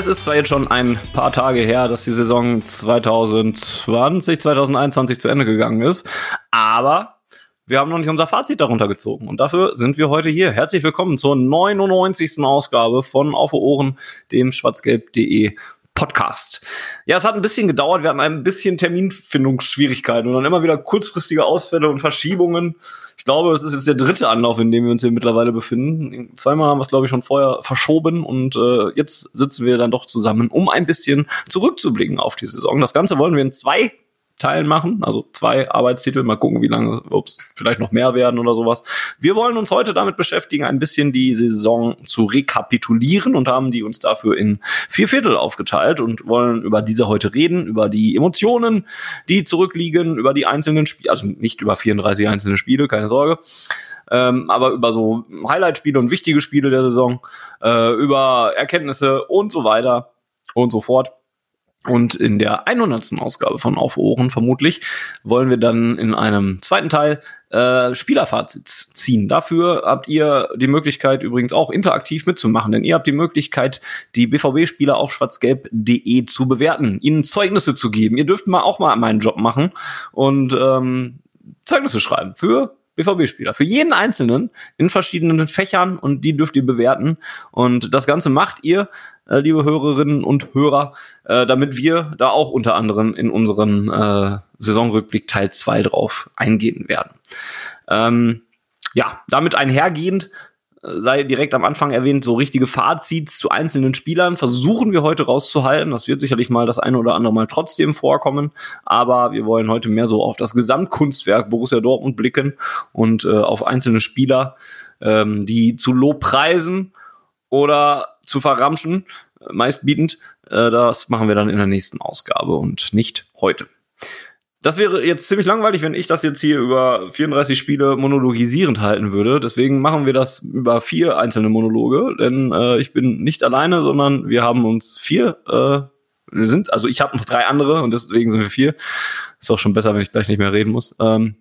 Es ist zwar jetzt schon ein paar Tage her, dass die Saison 2020, 2021 zu Ende gegangen ist, aber wir haben noch nicht unser Fazit darunter gezogen. Und dafür sind wir heute hier. Herzlich willkommen zur 99. Ausgabe von Auf Ohren, dem schwarzgelb.de Podcast. Ja, es hat ein bisschen gedauert. Wir hatten ein bisschen Terminfindungsschwierigkeiten und dann immer wieder kurzfristige Ausfälle und Verschiebungen. Ich glaube, es ist jetzt der dritte Anlauf, in dem wir uns hier mittlerweile befinden. Zweimal haben wir es, glaube ich, schon vorher verschoben und äh, jetzt sitzen wir dann doch zusammen, um ein bisschen zurückzublicken auf die Saison. Das Ganze wollen wir in zwei Teilen machen, also zwei Arbeitstitel, mal gucken, wie lange, ups, vielleicht noch mehr werden oder sowas. Wir wollen uns heute damit beschäftigen, ein bisschen die Saison zu rekapitulieren und haben die uns dafür in vier Viertel aufgeteilt und wollen über diese heute reden, über die Emotionen, die zurückliegen, über die einzelnen Spiele, also nicht über 34 einzelne Spiele, keine Sorge, ähm, aber über so Highlight-Spiele und wichtige Spiele der Saison, äh, über Erkenntnisse und so weiter und so fort. Und in der 100. Ausgabe von Auf Ohren vermutlich wollen wir dann in einem zweiten Teil äh, Spielerfazit ziehen. Dafür habt ihr die Möglichkeit übrigens auch interaktiv mitzumachen, denn ihr habt die Möglichkeit, die BVB-Spieler auf schwarzgelb.de zu bewerten, ihnen Zeugnisse zu geben. Ihr dürft mal auch mal meinen Job machen und ähm, Zeugnisse schreiben für BVB-Spieler. Für jeden Einzelnen in verschiedenen Fächern und die dürft ihr bewerten. Und das Ganze macht ihr, äh, liebe Hörerinnen und Hörer, äh, damit wir da auch unter anderem in unseren äh, Saisonrückblick Teil 2 drauf eingehen werden. Ähm, ja, damit einhergehend sei direkt am Anfang erwähnt, so richtige Fazits zu einzelnen Spielern versuchen wir heute rauszuhalten. Das wird sicherlich mal das eine oder andere Mal trotzdem vorkommen, aber wir wollen heute mehr so auf das Gesamtkunstwerk Borussia Dortmund blicken und äh, auf einzelne Spieler, ähm, die zu Lobpreisen oder zu verramschen, meistbietend. Äh, das machen wir dann in der nächsten Ausgabe und nicht heute. Das wäre jetzt ziemlich langweilig, wenn ich das jetzt hier über 34 Spiele monologisierend halten würde. Deswegen machen wir das über vier einzelne Monologe, denn äh, ich bin nicht alleine, sondern wir haben uns vier, äh, wir sind, also ich habe noch drei andere und deswegen sind wir vier. Ist auch schon besser, wenn ich gleich nicht mehr reden muss. Ähm,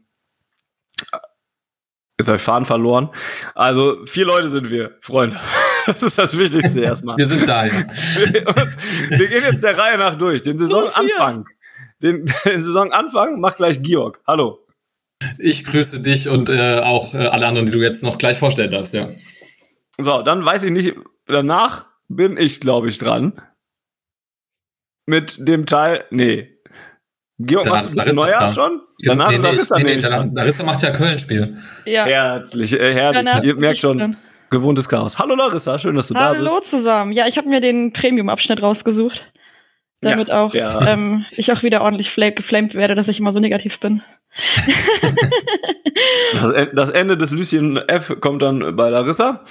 jetzt habe ich Faden verloren. Also vier Leute sind wir, Freunde. Das ist das Wichtigste erstmal. Wir sind da, ja. wir gehen jetzt der Reihe nach durch. Den Saisonanfang den, den Saisonanfang macht gleich Georg. Hallo. Ich grüße dich und äh, auch äh, alle anderen, die du jetzt noch gleich vorstellen darfst, ja. So, dann weiß ich nicht, danach bin ich, glaube ich, dran. Mit dem Teil, nee. Georg, dann machst du Neujahr schon? Danach nee, ist Larissa nee, nee, nee, Larissa macht ja Köln-Spiel. Ja. Herzlich, äh, herrlich. Danach Ihr merkt schon, drin. gewohntes Chaos. Hallo Larissa, schön, dass du Hallo da bist. Hallo zusammen. Ja, ich habe mir den Premium-Abschnitt rausgesucht damit ja, auch ja. Ähm, ich auch wieder ordentlich geflamed werde, dass ich immer so negativ bin. das, das, Ende des Lucien F kommt dann bei Larissa.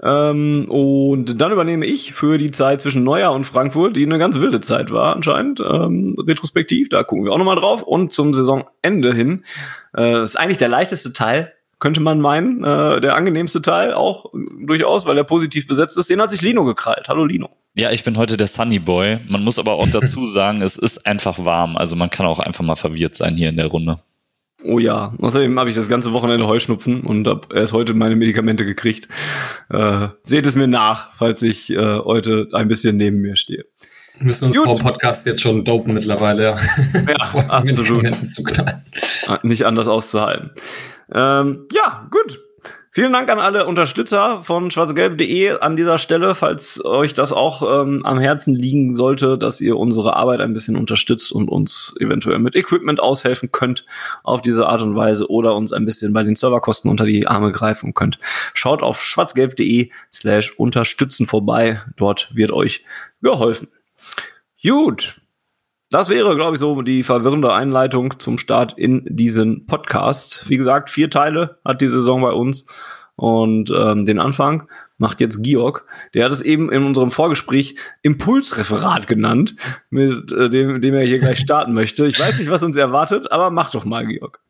Ähm, und dann übernehme ich für die Zeit zwischen Neujahr und Frankfurt, die eine ganz wilde Zeit war anscheinend, ähm, retrospektiv, da gucken wir auch nochmal drauf. Und zum Saisonende hin, äh, ist eigentlich der leichteste Teil, könnte man meinen, äh, der angenehmste Teil auch durchaus, weil er positiv besetzt ist. Den hat sich Lino gekrallt. Hallo Lino. Ja, ich bin heute der Sunny Boy. Man muss aber auch dazu sagen, es ist einfach warm. Also man kann auch einfach mal verwirrt sein hier in der Runde. Oh ja, außerdem habe ich das ganze Wochenende Heuschnupfen und habe erst heute meine Medikamente gekriegt. Äh, seht es mir nach, falls ich äh, heute ein bisschen neben mir stehe. Wir müssen uns vor Podcast jetzt schon dopen mittlerweile. Ja, ja absolut. Nicht anders auszuhalten. Ähm, ja, gut. Vielen Dank an alle Unterstützer von schwarzgelb.de an dieser Stelle, falls euch das auch ähm, am Herzen liegen sollte, dass ihr unsere Arbeit ein bisschen unterstützt und uns eventuell mit Equipment aushelfen könnt auf diese Art und Weise oder uns ein bisschen bei den Serverkosten unter die Arme greifen könnt. Schaut auf schwarzgelb.de slash unterstützen vorbei. Dort wird euch geholfen. Gut, das wäre, glaube ich, so die verwirrende Einleitung zum Start in diesen Podcast. Wie gesagt, vier Teile hat die Saison bei uns. Und ähm, den Anfang macht jetzt Georg. Der hat es eben in unserem Vorgespräch Impulsreferat genannt, mit äh, dem, dem er hier gleich starten möchte. Ich weiß nicht, was uns erwartet, aber mach doch mal, Georg.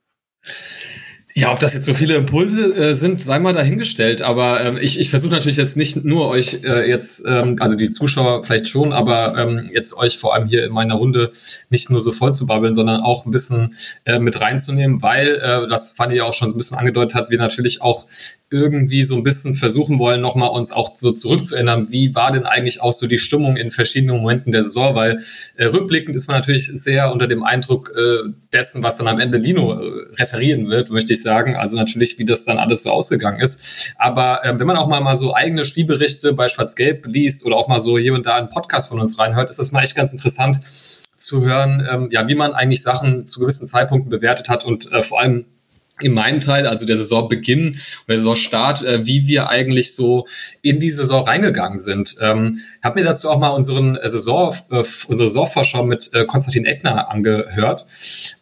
Ja, ob das jetzt so viele Impulse äh, sind, sei mal dahingestellt. Aber ähm, ich, ich versuche natürlich jetzt nicht nur euch äh, jetzt, ähm, also die Zuschauer vielleicht schon, aber ähm, jetzt euch vor allem hier in meiner Runde nicht nur so voll zu babbeln, sondern auch ein bisschen äh, mit reinzunehmen, weil, äh, das fand ich auch schon so ein bisschen angedeutet hat, wir natürlich auch irgendwie so ein bisschen versuchen wollen, nochmal uns auch so zurückzuändern, wie war denn eigentlich auch so die Stimmung in verschiedenen Momenten der Saison, weil äh, rückblickend ist man natürlich sehr unter dem Eindruck äh, dessen, was dann am Ende Lino äh, referieren wird, möchte ich sagen. Also natürlich, wie das dann alles so ausgegangen ist. Aber äh, wenn man auch mal, mal so eigene Spielberichte bei Schwarz-Gelb liest oder auch mal so hier und da einen Podcast von uns reinhört, ist das mal echt ganz interessant zu hören, ähm, ja, wie man eigentlich Sachen zu gewissen Zeitpunkten bewertet hat und äh, vor allem in meinem Teil, also der Saisonbeginn oder der Saisonstart, äh, wie wir eigentlich so in die Saison reingegangen sind. Ähm, habe mir dazu auch mal unseren Saison, äh, unsere Saisonvorschau mit äh, Konstantin Eckner angehört.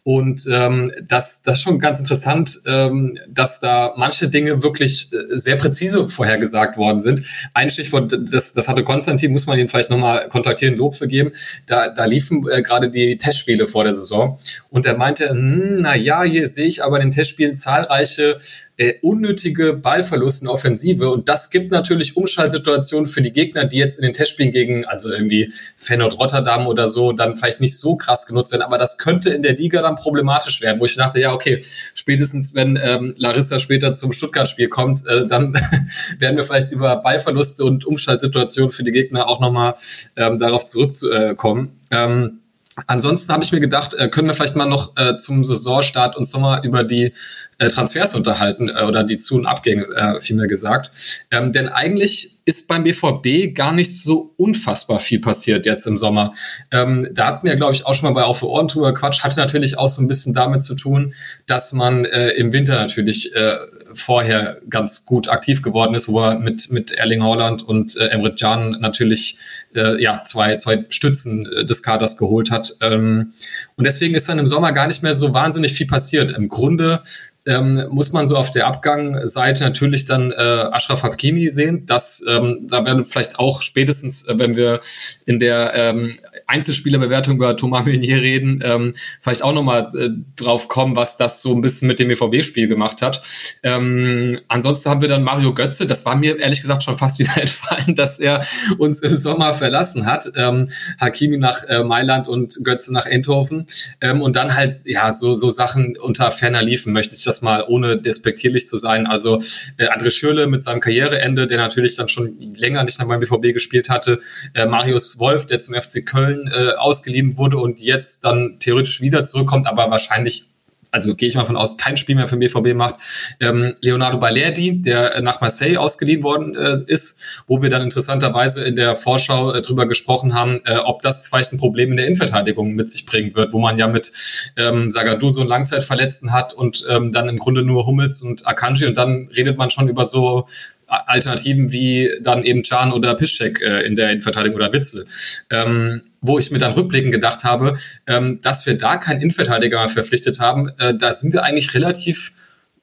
Und ähm, das, das ist schon ganz interessant, ähm, dass da manche Dinge wirklich äh, sehr präzise vorhergesagt worden sind. Ein Stichwort, das, das hatte Konstantin, muss man ihn vielleicht nochmal kontaktieren, Lob für geben. Da, da liefen äh, gerade die Testspiele vor der Saison. Und er meinte, hm, na ja, hier sehe ich aber den Testspielen Spielen zahlreiche äh, unnötige Ballverluste in Offensive und das gibt natürlich Umschaltsituationen für die Gegner, die jetzt in den Testspielen gegen, also irgendwie Feyenoord Rotterdam oder so, dann vielleicht nicht so krass genutzt werden, aber das könnte in der Liga dann problematisch werden, wo ich dachte, ja, okay, spätestens wenn ähm, Larissa später zum Stuttgart-Spiel kommt, äh, dann werden wir vielleicht über Ballverluste und Umschaltsituationen für die Gegner auch nochmal ähm, darauf zurückkommen. Ähm, Ansonsten habe ich mir gedacht, äh, können wir vielleicht mal noch äh, zum Saisonstart uns nochmal über die äh, Transfers unterhalten äh, oder die Zu- und Abgänge, äh, vielmehr gesagt. Ähm, denn eigentlich ist beim BVB gar nicht so unfassbar viel passiert jetzt im Sommer. Ähm, da hatten wir, glaube ich, auch schon mal bei Auf Ohren drüber Quatsch, hatte natürlich auch so ein bisschen damit zu tun, dass man äh, im Winter natürlich äh, vorher ganz gut aktiv geworden ist, wo er mit, mit Erling Haaland und äh, Emre Can natürlich äh, ja, zwei, zwei Stützen äh, des Kaders geholt hat. Ähm, und deswegen ist dann im Sommer gar nicht mehr so wahnsinnig viel passiert. Im Grunde ähm, muss man so auf der Abgangseite natürlich dann äh, Ashraf Hakimi sehen. Das, ähm, da werden wir vielleicht auch spätestens, äh, wenn wir in der ähm, Einzelspielerbewertung über Thomas Meunier reden, ähm, vielleicht auch nochmal äh, drauf kommen, was das so ein bisschen mit dem EVB-Spiel gemacht hat. Ähm, ansonsten haben wir dann Mario Götze. Das war mir ehrlich gesagt schon fast wieder entfallen, dass er uns im Sommer verlassen hat. Ähm, Hakimi nach äh, Mailand und Götze nach Eindhoven. Ähm, und dann halt, ja, so, so Sachen unter ferner liefen, möchte ich das das mal ohne despektierlich zu sein. Also äh, André Schürle mit seinem Karriereende, der natürlich dann schon länger nicht nach beim BVB gespielt hatte, äh, Marius Wolf, der zum FC Köln äh, ausgeliehen wurde und jetzt dann theoretisch wieder zurückkommt, aber wahrscheinlich also gehe ich mal von aus, kein Spiel mehr für den BVB macht. Ähm, Leonardo Balerdi, der nach Marseille ausgeliehen worden äh, ist, wo wir dann interessanterweise in der Vorschau äh, drüber gesprochen haben, äh, ob das vielleicht ein Problem in der Innenverteidigung mit sich bringen wird, wo man ja mit ähm, Sagadu so einen Langzeitverletzten hat und ähm, dann im Grunde nur Hummels und Akanji und dann redet man schon über so Alternativen wie dann eben Can oder Piszczek äh, in der Innenverteidigung oder Witzel. Ähm, wo ich mir dann rückblickend gedacht habe, ähm, dass wir da keinen Innenverteidiger verpflichtet haben, äh, da sind wir eigentlich relativ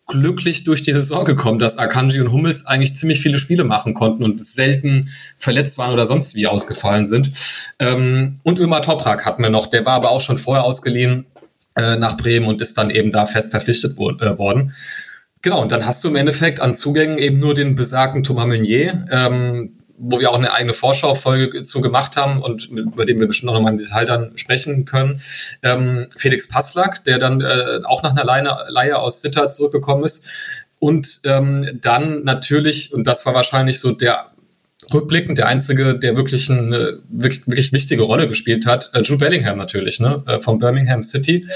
glücklich durch die Saison gekommen, dass Akanji und Hummels eigentlich ziemlich viele Spiele machen konnten und selten verletzt waren oder sonst wie ausgefallen sind. Ähm, und Ömer Toprak hatten wir noch, der war aber auch schon vorher ausgeliehen äh, nach Bremen und ist dann eben da fest verpflichtet wo äh, worden. Genau, und dann hast du im Endeffekt an Zugängen eben nur den besagten Thomas Meunier, ähm, wo wir auch eine eigene Vorschaufolge zu gemacht haben und über den wir bestimmt noch mal im Detail dann sprechen können. Ähm, Felix Passlack, der dann äh, auch nach einer Leihe, Leihe aus Sitter zurückgekommen ist. Und ähm, dann natürlich, und das war wahrscheinlich so der rückblickend der einzige, der wirklich eine wirklich, wirklich wichtige Rolle gespielt hat, äh, Jude Bellingham natürlich, ne, äh, von Birmingham City.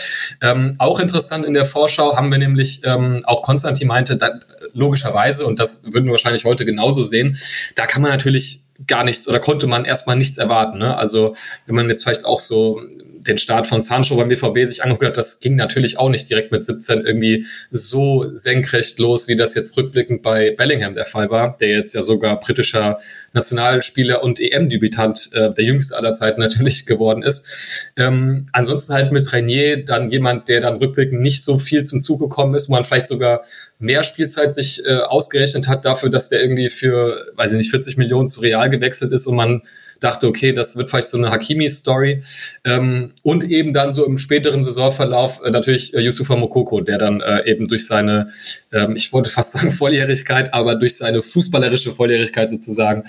Ähm, auch interessant in der Vorschau haben wir nämlich, ähm, auch Konstantin meinte, da, logischerweise, und das würden wir wahrscheinlich heute genauso sehen, da kann man natürlich gar nichts oder konnte man erstmal nichts erwarten. Ne? Also wenn man jetzt vielleicht auch so den Start von Sancho beim BVB sich angeguckt hat, das ging natürlich auch nicht direkt mit 17 irgendwie so senkrecht los, wie das jetzt rückblickend bei Bellingham der Fall war, der jetzt ja sogar britischer Nationalspieler und EM-Debütant äh, der jüngste aller Zeiten natürlich geworden ist. Ähm, ansonsten halt mit Renier dann jemand, der dann rückblickend nicht so viel zum Zug gekommen ist, wo man vielleicht sogar mehr Spielzeit sich äh, ausgerechnet hat dafür, dass der irgendwie für, weiß ich nicht, 40 Millionen zu Real gewechselt ist und man dachte, okay, das wird vielleicht so eine Hakimi-Story. Ähm, und eben dann so im späteren Saisonverlauf äh, natürlich äh, Yusufa Mokoko, der dann äh, eben durch seine, ähm, ich wollte fast sagen Volljährigkeit, aber durch seine fußballerische Volljährigkeit sozusagen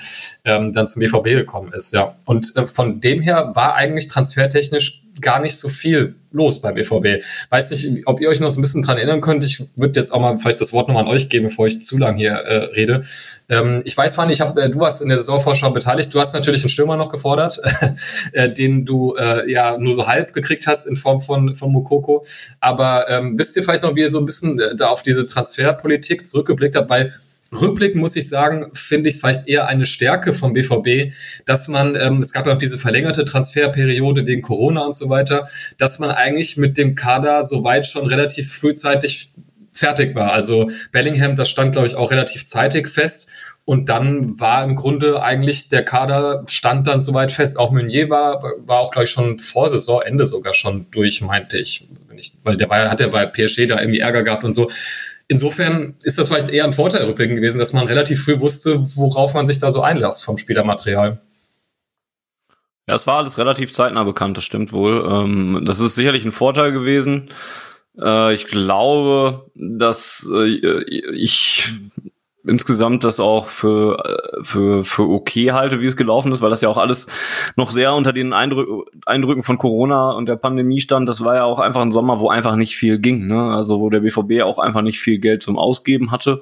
ähm, dann zum BVB gekommen ist. Ja. Und äh, von dem her war eigentlich transfertechnisch gar nicht so viel los beim BVB. Weiß nicht, ob ihr euch noch so ein bisschen dran erinnern könnt. Ich würde jetzt auch mal vielleicht das Wort nochmal an euch geben, bevor ich zu lang hier äh, rede. Ähm, ich weiß, Fanny, ich hab, äh, du warst in der Saisonvorschau beteiligt. Du hast natürlich einen Stürmer noch gefordert, äh, den du äh, ja nur so halb gekriegt hast in Form von, von Mukoko. Aber ähm, wisst ihr vielleicht noch, wie ihr so ein bisschen äh, da auf diese Transferpolitik zurückgeblickt habt? Weil Rückblickend muss ich sagen, finde ich es vielleicht eher eine Stärke vom BVB, dass man, ähm, es gab ja auch diese verlängerte Transferperiode wegen Corona und so weiter, dass man eigentlich mit dem Kader soweit schon relativ frühzeitig fertig war. Also Bellingham, das stand, glaube ich, auch relativ zeitig fest. Und dann war im Grunde eigentlich der Kader stand dann soweit fest. Auch Meunier war, war auch, glaube ich, schon vor Saisonende sogar schon durch, meinte ich. Weil der war, hat ja bei PSG da irgendwie Ärger gehabt und so insofern ist das vielleicht eher ein Vorteil rückblickend gewesen, dass man relativ früh wusste, worauf man sich da so einlässt vom Spielermaterial. Ja, es war alles relativ zeitnah bekannt, das stimmt wohl. Ähm, das ist sicherlich ein Vorteil gewesen. Äh, ich glaube, dass äh, ich insgesamt das auch für, äh, für, für okay halte, wie es gelaufen ist, weil das ja auch alles noch sehr unter den Eindrü Eindrücken von Corona und der Pandemie stand. Das war ja auch einfach ein Sommer, wo einfach nicht viel ging. Ne? Also wo der BVB auch einfach nicht viel Geld zum Ausgeben hatte.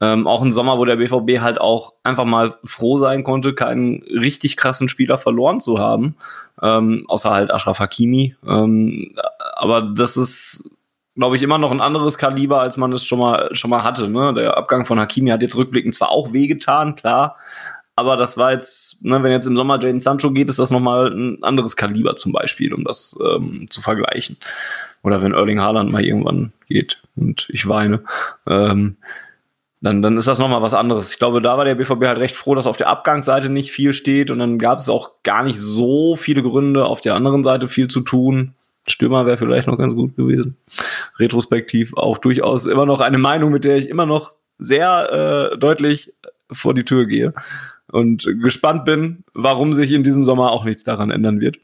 Ähm, auch ein Sommer, wo der BVB halt auch einfach mal froh sein konnte, keinen richtig krassen Spieler verloren zu haben. Ähm, außer halt Ashraf Hakimi. Ähm, aber das ist glaube ich, immer noch ein anderes Kaliber, als man es schon mal, schon mal hatte. Ne? Der Abgang von Hakimi hat jetzt rückblickend zwar auch wehgetan, klar, aber das war jetzt, ne, wenn jetzt im Sommer Jaden Sancho geht, ist das nochmal ein anderes Kaliber zum Beispiel, um das ähm, zu vergleichen. Oder wenn Erling Haaland mal irgendwann geht und ich weine, ähm, dann, dann ist das nochmal was anderes. Ich glaube, da war der BVB halt recht froh, dass auf der Abgangsseite nicht viel steht und dann gab es auch gar nicht so viele Gründe, auf der anderen Seite viel zu tun. Stürmer wäre vielleicht noch ganz gut gewesen. Retrospektiv auch durchaus immer noch eine Meinung, mit der ich immer noch sehr äh, deutlich vor die Tür gehe und gespannt bin, warum sich in diesem Sommer auch nichts daran ändern wird.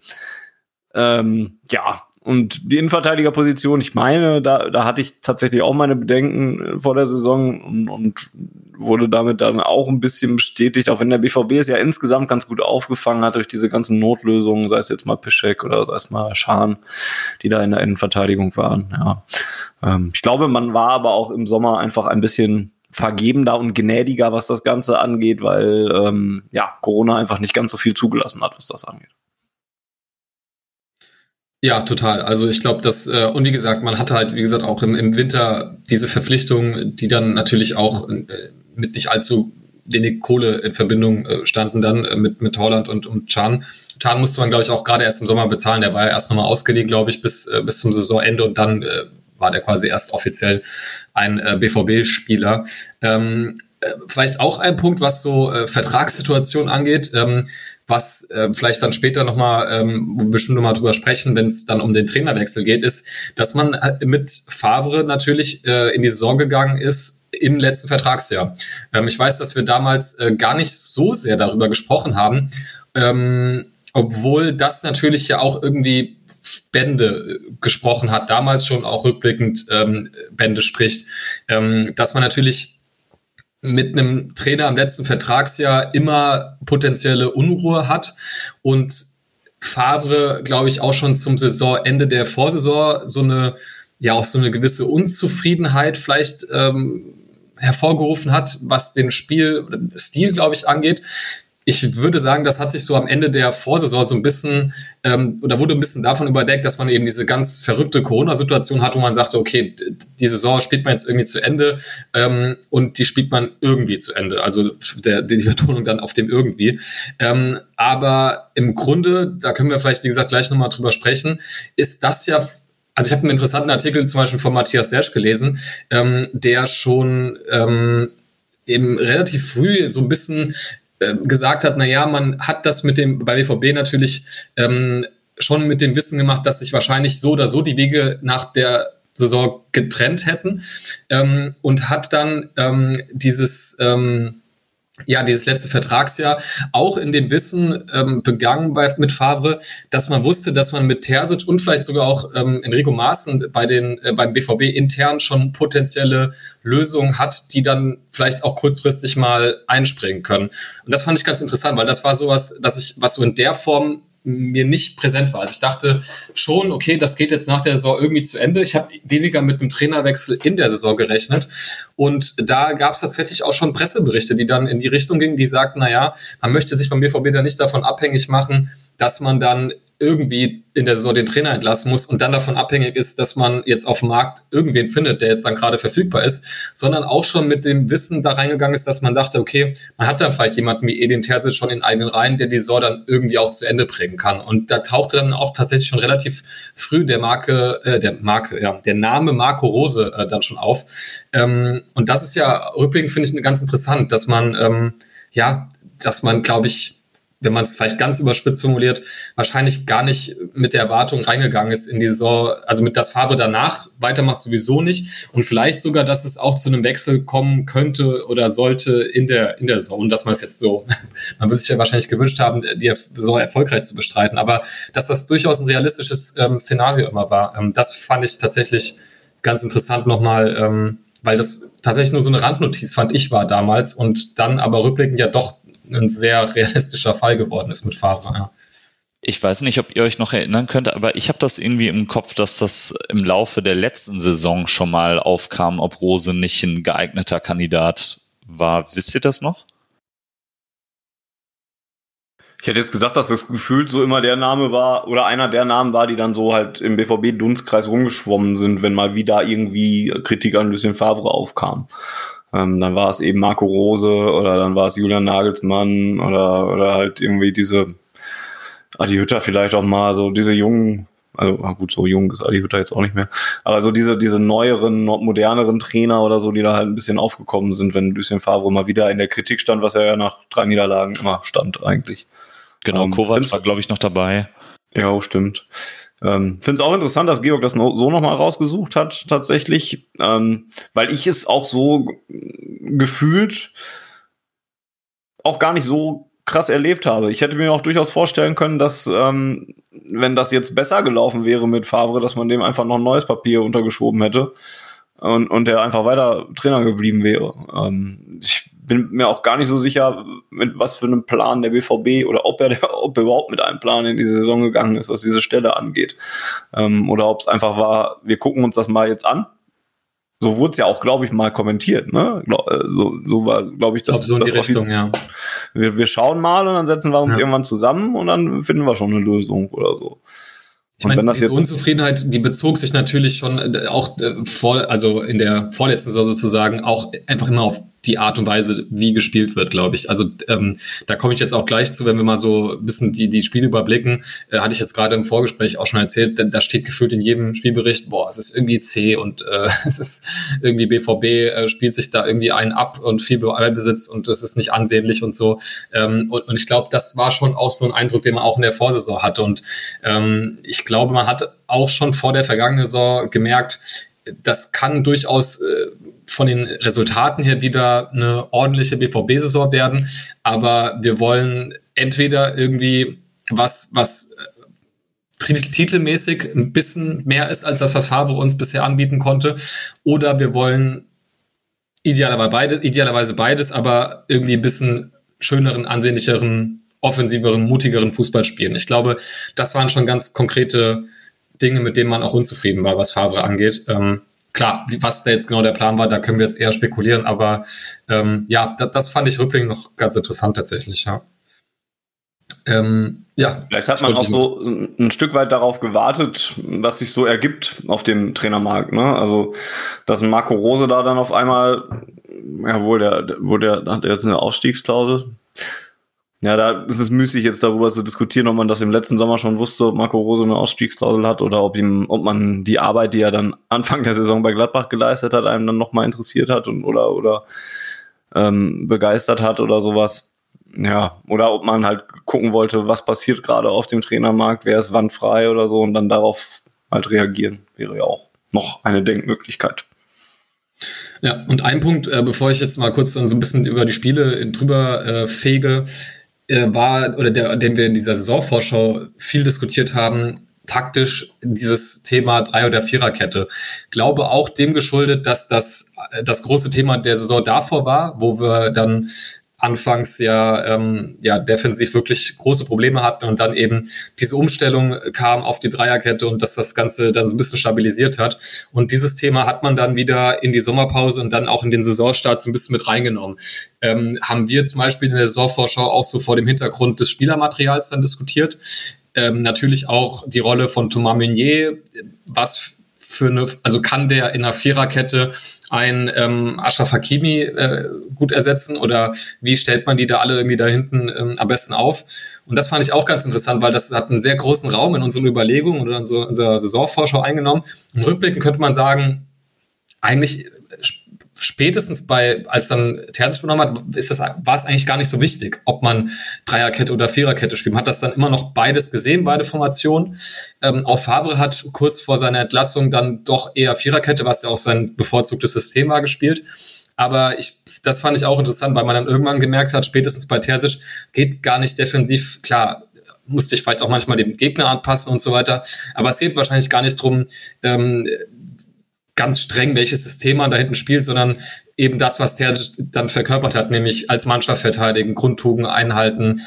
Ähm, ja, und die Innenverteidigerposition, ich meine, da, da hatte ich tatsächlich auch meine Bedenken äh, vor der Saison und, und wurde damit dann auch ein bisschen bestätigt, auch wenn der BVB es ja insgesamt ganz gut aufgefangen hat durch diese ganzen Notlösungen, sei es jetzt mal Pischek oder sei es mal Schahn, die da in der Innenverteidigung waren. Ja. Ähm, ich glaube, man war aber auch im Sommer einfach ein bisschen vergebender und gnädiger, was das Ganze angeht, weil ähm, ja, Corona einfach nicht ganz so viel zugelassen hat, was das angeht. Ja, total. Also ich glaube, dass, äh, und wie gesagt, man hatte halt, wie gesagt, auch im, im Winter diese Verpflichtungen, die dann natürlich auch äh, mit nicht allzu wenig Kohle in Verbindung äh, standen dann äh, mit, mit Holland und, und Chan. Chan musste man, glaube ich, auch gerade erst im Sommer bezahlen. Der war ja erst nochmal ausgeliehen, glaube ich, bis, äh, bis zum Saisonende und dann äh, war der quasi erst offiziell ein äh, BVB-Spieler. Ähm, äh, vielleicht auch ein Punkt, was so äh, Vertragssituation angeht. Ähm, was äh, vielleicht dann später nochmal, ähm, wo wir bestimmt nochmal drüber sprechen, wenn es dann um den Trainerwechsel geht, ist, dass man mit Favre natürlich äh, in die Saison gegangen ist im letzten Vertragsjahr. Ähm, ich weiß, dass wir damals äh, gar nicht so sehr darüber gesprochen haben, ähm, obwohl das natürlich ja auch irgendwie Bände äh, gesprochen hat, damals schon auch rückblickend ähm, Bände spricht, ähm, dass man natürlich mit einem Trainer im letzten Vertragsjahr immer potenzielle Unruhe hat und Favre, glaube ich, auch schon zum Saisonende der Vorsaison so eine, ja, auch so eine gewisse Unzufriedenheit vielleicht ähm, hervorgerufen hat, was den Spielstil, glaube ich, angeht. Ich würde sagen, das hat sich so am Ende der Vorsaison so ein bisschen ähm, oder wurde ein bisschen davon überdeckt, dass man eben diese ganz verrückte Corona-Situation hat, wo man sagte, okay, die Saison spielt man jetzt irgendwie zu Ende ähm, und die spielt man irgendwie zu Ende. Also der, die Betonung dann auf dem irgendwie. Ähm, aber im Grunde, da können wir vielleicht, wie gesagt, gleich nochmal drüber sprechen, ist das ja also ich habe einen interessanten Artikel zum Beispiel von Matthias Sersch gelesen, ähm, der schon ähm, eben relativ früh so ein bisschen äh, gesagt hat, na ja, man hat das mit dem, bei BVB natürlich ähm, schon mit dem Wissen gemacht, dass sich wahrscheinlich so oder so die Wege nach der Saison getrennt hätten ähm, und hat dann ähm, dieses ähm, ja, dieses letzte Vertragsjahr auch in dem Wissen ähm, begangen bei, mit Favre, dass man wusste, dass man mit Terzic und vielleicht sogar auch ähm, Enrico Maaßen bei den, äh, beim BVB intern schon potenzielle Lösungen hat, die dann vielleicht auch kurzfristig mal einspringen können. Und das fand ich ganz interessant, weil das war sowas, dass ich, was so in der Form mir nicht präsent war. Also ich dachte schon, okay, das geht jetzt nach der Saison irgendwie zu Ende. Ich habe weniger mit einem Trainerwechsel in der Saison gerechnet. Und da gab es tatsächlich auch schon Presseberichte, die dann in die Richtung gingen, die sagten, naja, man möchte sich beim BVB da nicht davon abhängig machen, dass man dann irgendwie in der Saison den Trainer entlassen muss und dann davon abhängig ist, dass man jetzt auf dem Markt irgendwen findet, der jetzt dann gerade verfügbar ist, sondern auch schon mit dem Wissen da reingegangen ist, dass man dachte, okay, man hat dann vielleicht jemanden wie Edin Terzic schon in eigenen Reihen, der die Saison dann irgendwie auch zu Ende bringen kann. Und da tauchte dann auch tatsächlich schon relativ früh der Marke, äh, der Marke, ja, der Name Marco Rose äh, dann schon auf. Ähm, und das ist ja rückblickend finde ich ganz interessant, dass man ähm, ja, dass man, glaube ich, wenn man es vielleicht ganz überspitzt formuliert, wahrscheinlich gar nicht mit der Erwartung reingegangen ist in die Saison, also mit das Favre danach weitermacht sowieso nicht. Und vielleicht sogar, dass es auch zu einem Wechsel kommen könnte oder sollte in der, in der Saison, dass man es jetzt so, man würde sich ja wahrscheinlich gewünscht haben, die Saison erfolgreich zu bestreiten, aber dass das durchaus ein realistisches ähm, Szenario immer war, ähm, das fand ich tatsächlich ganz interessant nochmal, ähm, weil das tatsächlich nur so eine Randnotiz fand ich war damals. Und dann aber rückblickend ja doch ein sehr realistischer Fall geworden ist mit Favre. Ja. Ich weiß nicht, ob ihr euch noch erinnern könnt, aber ich habe das irgendwie im Kopf, dass das im Laufe der letzten Saison schon mal aufkam, ob Rose nicht ein geeigneter Kandidat war. Wisst ihr das noch? Ich hätte jetzt gesagt, dass das gefühlt so immer der Name war oder einer der Namen war, die dann so halt im BVB-Dunstkreis rumgeschwommen sind, wenn mal wieder irgendwie Kritik an Lucien Favre aufkam. Ähm, dann war es eben Marco Rose oder dann war es Julian Nagelsmann oder, oder halt irgendwie diese Adi Hütter vielleicht auch mal, so diese jungen, also gut, so jung ist Adi Hütter jetzt auch nicht mehr, aber so diese, diese neueren, moderneren Trainer oder so, die da halt ein bisschen aufgekommen sind, wenn Lucien Favre mal wieder in der Kritik stand, was er ja nach drei Niederlagen immer stand eigentlich. Genau, ähm, Kovac war, glaube ich, noch dabei. Ja, stimmt. Ähm, Finde es auch interessant, dass Georg das so nochmal rausgesucht hat, tatsächlich, ähm, weil ich es auch so gefühlt auch gar nicht so krass erlebt habe. Ich hätte mir auch durchaus vorstellen können, dass, ähm, wenn das jetzt besser gelaufen wäre mit Favre, dass man dem einfach noch ein neues Papier untergeschoben hätte und, und der einfach weiter Trainer geblieben wäre. Ähm, ich bin mir auch gar nicht so sicher, mit was für einem Plan der BVB oder ob er, ob er überhaupt mit einem Plan in diese Saison gegangen ist, was diese Stelle angeht. Ähm, oder ob es einfach war, wir gucken uns das mal jetzt an. So wurde es ja auch, glaube ich, mal kommentiert. Ne? Äh, so, so war, glaube ich, das. Glaub, so in die Richtung, ja. Wir, wir schauen mal und dann setzen wir uns ja. irgendwann zusammen und dann finden wir schon eine Lösung oder so. Ich meine, diese Unzufriedenheit, die bezog sich natürlich schon äh, auch äh, vor, also in der vorletzten Saison sozusagen auch einfach immer auf die Art und Weise, wie gespielt wird, glaube ich. Also ähm, da komme ich jetzt auch gleich zu, wenn wir mal so ein bisschen die, die Spiele überblicken. Äh, hatte ich jetzt gerade im Vorgespräch auch schon erzählt, da, da steht gefühlt in jedem Spielbericht, boah, es ist irgendwie C und äh, es ist irgendwie BVB äh, spielt sich da irgendwie einen ab und viel Ballbesitz und es ist nicht ansehnlich und so. Ähm, und, und ich glaube, das war schon auch so ein Eindruck, den man auch in der Vorsaison hatte. Und ähm, ich glaube, man hat auch schon vor der vergangenen Saison gemerkt, das kann durchaus äh, von den Resultaten her wieder eine ordentliche BVB-Saison werden. Aber wir wollen entweder irgendwie was, was äh, titelmäßig ein bisschen mehr ist als das, was Favre uns bisher anbieten konnte, oder wir wollen idealerweise beides, idealerweise beides, aber irgendwie ein bisschen schöneren, ansehnlicheren, offensiveren, mutigeren Fußball spielen. Ich glaube, das waren schon ganz konkrete Dinge, mit denen man auch unzufrieden war, was Favre angeht. Ähm, klar, was da jetzt genau der Plan war, da können wir jetzt eher spekulieren, aber ähm, ja, das, das fand ich rückblickend noch ganz interessant tatsächlich, ja. Ähm, ja. Vielleicht hat man auch so ein Stück weit darauf gewartet, was sich so ergibt auf dem Trainermarkt. Ne? Also, dass Marco Rose da dann auf einmal, ja, wohl der, wo der hat jetzt eine Ausstiegsklausel. Ja, da ist es müßig, jetzt darüber zu diskutieren, ob man das im letzten Sommer schon wusste, ob Marco Rose eine Ausstiegsklausel hat oder ob ihm, ob man die Arbeit, die er dann Anfang der Saison bei Gladbach geleistet hat, einem dann nochmal interessiert hat und oder oder ähm, begeistert hat oder sowas. Ja, oder ob man halt gucken wollte, was passiert gerade auf dem Trainermarkt, wer ist wann frei oder so und dann darauf halt reagieren, wäre ja auch noch eine Denkmöglichkeit. Ja, und ein Punkt, äh, bevor ich jetzt mal kurz dann so ein bisschen über die Spiele drüber äh, fege, äh, war, oder der, den wir in dieser Saisonvorschau viel diskutiert haben, taktisch dieses Thema Drei- oder Viererkette. Glaube auch dem geschuldet, dass das äh, das große Thema der Saison davor war, wo wir dann anfangs ja, ähm, ja defensiv wirklich große Probleme hatten und dann eben diese Umstellung kam auf die Dreierkette und dass das Ganze dann so ein bisschen stabilisiert hat. Und dieses Thema hat man dann wieder in die Sommerpause und dann auch in den Saisonstart so ein bisschen mit reingenommen. Ähm, haben wir zum Beispiel in der Saisonvorschau auch so vor dem Hintergrund des Spielermaterials dann diskutiert. Ähm, natürlich auch die Rolle von Thomas Meunier, was für eine, also kann der in einer Viererkette ein ähm, Ashraf Hakimi äh, gut ersetzen oder wie stellt man die da alle irgendwie da hinten ähm, am besten auf? Und das fand ich auch ganz interessant, weil das hat einen sehr großen Raum in unseren Überlegungen oder in unserer Saisonvorschau eingenommen. Im Rückblicken könnte man sagen, eigentlich spätestens bei, als dann Terzic übernommen hat, ist das, war es eigentlich gar nicht so wichtig, ob man Dreierkette oder Viererkette spielt. Man hat das dann immer noch beides gesehen, beide Formationen. Ähm, auch Favre hat kurz vor seiner Entlassung dann doch eher Viererkette, was ja auch sein bevorzugtes System war, gespielt. Aber ich, das fand ich auch interessant, weil man dann irgendwann gemerkt hat, spätestens bei Terzic geht gar nicht defensiv, klar, musste ich vielleicht auch manchmal dem Gegner anpassen und so weiter. Aber es geht wahrscheinlich gar nicht drum, ähm, ganz streng, welches System man da hinten spielt, sondern eben das, was der dann verkörpert hat, nämlich als Mannschaft verteidigen, Grundtugenden einhalten,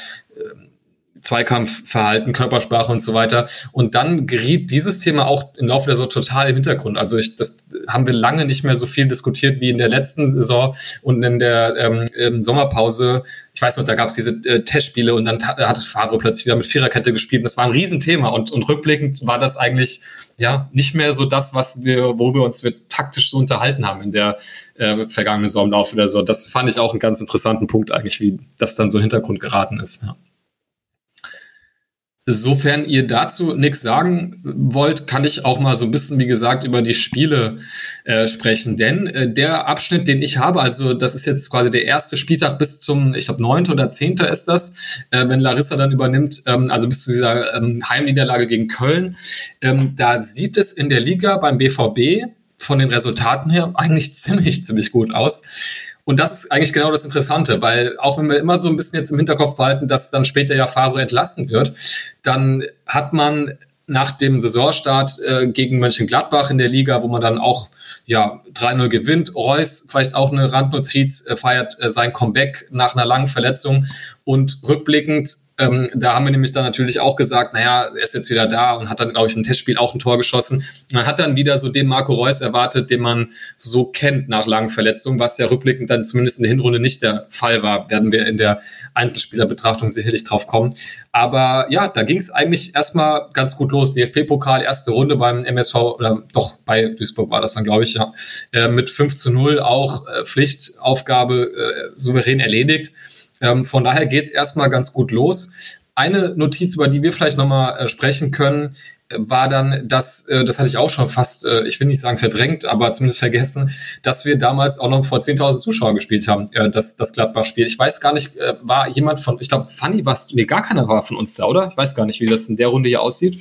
Zweikampfverhalten, Körpersprache und so weiter. Und dann geriet dieses Thema auch im Laufe der Saison total im Hintergrund. Also ich, das haben wir lange nicht mehr so viel diskutiert wie in der letzten Saison und in der ähm, Sommerpause. Ich weiß noch, da gab es diese äh, Testspiele und dann hat Favre plötzlich wieder mit Viererkette gespielt. Und das war ein Riesenthema. Und, und rückblickend war das eigentlich ja nicht mehr so das, was wir, worüber uns wir taktisch so unterhalten haben in der äh, vergangenen Saison im Laufe der Saison. Das fand ich auch einen ganz interessanten Punkt eigentlich, wie das dann so in den Hintergrund geraten ist. Ja. Sofern ihr dazu nichts sagen wollt, kann ich auch mal so ein bisschen, wie gesagt, über die Spiele äh, sprechen. Denn äh, der Abschnitt, den ich habe, also das ist jetzt quasi der erste Spieltag bis zum, ich glaube, 9. oder 10. ist das, äh, wenn Larissa dann übernimmt, ähm, also bis zu dieser ähm, Heimniederlage gegen Köln. Ähm, da sieht es in der Liga beim BVB von den Resultaten her eigentlich ziemlich, ziemlich gut aus. Und das ist eigentlich genau das Interessante, weil auch wenn wir immer so ein bisschen jetzt im Hinterkopf behalten, dass dann später ja Favre entlassen wird, dann hat man nach dem Saisonstart äh, gegen Mönchengladbach in der Liga, wo man dann auch ja 3-0 gewinnt. Reus vielleicht auch eine Randnotiz, äh, feiert äh, sein Comeback nach einer langen Verletzung und rückblickend ähm, da haben wir nämlich dann natürlich auch gesagt, naja, er ist jetzt wieder da und hat dann, glaube ich, im Testspiel auch ein Tor geschossen. Man hat dann wieder so den Marco Reus erwartet, den man so kennt nach langen Verletzungen, was ja rückblickend dann zumindest in der Hinrunde nicht der Fall war. Werden wir in der Einzelspielerbetrachtung sicherlich drauf kommen. Aber ja, da ging es eigentlich erstmal ganz gut los. DFB-Pokal, erste Runde beim MSV, oder doch bei Duisburg war das dann, glaube ich, ja. Äh, mit 5 zu 0 auch äh, Pflichtaufgabe äh, souverän erledigt. Ähm, von daher geht es erstmal ganz gut los. Eine Notiz, über die wir vielleicht nochmal äh, sprechen können, äh, war dann, dass, äh, das hatte ich auch schon fast, äh, ich will nicht sagen verdrängt, aber zumindest vergessen, dass wir damals auch noch vor 10.000 Zuschauern gespielt haben, das, das Gladbach-Spiel. Ich weiß gar nicht, war jemand von, ich glaube, Fanny war nee, gar keiner war von uns da, oder? Ich weiß gar nicht, wie das in der Runde hier aussieht.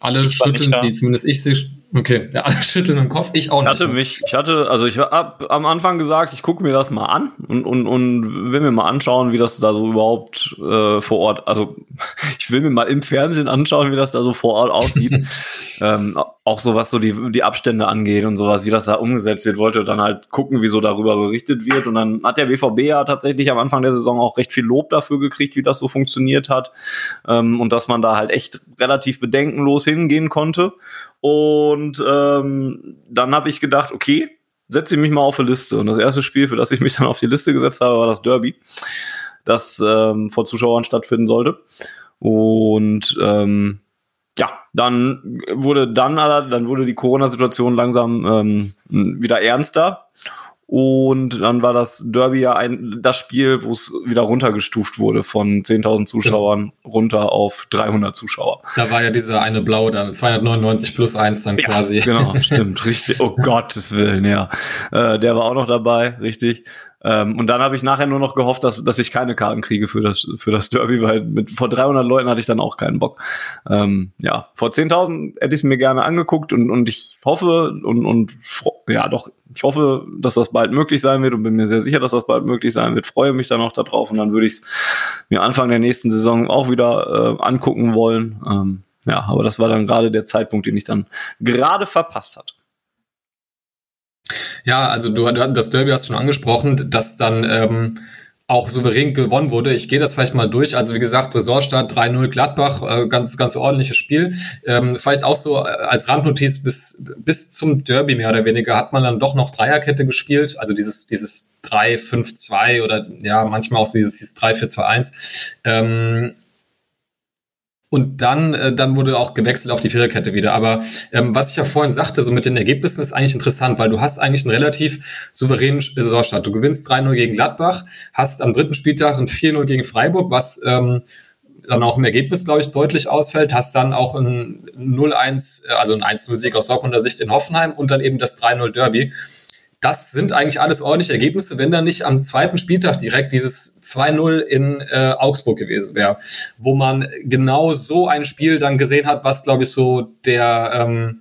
Alle schütteln, die zumindest ich sehe, Okay, ja, alle schütteln im Kopf, ich auch nicht. Ich hatte mich, ich hatte, also ich habe am Anfang gesagt, ich gucke mir das mal an und, und, und will mir mal anschauen, wie das da so überhaupt äh, vor Ort, also ich will mir mal im Fernsehen anschauen, wie das da so vor Ort aussieht. ähm, auch so was so die, die Abstände angeht und sowas, wie das da umgesetzt wird, wollte dann halt gucken, wie so darüber berichtet wird. Und dann hat der BVB ja tatsächlich am Anfang der Saison auch recht viel Lob dafür gekriegt, wie das so funktioniert hat. Ähm, und dass man da halt echt relativ bedenkenlos hingehen konnte. Und ähm, dann habe ich gedacht, okay, setze ich mich mal auf eine Liste. Und das erste Spiel, für das ich mich dann auf die Liste gesetzt habe, war das Derby. das ähm, vor Zuschauern stattfinden sollte. Und ähm, ja, dann wurde dann, dann wurde die Corona-Situation langsam ähm, wieder ernster. Und dann war das Derby ja ein, das Spiel, wo es wieder runtergestuft wurde von 10.000 Zuschauern runter auf 300 Zuschauer. Da war ja dieser eine Blau dann, 299 plus 1 dann ja, quasi. Genau, stimmt, richtig. Oh Gottes Willen, ja. Äh, der war auch noch dabei, richtig. Ähm, und dann habe ich nachher nur noch gehofft, dass, dass ich keine Karten kriege für das, für das Derby, weil mit, vor 300 Leuten hatte ich dann auch keinen Bock. Ähm, ja, vor 10.000 hätte ich es mir gerne angeguckt und, und ich hoffe und, und ja doch, ich hoffe, dass das bald möglich sein wird und bin mir sehr sicher, dass das bald möglich sein wird. Freue mich dann auch darauf und dann würde ich es mir Anfang der nächsten Saison auch wieder äh, angucken wollen. Ähm, ja, aber das war dann gerade der Zeitpunkt, den ich dann gerade verpasst hatte. Ja, also du, das Derby hast du schon angesprochen, dass dann ähm, auch souverän gewonnen wurde. Ich gehe das vielleicht mal durch. Also wie gesagt, Resortstart 3-0 Gladbach, äh, ganz, ganz ordentliches Spiel. Ähm, vielleicht auch so äh, als Randnotiz bis, bis zum Derby mehr oder weniger hat man dann doch noch Dreierkette gespielt. Also dieses, dieses 3-5-2 oder ja, manchmal auch so dieses, dieses 3-4-2-1. Ähm, und dann, äh, dann wurde auch gewechselt auf die Viererkette wieder. Aber ähm, was ich ja vorhin sagte, so mit den Ergebnissen ist eigentlich interessant, weil du hast eigentlich einen relativ souveränen Saisonstart. Du gewinnst 3-0 gegen Gladbach, hast am dritten Spieltag ein 4-0 gegen Freiburg, was ähm, dann auch im Ergebnis, glaube ich, deutlich ausfällt, hast dann auch ein 0-1, äh, also ein 1-0-Sieg aus Dortmunder Sicht in Hoffenheim und dann eben das 3-0 Derby das sind eigentlich alles ordentliche Ergebnisse, wenn da nicht am zweiten Spieltag direkt dieses 2-0 in äh, Augsburg gewesen wäre, wo man genau so ein Spiel dann gesehen hat, was, glaube ich, so der, ähm,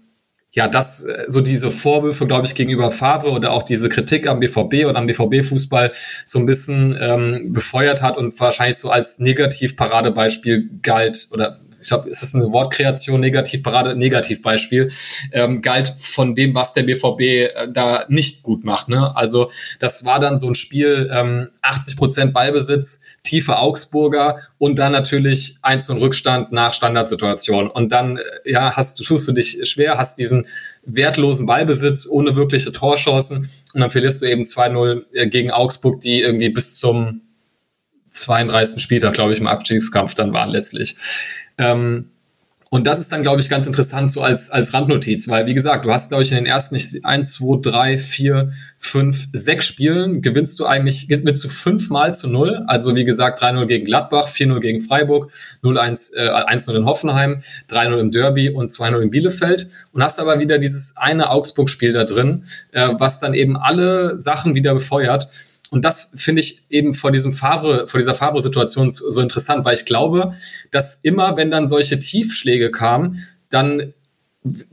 ja, das, äh, so diese Vorwürfe, glaube ich, gegenüber Favre oder auch diese Kritik am BVB und am BVB-Fußball so ein bisschen ähm, befeuert hat und wahrscheinlich so als Negativ-Paradebeispiel galt oder ich glaube, ist das eine Wortkreation, Negativparade, Negativbeispiel, ähm, galt von dem, was der BVB äh, da nicht gut macht. Ne? Also das war dann so ein Spiel, ähm, 80 Prozent Ballbesitz, tiefe Augsburger und dann natürlich 1 und Rückstand nach Standardsituation. Und dann, äh, ja, hast, tust du dich schwer, hast diesen wertlosen Ballbesitz ohne wirkliche Torchancen und dann verlierst du eben 2-0 äh, gegen Augsburg, die irgendwie bis zum 32. Spieltag, glaube ich, im Abstiegskampf dann waren letztlich. Ähm, und das ist dann, glaube ich, ganz interessant so als, als Randnotiz, weil, wie gesagt, du hast, glaube ich, in den ersten nicht, eins, zwei, drei, vier, fünf, sechs Spielen gewinnst du eigentlich, gewinnst du fünfmal zu null. Also, wie gesagt, 3-0 gegen Gladbach, 4-0 gegen Freiburg, 0-1, äh, 1-0 in Hoffenheim, 3-0 im Derby und 2-0 in Bielefeld. Und hast aber wieder dieses eine Augsburg-Spiel da drin, äh, was dann eben alle Sachen wieder befeuert. Und das finde ich eben vor diesem Favre, vor dieser Favre-Situation so interessant, weil ich glaube, dass immer, wenn dann solche Tiefschläge kamen, dann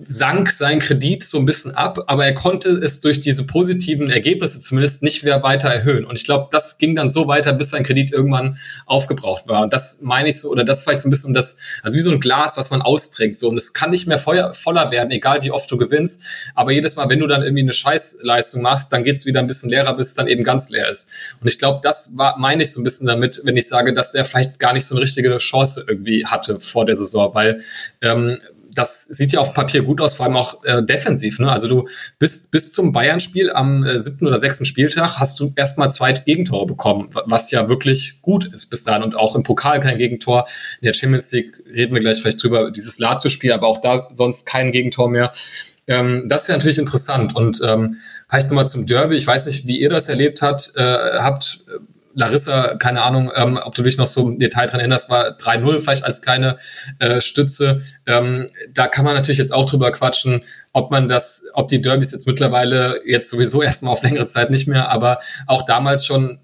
sank sein Kredit so ein bisschen ab, aber er konnte es durch diese positiven Ergebnisse zumindest nicht mehr weiter erhöhen. Und ich glaube, das ging dann so weiter, bis sein Kredit irgendwann aufgebraucht war. Und das meine ich so, oder das vielleicht so ein bisschen das, also wie so ein Glas, was man austrinkt. So, und es kann nicht mehr feuer, voller werden, egal wie oft du gewinnst. Aber jedes Mal, wenn du dann irgendwie eine Scheißleistung machst, dann geht's wieder ein bisschen leerer, bis es dann eben ganz leer ist. Und ich glaube, das war, meine ich so ein bisschen damit, wenn ich sage, dass er vielleicht gar nicht so eine richtige Chance irgendwie hatte vor der Saison, weil ähm, das sieht ja auf Papier gut aus, vor allem auch äh, defensiv. Ne? Also du bist bis zum Bayern-Spiel am äh, siebten oder sechsten Spieltag hast du erstmal zwei Gegentore bekommen, was ja wirklich gut ist bis dahin und auch im Pokal kein Gegentor. In der Champions League reden wir gleich vielleicht drüber, dieses Lazio-Spiel, aber auch da sonst kein Gegentor mehr. Ähm, das ist ja natürlich interessant und ähm, vielleicht nochmal zum Derby. Ich weiß nicht, wie ihr das erlebt habt. Äh, habt Larissa, keine Ahnung, ähm, ob du dich noch so im Detail dran erinnerst, war 3-0 vielleicht als kleine äh, Stütze. Ähm, da kann man natürlich jetzt auch drüber quatschen, ob man das, ob die Derbys jetzt mittlerweile jetzt sowieso erstmal auf längere Zeit nicht mehr, aber auch damals schon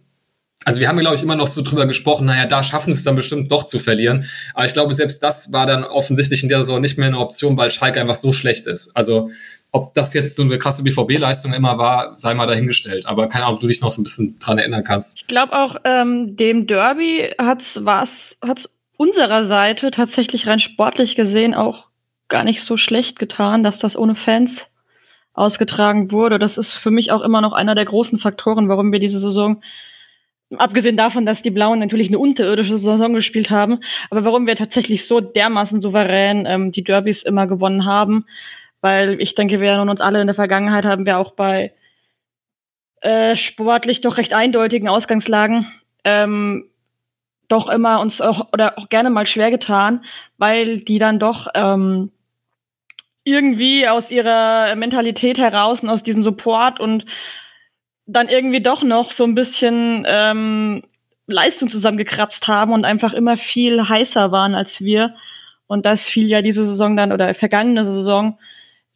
also wir haben, glaube ich, immer noch so drüber gesprochen, naja, da schaffen sie es dann bestimmt doch zu verlieren. Aber ich glaube, selbst das war dann offensichtlich in der Saison nicht mehr eine Option, weil Schalke einfach so schlecht ist. Also ob das jetzt so eine krasse BVB-Leistung immer war, sei mal dahingestellt. Aber keine Ahnung, ob du dich noch so ein bisschen dran erinnern kannst. Ich glaube auch, ähm, dem Derby hat's was hat's unserer Seite tatsächlich rein sportlich gesehen auch gar nicht so schlecht getan, dass das ohne Fans ausgetragen wurde. Das ist für mich auch immer noch einer der großen Faktoren, warum wir diese Saison Abgesehen davon, dass die Blauen natürlich eine unterirdische Saison gespielt haben, aber warum wir tatsächlich so dermaßen souverän ähm, die Derbys immer gewonnen haben, weil ich denke, wir und uns alle in der Vergangenheit haben wir auch bei äh, sportlich doch recht eindeutigen Ausgangslagen ähm, doch immer uns auch, oder auch gerne mal schwer getan, weil die dann doch ähm, irgendwie aus ihrer Mentalität heraus und aus diesem Support und dann irgendwie doch noch so ein bisschen ähm, Leistung zusammengekratzt haben und einfach immer viel heißer waren als wir. Und das fiel ja diese Saison dann oder vergangene Saison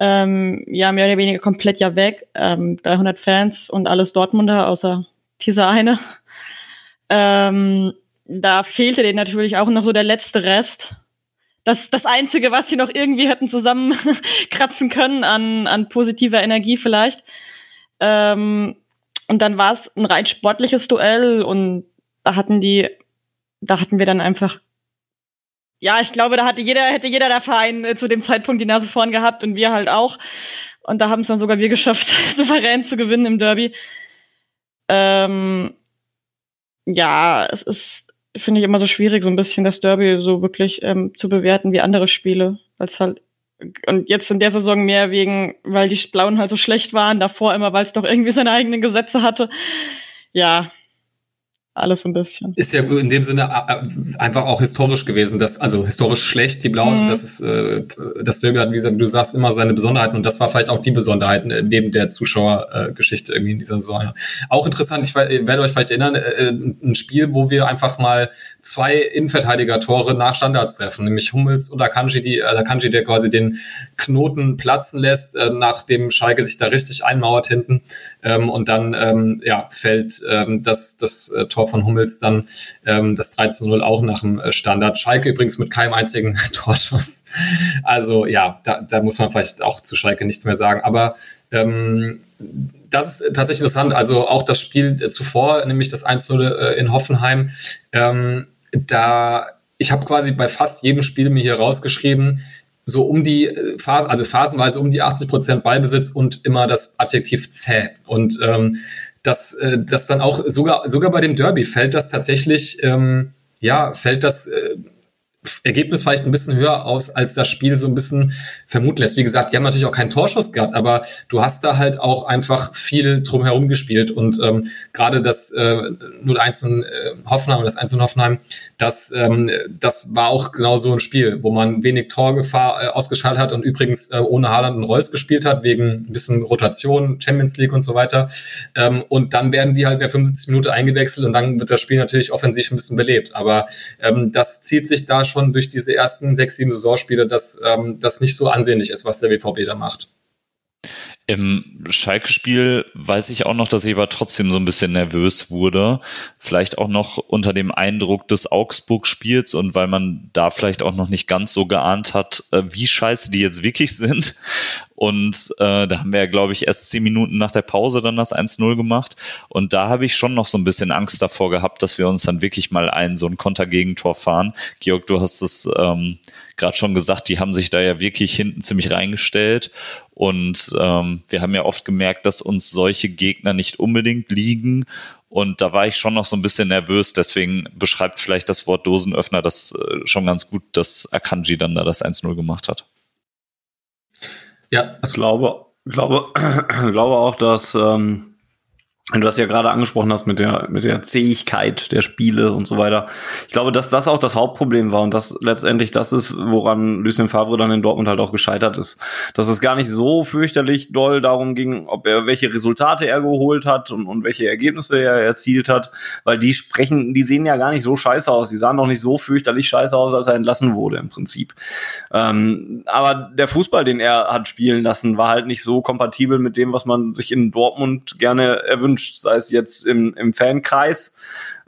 ähm, ja mehr oder weniger komplett ja weg. Ähm, 300 Fans und alles Dortmunder außer dieser eine. Ähm, da fehlte denen natürlich auch noch so der letzte Rest. Das, das Einzige, was sie noch irgendwie hätten zusammenkratzen können an, an positiver Energie vielleicht. Ähm, und dann war es ein rein sportliches Duell und da hatten die, da hatten wir dann einfach, ja, ich glaube, da hatte jeder, hätte jeder der Verein äh, zu dem Zeitpunkt die Nase vorn gehabt und wir halt auch. Und da haben es dann sogar wir geschafft, souverän zu gewinnen im Derby. Ähm, ja, es ist, finde ich, immer so schwierig, so ein bisschen das Derby so wirklich ähm, zu bewerten wie andere Spiele, weil es halt und jetzt in der Saison mehr wegen, weil die Blauen halt so schlecht waren, davor immer, weil es doch irgendwie seine eigenen Gesetze hatte. Ja, alles so ein bisschen. Ist ja in dem Sinne äh, äh, einfach auch historisch gewesen, dass, also historisch schlecht, die Blauen, mhm. das ist, äh, das Derby hat, wie du sagst, immer seine Besonderheiten und das war vielleicht auch die Besonderheiten äh, neben der Zuschauergeschichte irgendwie in dieser Saison. Auch interessant, ich werde euch vielleicht erinnern, äh, ein Spiel, wo wir einfach mal zwei Innenverteidiger-Tore nach Standards treffen, nämlich Hummels und Akanji, die, äh, Akanji, der quasi den Knoten platzen lässt, äh, nachdem Schalke sich da richtig einmauert hinten ähm, und dann ähm, ja, fällt ähm, das, das äh, Tor Tor von Hummels dann ähm, das 13-0 auch nach dem äh, Standard. Schalke übrigens mit keinem einzigen Torschuss. Also ja, da, da muss man vielleicht auch zu Schalke nichts mehr sagen. Aber ähm, das ist tatsächlich interessant. Also auch das Spiel zuvor, nämlich das 1-0 äh, in Hoffenheim, ähm, da ich habe quasi bei fast jedem Spiel mir hier rausgeschrieben, so um die äh, Phase, also phasenweise um die 80 Prozent Ballbesitz und immer das Adjektiv zäh. Und ähm, dass äh, das dann auch sogar sogar bei dem Derby fällt das tatsächlich ähm, ja fällt das äh, Ergebnis vielleicht ein bisschen höher aus, als das Spiel so ein bisschen vermuten lässt. Wie gesagt, die haben natürlich auch keinen Torschuss gehabt, aber du hast da halt auch einfach viel drumherum gespielt und ähm, gerade das äh, 0-1 in äh, Hoffenheim oder das 1 in Hoffenheim, das, ähm, das war auch genau so ein Spiel, wo man wenig Torgefahr äh, ausgeschaltet hat und übrigens äh, ohne Haaland und Reus gespielt hat, wegen ein bisschen Rotation, Champions League und so weiter. Ähm, und dann werden die halt in der 75 Minute eingewechselt und dann wird das Spiel natürlich offensiv ein bisschen belebt. Aber ähm, das zieht sich da schon durch diese ersten sechs, sieben Saisonspiele, dass ähm, das nicht so ansehnlich ist, was der BVB da macht. Im Schalke-Spiel weiß ich auch noch, dass ich aber trotzdem so ein bisschen nervös wurde. Vielleicht auch noch unter dem Eindruck des Augsburg-Spiels und weil man da vielleicht auch noch nicht ganz so geahnt hat, äh, wie scheiße die jetzt wirklich sind. Und äh, da haben wir ja, glaube ich, erst zehn Minuten nach der Pause dann das 1-0 gemacht. Und da habe ich schon noch so ein bisschen Angst davor gehabt, dass wir uns dann wirklich mal ein so ein Kontergegentor fahren. Georg, du hast es ähm, gerade schon gesagt, die haben sich da ja wirklich hinten ziemlich reingestellt. Und ähm, wir haben ja oft gemerkt, dass uns solche Gegner nicht unbedingt liegen. Und da war ich schon noch so ein bisschen nervös. Deswegen beschreibt vielleicht das Wort Dosenöffner das äh, schon ganz gut, dass Akanji dann da das 1-0 gemacht hat. Ja, ich glaube, glaube, glaube auch, dass ähm, du das ja gerade angesprochen hast mit der, mit der Zähigkeit der Spiele und so weiter. Ich glaube, dass das auch das Hauptproblem war und dass letztendlich das ist, woran Lucien Favre dann in Dortmund halt auch gescheitert ist. Dass es gar nicht so fürchterlich doll darum ging, ob er, welche Resultate er geholt hat und, und welche Ergebnisse er erzielt hat, weil die sprechen, die sehen ja gar nicht so scheiße aus. Die sahen doch nicht so fürchterlich scheiße aus, als er entlassen wurde im Prinzip. Ähm, aber der Fußball, den er hat spielen lassen, war halt nicht so kompatibel mit dem, was man sich in Dortmund gerne erwünscht gewünscht, sei es jetzt im, im Fankreis,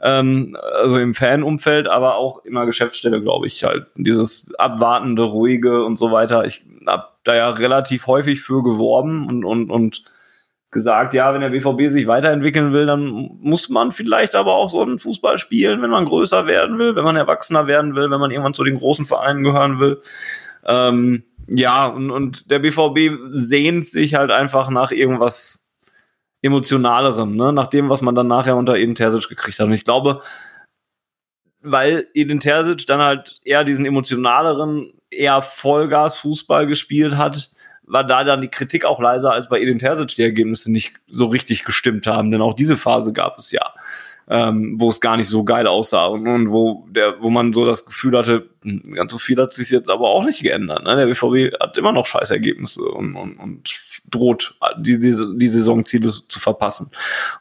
ähm, also im Fanumfeld, aber auch in der Geschäftsstelle, glaube ich, halt. Dieses abwartende, ruhige und so weiter. Ich habe da ja relativ häufig für geworben und, und, und gesagt, ja, wenn der BVB sich weiterentwickeln will, dann muss man vielleicht aber auch so einen Fußball spielen, wenn man größer werden will, wenn man erwachsener werden will, wenn man irgendwann zu den großen Vereinen gehören will. Ähm, ja, und, und der BVB sehnt sich halt einfach nach irgendwas emotionalerem, ne? nach dem, was man dann nachher unter Eden Terzic gekriegt hat. Und ich glaube, weil Eden Terzic dann halt eher diesen emotionaleren, eher Vollgas-Fußball gespielt hat, war da dann die Kritik auch leiser als bei Eden Terzic die Ergebnisse nicht so richtig gestimmt haben, denn auch diese Phase gab es ja. ähm, wo es gar nicht so geil aussah und, und wo der, wo man so das Gefühl hatte, hm, ganz so viel hat sich jetzt aber auch nicht geändert. Ne? Der BVB hat immer noch Scheißergebnisse und, und, und droht, die, die, die Saisonziele zu verpassen.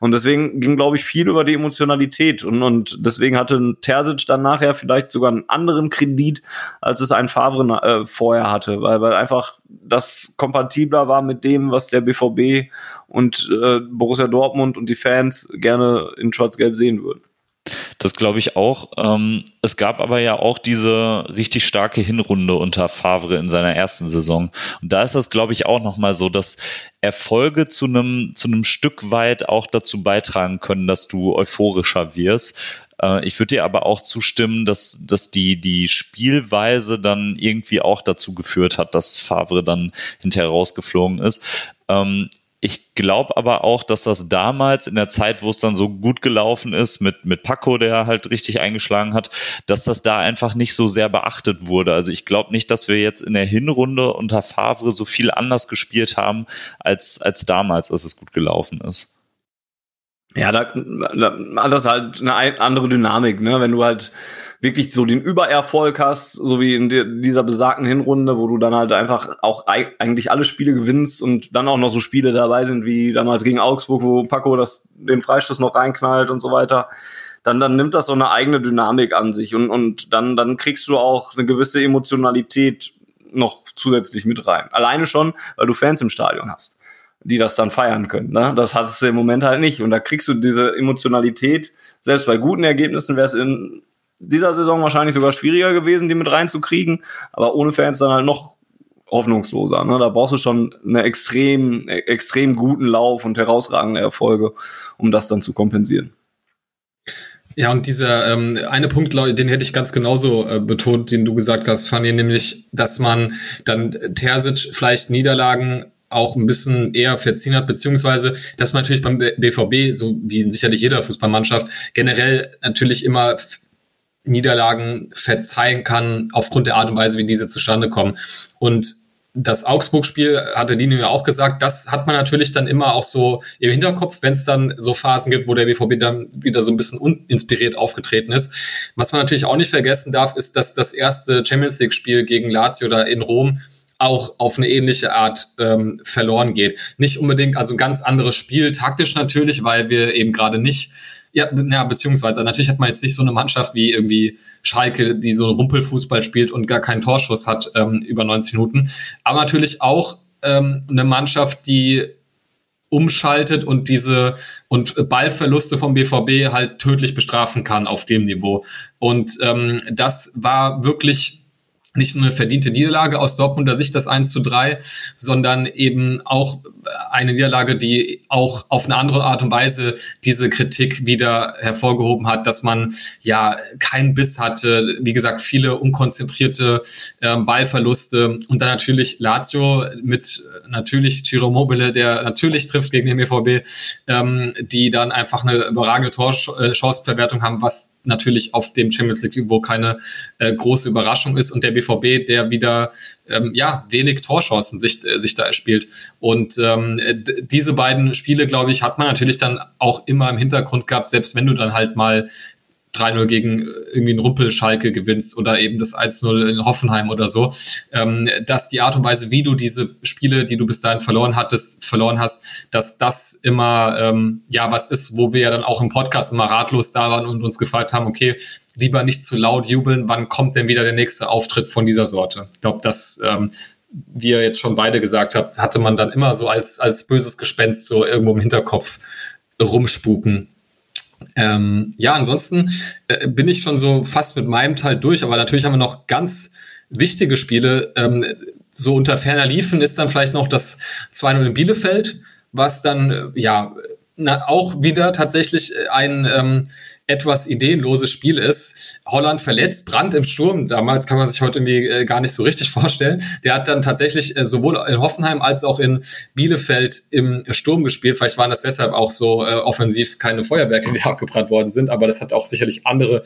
Und deswegen ging, glaube ich, viel über die Emotionalität und, und deswegen hatte Terzic dann nachher vielleicht sogar einen anderen Kredit, als es ein Favre äh, vorher hatte, weil, weil einfach das kompatibler war mit dem, was der BVB und äh, Borussia Dortmund und die Fans gerne in Schwarz-Gelb sehen würden. Das glaube ich auch. Ähm, es gab aber ja auch diese richtig starke Hinrunde unter Favre in seiner ersten Saison. Und da ist das, glaube ich, auch nochmal so, dass Erfolge zu einem, zu Stück weit auch dazu beitragen können, dass du euphorischer wirst. Äh, ich würde dir aber auch zustimmen, dass, dass die, die Spielweise dann irgendwie auch dazu geführt hat, dass Favre dann hinterher rausgeflogen ist. Ähm, ich glaube aber auch, dass das damals in der Zeit, wo es dann so gut gelaufen ist, mit, mit Paco, der halt richtig eingeschlagen hat, dass das da einfach nicht so sehr beachtet wurde. Also ich glaube nicht, dass wir jetzt in der Hinrunde unter Favre so viel anders gespielt haben, als, als damals, als es gut gelaufen ist. Ja, da, da hat das halt eine andere Dynamik, ne? Wenn du halt wirklich so den Übererfolg hast, so wie in dieser besagten Hinrunde, wo du dann halt einfach auch eigentlich alle Spiele gewinnst und dann auch noch so Spiele dabei sind wie damals gegen Augsburg, wo Paco das, den Freistoß noch reinknallt und so weiter, dann, dann nimmt das so eine eigene Dynamik an sich und, und dann, dann kriegst du auch eine gewisse Emotionalität noch zusätzlich mit rein. Alleine schon, weil du Fans im Stadion hast die das dann feiern können. Ne? Das hattest du im Moment halt nicht. Und da kriegst du diese Emotionalität, selbst bei guten Ergebnissen wäre es in dieser Saison wahrscheinlich sogar schwieriger gewesen, die mit reinzukriegen, aber ohne Fans dann halt noch hoffnungsloser. Ne? Da brauchst du schon einen extrem, extrem guten Lauf und herausragende Erfolge, um das dann zu kompensieren. Ja, und dieser ähm, eine Punkt, den hätte ich ganz genauso äh, betont, den du gesagt hast, Fanny, nämlich, dass man dann Terzic vielleicht Niederlagen auch ein bisschen eher verziehen hat, beziehungsweise, dass man natürlich beim BVB, so wie sicherlich jeder Fußballmannschaft, generell natürlich immer Niederlagen verzeihen kann aufgrund der Art und Weise, wie diese zustande kommen. Und das Augsburg-Spiel, hatte Lino ja auch gesagt, das hat man natürlich dann immer auch so im Hinterkopf, wenn es dann so Phasen gibt, wo der BVB dann wieder so ein bisschen uninspiriert aufgetreten ist. Was man natürlich auch nicht vergessen darf, ist, dass das erste Champions League-Spiel gegen Lazio da in Rom auch auf eine ähnliche Art ähm, verloren geht. Nicht unbedingt, also ein ganz anderes Spiel, taktisch natürlich, weil wir eben gerade nicht ja, ja, beziehungsweise natürlich hat man jetzt nicht so eine Mannschaft wie irgendwie Schalke, die so Rumpelfußball spielt und gar keinen Torschuss hat ähm, über 90 Minuten. Aber natürlich auch ähm, eine Mannschaft, die umschaltet und diese und Ballverluste vom BVB halt tödlich bestrafen kann auf dem Niveau. Und ähm, das war wirklich nicht nur eine verdiente Niederlage aus Dortmunder Sicht, das 1 zu 3, sondern eben auch eine Niederlage, die auch auf eine andere Art und Weise diese Kritik wieder hervorgehoben hat, dass man ja keinen Biss hatte, wie gesagt, viele unkonzentrierte äh, Ballverluste und dann natürlich Lazio mit natürlich Ciro Mobile, der natürlich trifft gegen den BVB, ähm, die dann einfach eine überragende Torchanceverwertung haben, was natürlich auf dem Champions League Niveau keine äh, große Überraschung ist und der BVB, der wieder ähm, ja wenig Torchancen sich, äh, sich da erspielt. Und ähm, diese beiden Spiele, glaube ich, hat man natürlich dann auch immer im Hintergrund gehabt, selbst wenn du dann halt mal 3-0 gegen irgendwie einen Rumpelschalke gewinnst oder eben das 1-0 in Hoffenheim oder so, ähm, dass die Art und Weise, wie du diese Spiele, die du bis dahin verloren hattest, verloren hast, dass das immer ähm, ja was ist, wo wir ja dann auch im Podcast immer ratlos da waren und uns gefragt haben, okay, lieber nicht zu laut jubeln, wann kommt denn wieder der nächste Auftritt von dieser Sorte? Ich glaube, dass ähm, wie ihr jetzt schon beide gesagt habt, hatte man dann immer so als, als böses Gespenst so irgendwo im Hinterkopf rumspuken. Ähm, ja, ansonsten äh, bin ich schon so fast mit meinem Teil durch, aber natürlich haben wir noch ganz wichtige Spiele. Ähm, so unter ferner Liefen ist dann vielleicht noch das 2-0 in Bielefeld, was dann äh, ja na, auch wieder tatsächlich ein ähm, etwas ideenloses Spiel ist. Holland verletzt, Brand im Sturm. Damals kann man sich heute irgendwie äh, gar nicht so richtig vorstellen. Der hat dann tatsächlich äh, sowohl in Hoffenheim als auch in Bielefeld im Sturm gespielt. Vielleicht waren das deshalb auch so äh, offensiv keine Feuerwerke, die abgebrannt worden sind, aber das hat auch sicherlich andere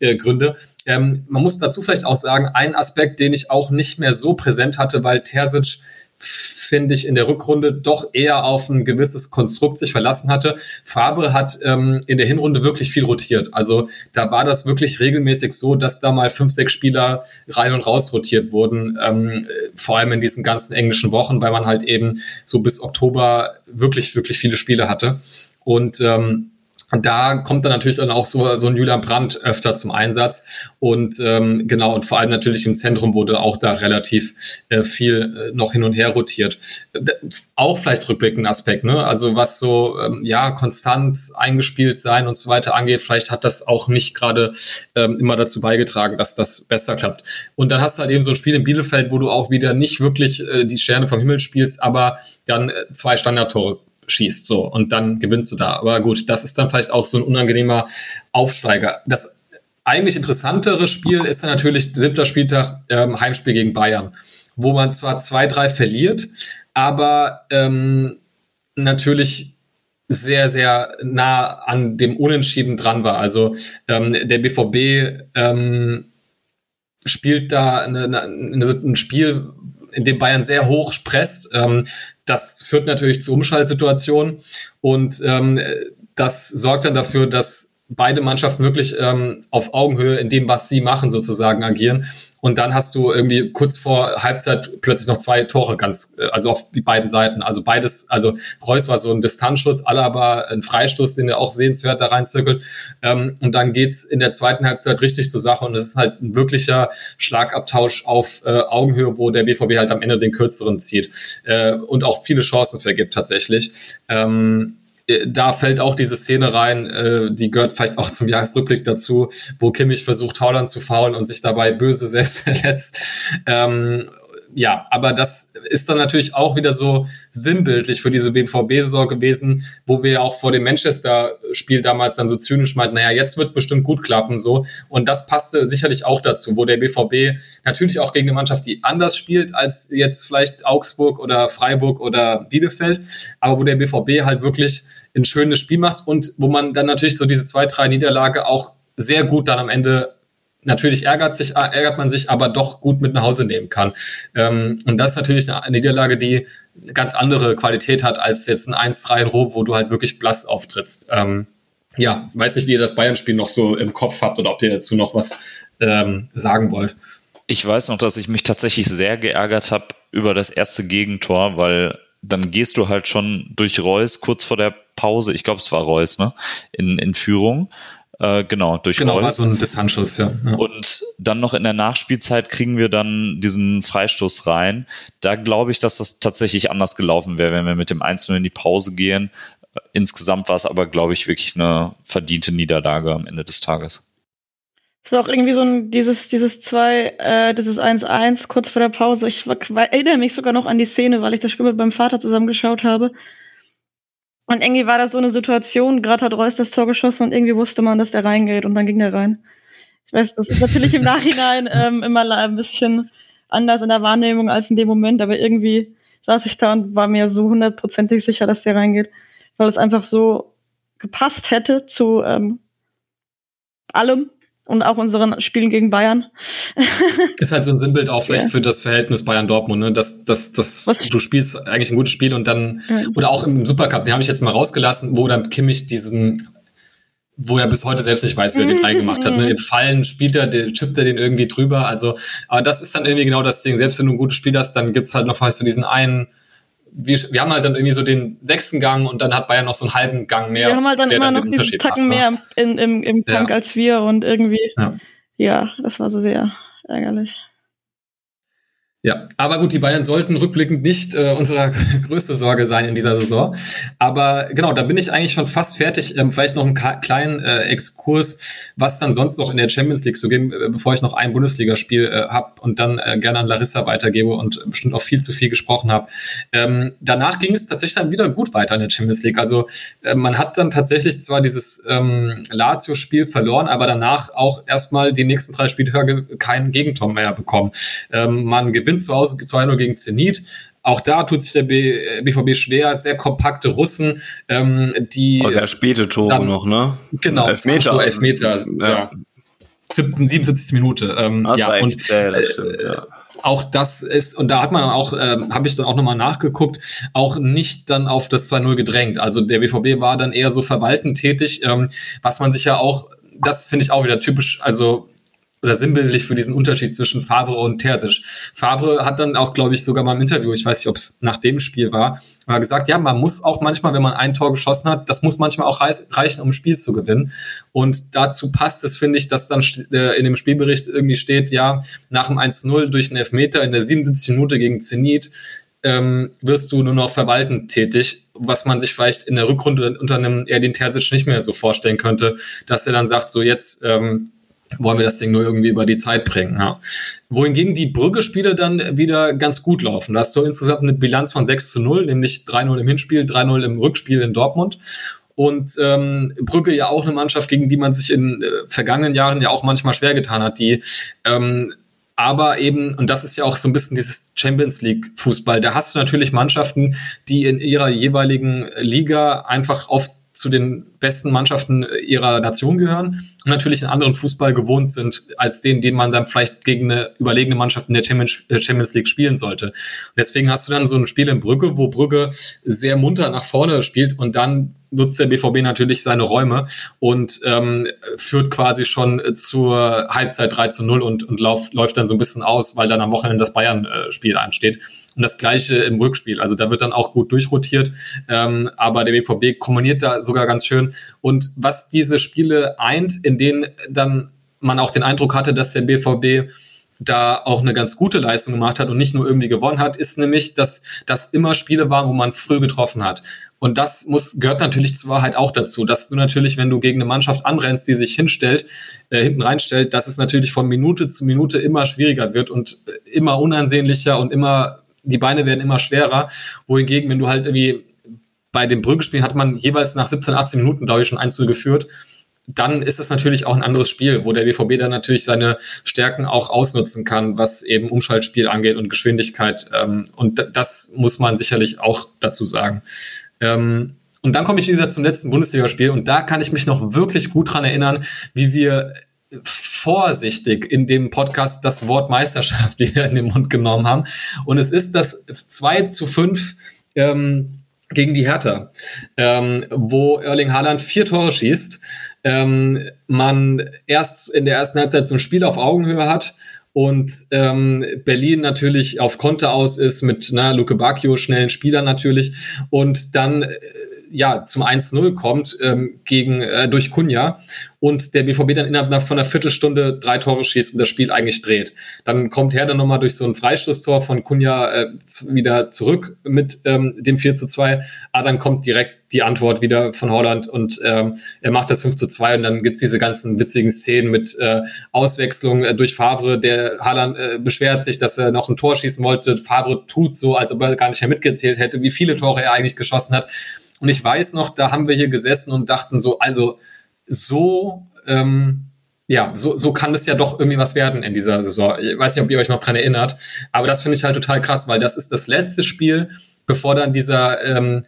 äh, Gründe. Ähm, man muss dazu vielleicht auch sagen, ein Aspekt, den ich auch nicht mehr so präsent hatte, weil Terzic finde ich, in der Rückrunde doch eher auf ein gewisses Konstrukt sich verlassen hatte. Favre hat ähm, in der Hinrunde wirklich viel rotiert. Also da war das wirklich regelmäßig so, dass da mal fünf, sechs Spieler rein und raus rotiert wurden, ähm, vor allem in diesen ganzen englischen Wochen, weil man halt eben so bis Oktober wirklich, wirklich viele Spiele hatte. Und ähm, und da kommt dann natürlich dann auch so, so ein Julian Brandt öfter zum Einsatz. Und ähm, genau, und vor allem natürlich im Zentrum wurde auch da relativ äh, viel äh, noch hin und her rotiert. D auch vielleicht rückblickend Aspekt, ne? Also was so, ähm, ja, konstant eingespielt sein und so weiter angeht, vielleicht hat das auch nicht gerade ähm, immer dazu beigetragen, dass das besser klappt. Und dann hast du halt eben so ein Spiel in Bielefeld, wo du auch wieder nicht wirklich äh, die Sterne vom Himmel spielst, aber dann äh, zwei Standardtore schießt, so, und dann gewinnst du da. Aber gut, das ist dann vielleicht auch so ein unangenehmer Aufsteiger. Das eigentlich interessantere Spiel ist dann natürlich siebter Spieltag ähm, Heimspiel gegen Bayern, wo man zwar 2-3 verliert, aber ähm, natürlich sehr, sehr nah an dem Unentschieden dran war. Also ähm, der BVB ähm, spielt da eine, eine, ein Spiel, in dem Bayern sehr hoch presst. Ähm, das führt natürlich zu Umschaltsituationen. Und ähm, das sorgt dann dafür, dass beide Mannschaften wirklich ähm, auf Augenhöhe in dem, was sie machen, sozusagen agieren. Und dann hast du irgendwie kurz vor Halbzeit plötzlich noch zwei Tore ganz, äh, also auf die beiden Seiten. Also beides, also Reus war so ein Distanzschuss, Alaba ein Freistoß, den er auch sehenswert da reinzirkelt. Ähm, und dann geht's in der zweiten Halbzeit richtig zur Sache und es ist halt ein wirklicher Schlagabtausch auf äh, Augenhöhe, wo der BVB halt am Ende den kürzeren zieht äh, und auch viele Chancen vergibt tatsächlich. Ähm, äh, da fällt auch diese Szene rein, äh, die gehört vielleicht auch zum Jahresrückblick dazu, wo Kimmich versucht, Haaland zu faulen und sich dabei böse selbst verletzt. Ähm, ja, aber das ist dann natürlich auch wieder so sinnbildlich für diese BVB-Saison gewesen, wo wir ja auch vor dem Manchester-Spiel damals dann so zynisch meinten, naja, jetzt wird's bestimmt gut klappen, so. Und das passte sicherlich auch dazu, wo der BVB natürlich auch gegen eine Mannschaft, die anders spielt als jetzt vielleicht Augsburg oder Freiburg oder Bielefeld, aber wo der BVB halt wirklich ein schönes Spiel macht und wo man dann natürlich so diese zwei, drei Niederlage auch sehr gut dann am Ende natürlich ärgert sich, ärgert man sich, aber doch gut mit nach Hause nehmen kann. Ähm, und das ist natürlich eine Niederlage, die eine ganz andere Qualität hat als jetzt ein 1-3 in Rom, wo du halt wirklich blass auftrittst. Ähm, ja, weiß nicht, wie ihr das Bayern-Spiel noch so im Kopf habt oder ob ihr dazu noch was ähm, sagen wollt. Ich weiß noch, dass ich mich tatsächlich sehr geärgert habe über das erste Gegentor, weil dann gehst du halt schon durch Reus kurz vor der Pause, ich glaube, es war Reus, ne, in, in Führung. Äh, genau, durch genau, Reus. so ein Distanzschuss, ja. ja. Und dann noch in der Nachspielzeit kriegen wir dann diesen Freistoß rein. Da glaube ich, dass das tatsächlich anders gelaufen wäre, wenn wir mit dem Einzelnen in die Pause gehen. Insgesamt war es aber, glaube ich, wirklich eine verdiente Niederlage am Ende des Tages. Es war auch irgendwie so ein, dieses, dieses zwei, äh, dieses 1-1 kurz vor der Pause. Ich erinnere mich sogar noch an die Szene, weil ich das Spiel mit meinem Vater zusammengeschaut habe. Und irgendwie war das so eine Situation, gerade hat Reus das Tor geschossen und irgendwie wusste man, dass der reingeht und dann ging der rein. Ich weiß, das ist natürlich im Nachhinein ähm, immer ein bisschen anders in der Wahrnehmung als in dem Moment, aber irgendwie saß ich da und war mir so hundertprozentig sicher, dass der reingeht, weil es einfach so gepasst hätte zu ähm, allem, und auch unseren Spielen gegen Bayern. ist halt so ein Sinnbild auch vielleicht ja. für das Verhältnis Bayern-Dortmund, ne? dass, dass, dass du spielst eigentlich ein gutes Spiel und dann, ja. oder auch im Supercup, den habe ich jetzt mal rausgelassen, wo dann Kimmich diesen, wo er bis heute selbst nicht weiß, wie er den mhm. reingemacht hat. Ne? Im Fallen spielt er, der, chippt er den irgendwie drüber. Also, aber das ist dann irgendwie genau das Ding. Selbst wenn du ein gutes Spiel hast, dann gibt's halt noch weißt du, diesen einen wir, wir haben halt dann irgendwie so den sechsten Gang und dann hat Bayern noch so einen halben Gang mehr. Wir haben halt dann immer dann noch diesen Tacken macht, mehr in, im, im Tank ja. als wir und irgendwie, ja. ja, das war so sehr ärgerlich. Ja, aber gut, die Bayern sollten rückblickend nicht äh, unsere größte Sorge sein in dieser Saison. Aber genau, da bin ich eigentlich schon fast fertig. Ähm, vielleicht noch einen kleinen äh, Exkurs, was dann sonst noch in der Champions League so geht, äh, bevor ich noch ein Bundesligaspiel äh, habe und dann äh, gerne an Larissa weitergebe und bestimmt auch viel zu viel gesprochen habe. Ähm, danach ging es tatsächlich dann wieder gut weiter in der Champions League. Also äh, man hat dann tatsächlich zwar dieses ähm, Lazio-Spiel verloren, aber danach auch erstmal die nächsten drei Spieltage kein Gegentor mehr bekommen. Ähm, man gewinnt gewinnt zu Hause 2-0 gegen Zenit. Auch da tut sich der B BVB schwer, sehr kompakte Russen, ähm, die. Also sehr späte Tore dann, noch, ne? Genau, Elfmeter. Elfmeter, ja. ja. 77. Minute. Ähm, das ja, und, zäh, das stimmt, ja. auch das ist, und da hat man auch, äh, habe ich dann auch nochmal nachgeguckt, auch nicht dann auf das 2-0 gedrängt. Also der BVB war dann eher so verwaltend tätig, ähm, was man sich ja auch, das finde ich auch wieder typisch, also oder sinnbildlich für diesen Unterschied zwischen Favre und Terzic. Favre hat dann auch, glaube ich, sogar mal im Interview, ich weiß nicht, ob es nach dem Spiel war, aber gesagt, ja, man muss auch manchmal, wenn man ein Tor geschossen hat, das muss manchmal auch reichen, um ein Spiel zu gewinnen. Und dazu passt es, finde ich, dass dann äh, in dem Spielbericht irgendwie steht, ja, nach dem 1-0 durch einen Elfmeter in der 77. Minute gegen Zenit ähm, wirst du nur noch verwaltend tätig, was man sich vielleicht in der Rückrunde unter einem Erdin Terzic nicht mehr so vorstellen könnte, dass er dann sagt, so jetzt ähm, wollen wir das Ding nur irgendwie über die Zeit bringen. Ja. Wohingegen die Brügge-Spiele dann wieder ganz gut laufen. Da hast du insgesamt eine Bilanz von 6 zu 0, nämlich 3-0 im Hinspiel, 3-0 im Rückspiel in Dortmund. Und ähm, Brügge ja auch eine Mannschaft, gegen die man sich in äh, vergangenen Jahren ja auch manchmal schwer getan hat, die ähm, aber eben, und das ist ja auch so ein bisschen dieses Champions League Fußball, da hast du natürlich Mannschaften, die in ihrer jeweiligen Liga einfach oft zu den besten Mannschaften ihrer Nation gehören und natürlich einen anderen Fußball gewohnt sind, als den, den man dann vielleicht gegen eine überlegene Mannschaft in der äh, Champions League spielen sollte. Und deswegen hast du dann so ein Spiel in Brügge, wo Brügge sehr munter nach vorne spielt und dann nutzt der BVB natürlich seine Räume und ähm, führt quasi schon zur Halbzeit 3 zu 0 und, und lauf, läuft dann so ein bisschen aus, weil dann am Wochenende das Bayern-Spiel ansteht. Und das gleiche im Rückspiel. Also da wird dann auch gut durchrotiert. Ähm, aber der BVB kombiniert da sogar ganz schön. Und was diese Spiele eint, in denen dann man auch den Eindruck hatte, dass der BVB da auch eine ganz gute Leistung gemacht hat und nicht nur irgendwie gewonnen hat, ist nämlich, dass das immer Spiele waren, wo man früh getroffen hat. Und das muss, gehört natürlich zur Wahrheit auch dazu, dass du natürlich, wenn du gegen eine Mannschaft anrennst, die sich hinstellt, äh, hinten reinstellt, dass es natürlich von Minute zu Minute immer schwieriger wird und äh, immer unansehnlicher und immer, die Beine werden immer schwerer. Wohingegen, wenn du halt irgendwie bei dem Brüggespiel hat man jeweils nach 17, 18 Minuten, glaube ich, schon einzeln geführt dann ist es natürlich auch ein anderes Spiel, wo der BVB dann natürlich seine Stärken auch ausnutzen kann, was eben Umschaltspiel angeht und Geschwindigkeit. Ähm, und das muss man sicherlich auch dazu sagen. Ähm, und dann komme ich, wie gesagt, zum letzten Bundesligaspiel und da kann ich mich noch wirklich gut dran erinnern, wie wir vorsichtig in dem Podcast das Wort Meisterschaft wieder in den Mund genommen haben. Und es ist das 2 zu 5 ähm, gegen die Hertha, ähm, wo Erling Haaland vier Tore schießt ähm, man erst in der ersten Halbzeit so ein Spiel auf Augenhöhe hat und ähm, Berlin natürlich auf Konter aus ist mit na, Luke Bacchio, schnellen Spieler natürlich. Und dann äh, ja zum 1-0 kommt ähm, gegen äh, durch Kunja und der BVB dann innerhalb von einer Viertelstunde drei Tore schießt und das Spiel eigentlich dreht. Dann kommt Herder nochmal durch so ein Freistoßtor von Kunja äh, wieder zurück mit ähm, dem 4 zu 2. Ah, dann kommt direkt die Antwort wieder von Holland und ähm, er macht das 5 zu 2 und dann gibt's diese ganzen witzigen Szenen mit äh, Auswechslung äh, durch Favre. Der Haaland äh, beschwert sich, dass er noch ein Tor schießen wollte. Favre tut so, als ob er gar nicht mehr mitgezählt hätte, wie viele Tore er eigentlich geschossen hat. Und ich weiß noch, da haben wir hier gesessen und dachten so, also so, ähm, ja, so, so kann es ja doch irgendwie was werden in dieser Saison. Ich weiß nicht, ob ihr euch noch dran erinnert, aber das finde ich halt total krass, weil das ist das letzte Spiel, bevor dann dieser ähm,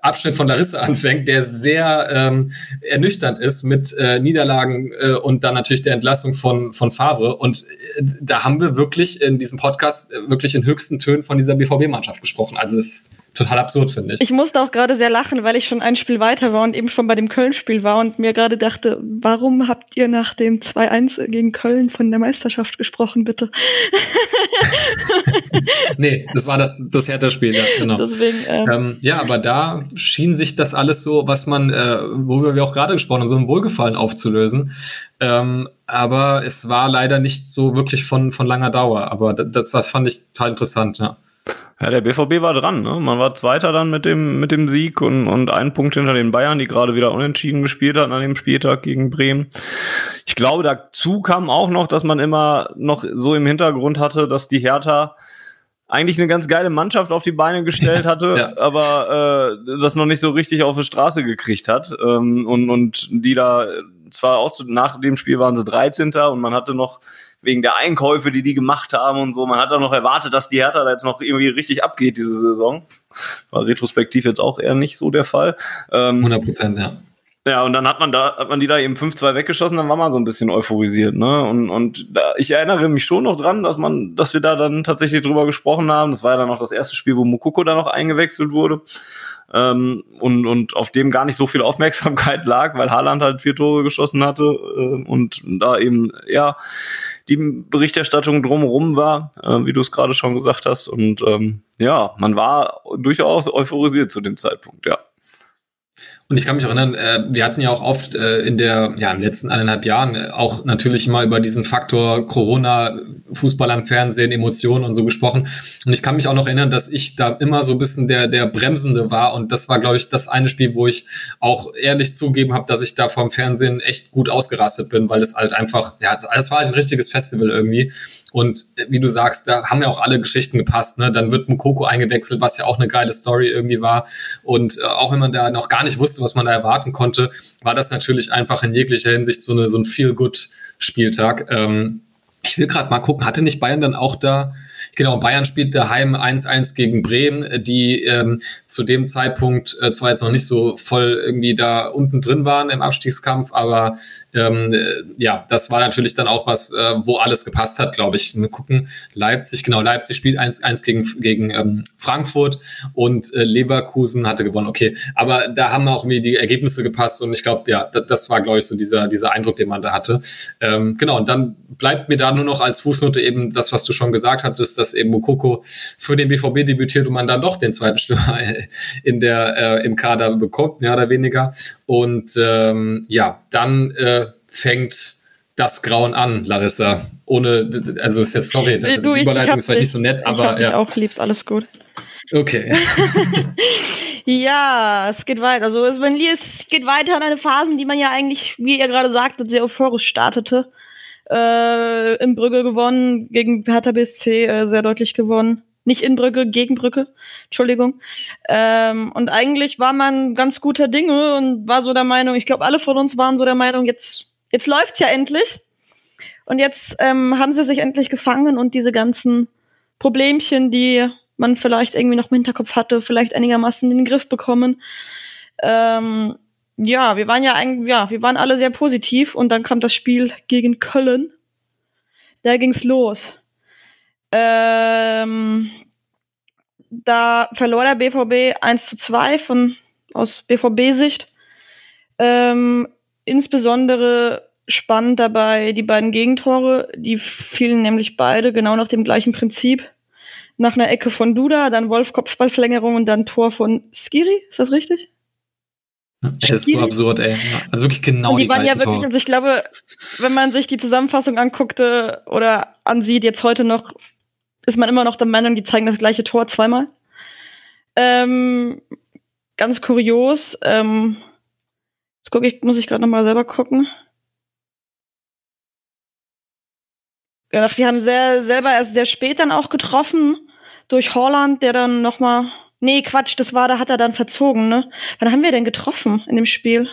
Abschnitt von Larissa anfängt, der sehr ähm, ernüchternd ist mit äh, Niederlagen äh, und dann natürlich der Entlassung von, von Favre. Und äh, da haben wir wirklich in diesem Podcast äh, wirklich in höchsten Tönen von dieser BVB-Mannschaft gesprochen. Also es ist total absurd, finde ich. Ich musste auch gerade sehr lachen, weil ich schon ein Spiel weiter war und eben schon bei dem Köln-Spiel war und mir gerade dachte, warum habt ihr nach dem 2-1 gegen Köln von der Meisterschaft gesprochen, bitte? nee, das war das, das Hertha-Spiel, ja, genau. Deswegen, ähm, ähm, ja, aber da schien sich das alles so, was man, äh, worüber wir auch gerade gesprochen haben, so ein Wohlgefallen aufzulösen. Ähm, aber es war leider nicht so wirklich von, von langer Dauer. Aber das, das fand ich total interessant, ja. Ja, der BVB war dran. Ne? Man war Zweiter dann mit dem, mit dem Sieg und, und einen Punkt hinter den Bayern, die gerade wieder unentschieden gespielt hatten an dem Spieltag gegen Bremen. Ich glaube, dazu kam auch noch, dass man immer noch so im Hintergrund hatte, dass die Hertha eigentlich eine ganz geile Mannschaft auf die Beine gestellt hatte, ja. aber äh, das noch nicht so richtig auf die Straße gekriegt hat. Ähm, und, und die da zwar auch zu, nach dem Spiel waren sie 13. und man hatte noch wegen der Einkäufe, die die gemacht haben und so. Man hat da noch erwartet, dass die Hertha da jetzt noch irgendwie richtig abgeht diese Saison. War retrospektiv jetzt auch eher nicht so der Fall. Ähm, 100 Prozent, ja. Ja, und dann hat man da, hat man die da eben 5-2 weggeschossen, dann war man so ein bisschen euphorisiert, ne? Und, und da, ich erinnere mich schon noch dran, dass man, dass wir da dann tatsächlich drüber gesprochen haben. Das war ja dann auch das erste Spiel, wo Mukoko da noch eingewechselt wurde. Ähm, und, und auf dem gar nicht so viel Aufmerksamkeit lag, weil Haaland halt vier Tore geschossen hatte äh, und da eben, ja, die Berichterstattung drumherum war, äh, wie du es gerade schon gesagt hast. Und ähm, ja, man war durchaus euphorisiert zu dem Zeitpunkt, ja. Und ich kann mich erinnern, äh, wir hatten ja auch oft äh, in der, ja, in den letzten eineinhalb Jahren äh, auch natürlich immer über diesen Faktor Corona, Fußball am Fernsehen, Emotionen und so gesprochen. Und ich kann mich auch noch erinnern, dass ich da immer so ein bisschen der, der Bremsende war. Und das war, glaube ich, das eine Spiel, wo ich auch ehrlich zugeben habe, dass ich da vom Fernsehen echt gut ausgerastet bin, weil es halt einfach, ja, es war halt ein richtiges Festival irgendwie. Und äh, wie du sagst, da haben ja auch alle Geschichten gepasst. Ne? Dann wird Mukoko eingewechselt, was ja auch eine geile Story irgendwie war. Und äh, auch wenn man da noch gar nicht wusste, was man da erwarten konnte, war das natürlich einfach in jeglicher Hinsicht so, eine, so ein Feel-Good-Spieltag. Ähm, ich will gerade mal gucken, hatte nicht Bayern dann auch da Genau, Bayern spielt daheim 1-1 gegen Bremen, die ähm, zu dem Zeitpunkt äh, zwar jetzt noch nicht so voll irgendwie da unten drin waren im Abstiegskampf, aber ähm, äh, ja, das war natürlich dann auch was, äh, wo alles gepasst hat, glaube ich. Wir gucken, Leipzig, genau, Leipzig spielt 1-1 gegen, gegen ähm, Frankfurt und äh, Leverkusen hatte gewonnen. Okay, aber da haben auch irgendwie die Ergebnisse gepasst und ich glaube, ja, das, war, glaube ich, so dieser, dieser Eindruck, den man da hatte. Ähm, genau, und dann bleibt mir da nur noch als Fußnote eben das, was du schon gesagt hattest, dass dass eben Mokoko für den BVB debütiert und man dann doch den zweiten Stürmer in der, äh, im Kader bekommt, mehr oder weniger. Und ähm, ja, dann äh, fängt das Grauen an, Larissa. Ohne, also ist jetzt, sorry, die du, Überleitung ist vielleicht nicht so nett, aber ja. auch lieb, alles gut. Okay. ja, es geht weiter. Also es, es geht weiter in eine Phasen, die man ja eigentlich, wie ihr gerade sagtet, sehr euphorisch startete äh, in Brügge gewonnen, gegen Hertha BSC äh, sehr deutlich gewonnen. Nicht in Brügge, gegen Brügge, Entschuldigung. Ähm, und eigentlich war man ganz guter Dinge und war so der Meinung, ich glaube, alle von uns waren so der Meinung, jetzt, jetzt läuft's ja endlich. Und jetzt ähm, haben sie sich endlich gefangen und diese ganzen Problemchen, die man vielleicht irgendwie noch im Hinterkopf hatte, vielleicht einigermaßen in den Griff bekommen. Ähm, ja, wir waren ja eigentlich, ja, wir waren alle sehr positiv und dann kam das Spiel gegen Köln. Da ging's los. Ähm, da verlor der BVB 1 zu 2 von, aus BVB-Sicht. Ähm, insbesondere spannend dabei die beiden Gegentore, die fielen nämlich beide genau nach dem gleichen Prinzip. Nach einer Ecke von Duda, dann Wolf Kopfballverlängerung und dann Tor von Skiri, ist das richtig? Das ist so absurd, ey. Also wirklich genau und die, die waren ja wirklich, also ich glaube, wenn man sich die Zusammenfassung anguckte oder ansieht, jetzt heute noch, ist man immer noch der Meinung, die zeigen das gleiche Tor zweimal. Ähm, ganz kurios. Ähm, jetzt gucke ich, muss ich gerade nochmal selber gucken. Ja, wir haben sehr, selber erst sehr spät dann auch getroffen durch Holland, der dann nochmal Nee, Quatsch, das war, da hat er dann verzogen, ne? Wann haben wir denn getroffen in dem Spiel?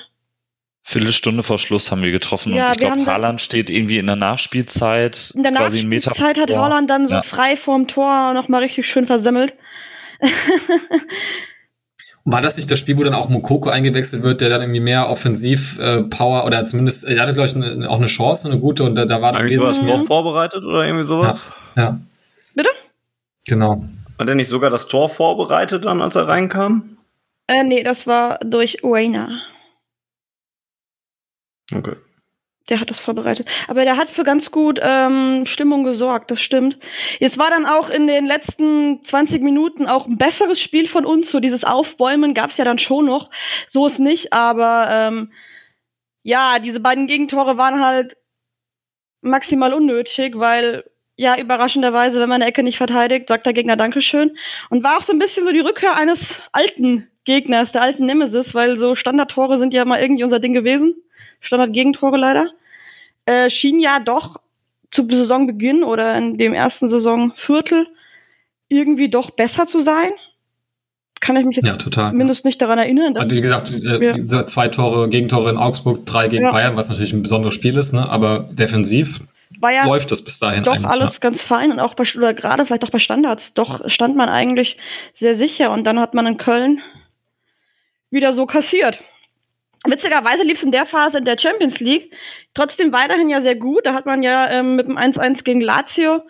Viertelstunde vor Schluss haben wir getroffen ja, und ich glaube, Haaland steht irgendwie in der Nachspielzeit. In der Nachspielzeit hat Haaland dann so ja. frei vorm Tor nochmal richtig schön versemmelt. War das nicht das Spiel, wo dann auch Mokoko eingewechselt wird, der dann irgendwie mehr Offensiv-Power äh, oder zumindest, er hatte, glaube ich, eine, auch eine Chance, eine gute und da, da war dann. Eigentlich sowas Tor vorbereitet oder irgendwie sowas? Ja. ja. Bitte? Genau. Hat er nicht sogar das Tor vorbereitet dann, als er reinkam? Äh, nee, das war durch Uena. Okay. Der hat das vorbereitet. Aber der hat für ganz gut ähm, Stimmung gesorgt, das stimmt. Jetzt war dann auch in den letzten 20 Minuten auch ein besseres Spiel von uns. So dieses Aufbäumen gab es ja dann schon noch. So ist nicht, aber ähm, ja, diese beiden Gegentore waren halt maximal unnötig, weil ja, überraschenderweise, wenn man eine Ecke nicht verteidigt, sagt der Gegner Dankeschön. Und war auch so ein bisschen so die Rückkehr eines alten Gegners, der alten Nemesis, weil so Standardtore sind ja mal irgendwie unser Ding gewesen. Standard-Gegentore leider. Äh, schien ja doch zu Saisonbeginn oder in dem ersten Saisonviertel irgendwie doch besser zu sein. Kann ich mich jetzt ja, total, mindestens ja. nicht daran erinnern. Also wie gesagt, äh, ja. zwei Tore, Gegentore in Augsburg, drei gegen Bayern, was natürlich ein besonderes Spiel ist, ne? aber defensiv war ja läuft das bis dahin doch alles ja. ganz fein und auch bei, oder gerade vielleicht auch bei Standards, doch stand man eigentlich sehr sicher und dann hat man in Köln wieder so kassiert. Witzigerweise lief es in der Phase in der Champions League trotzdem weiterhin ja sehr gut. Da hat man ja ähm, mit dem 1-1 gegen Lazio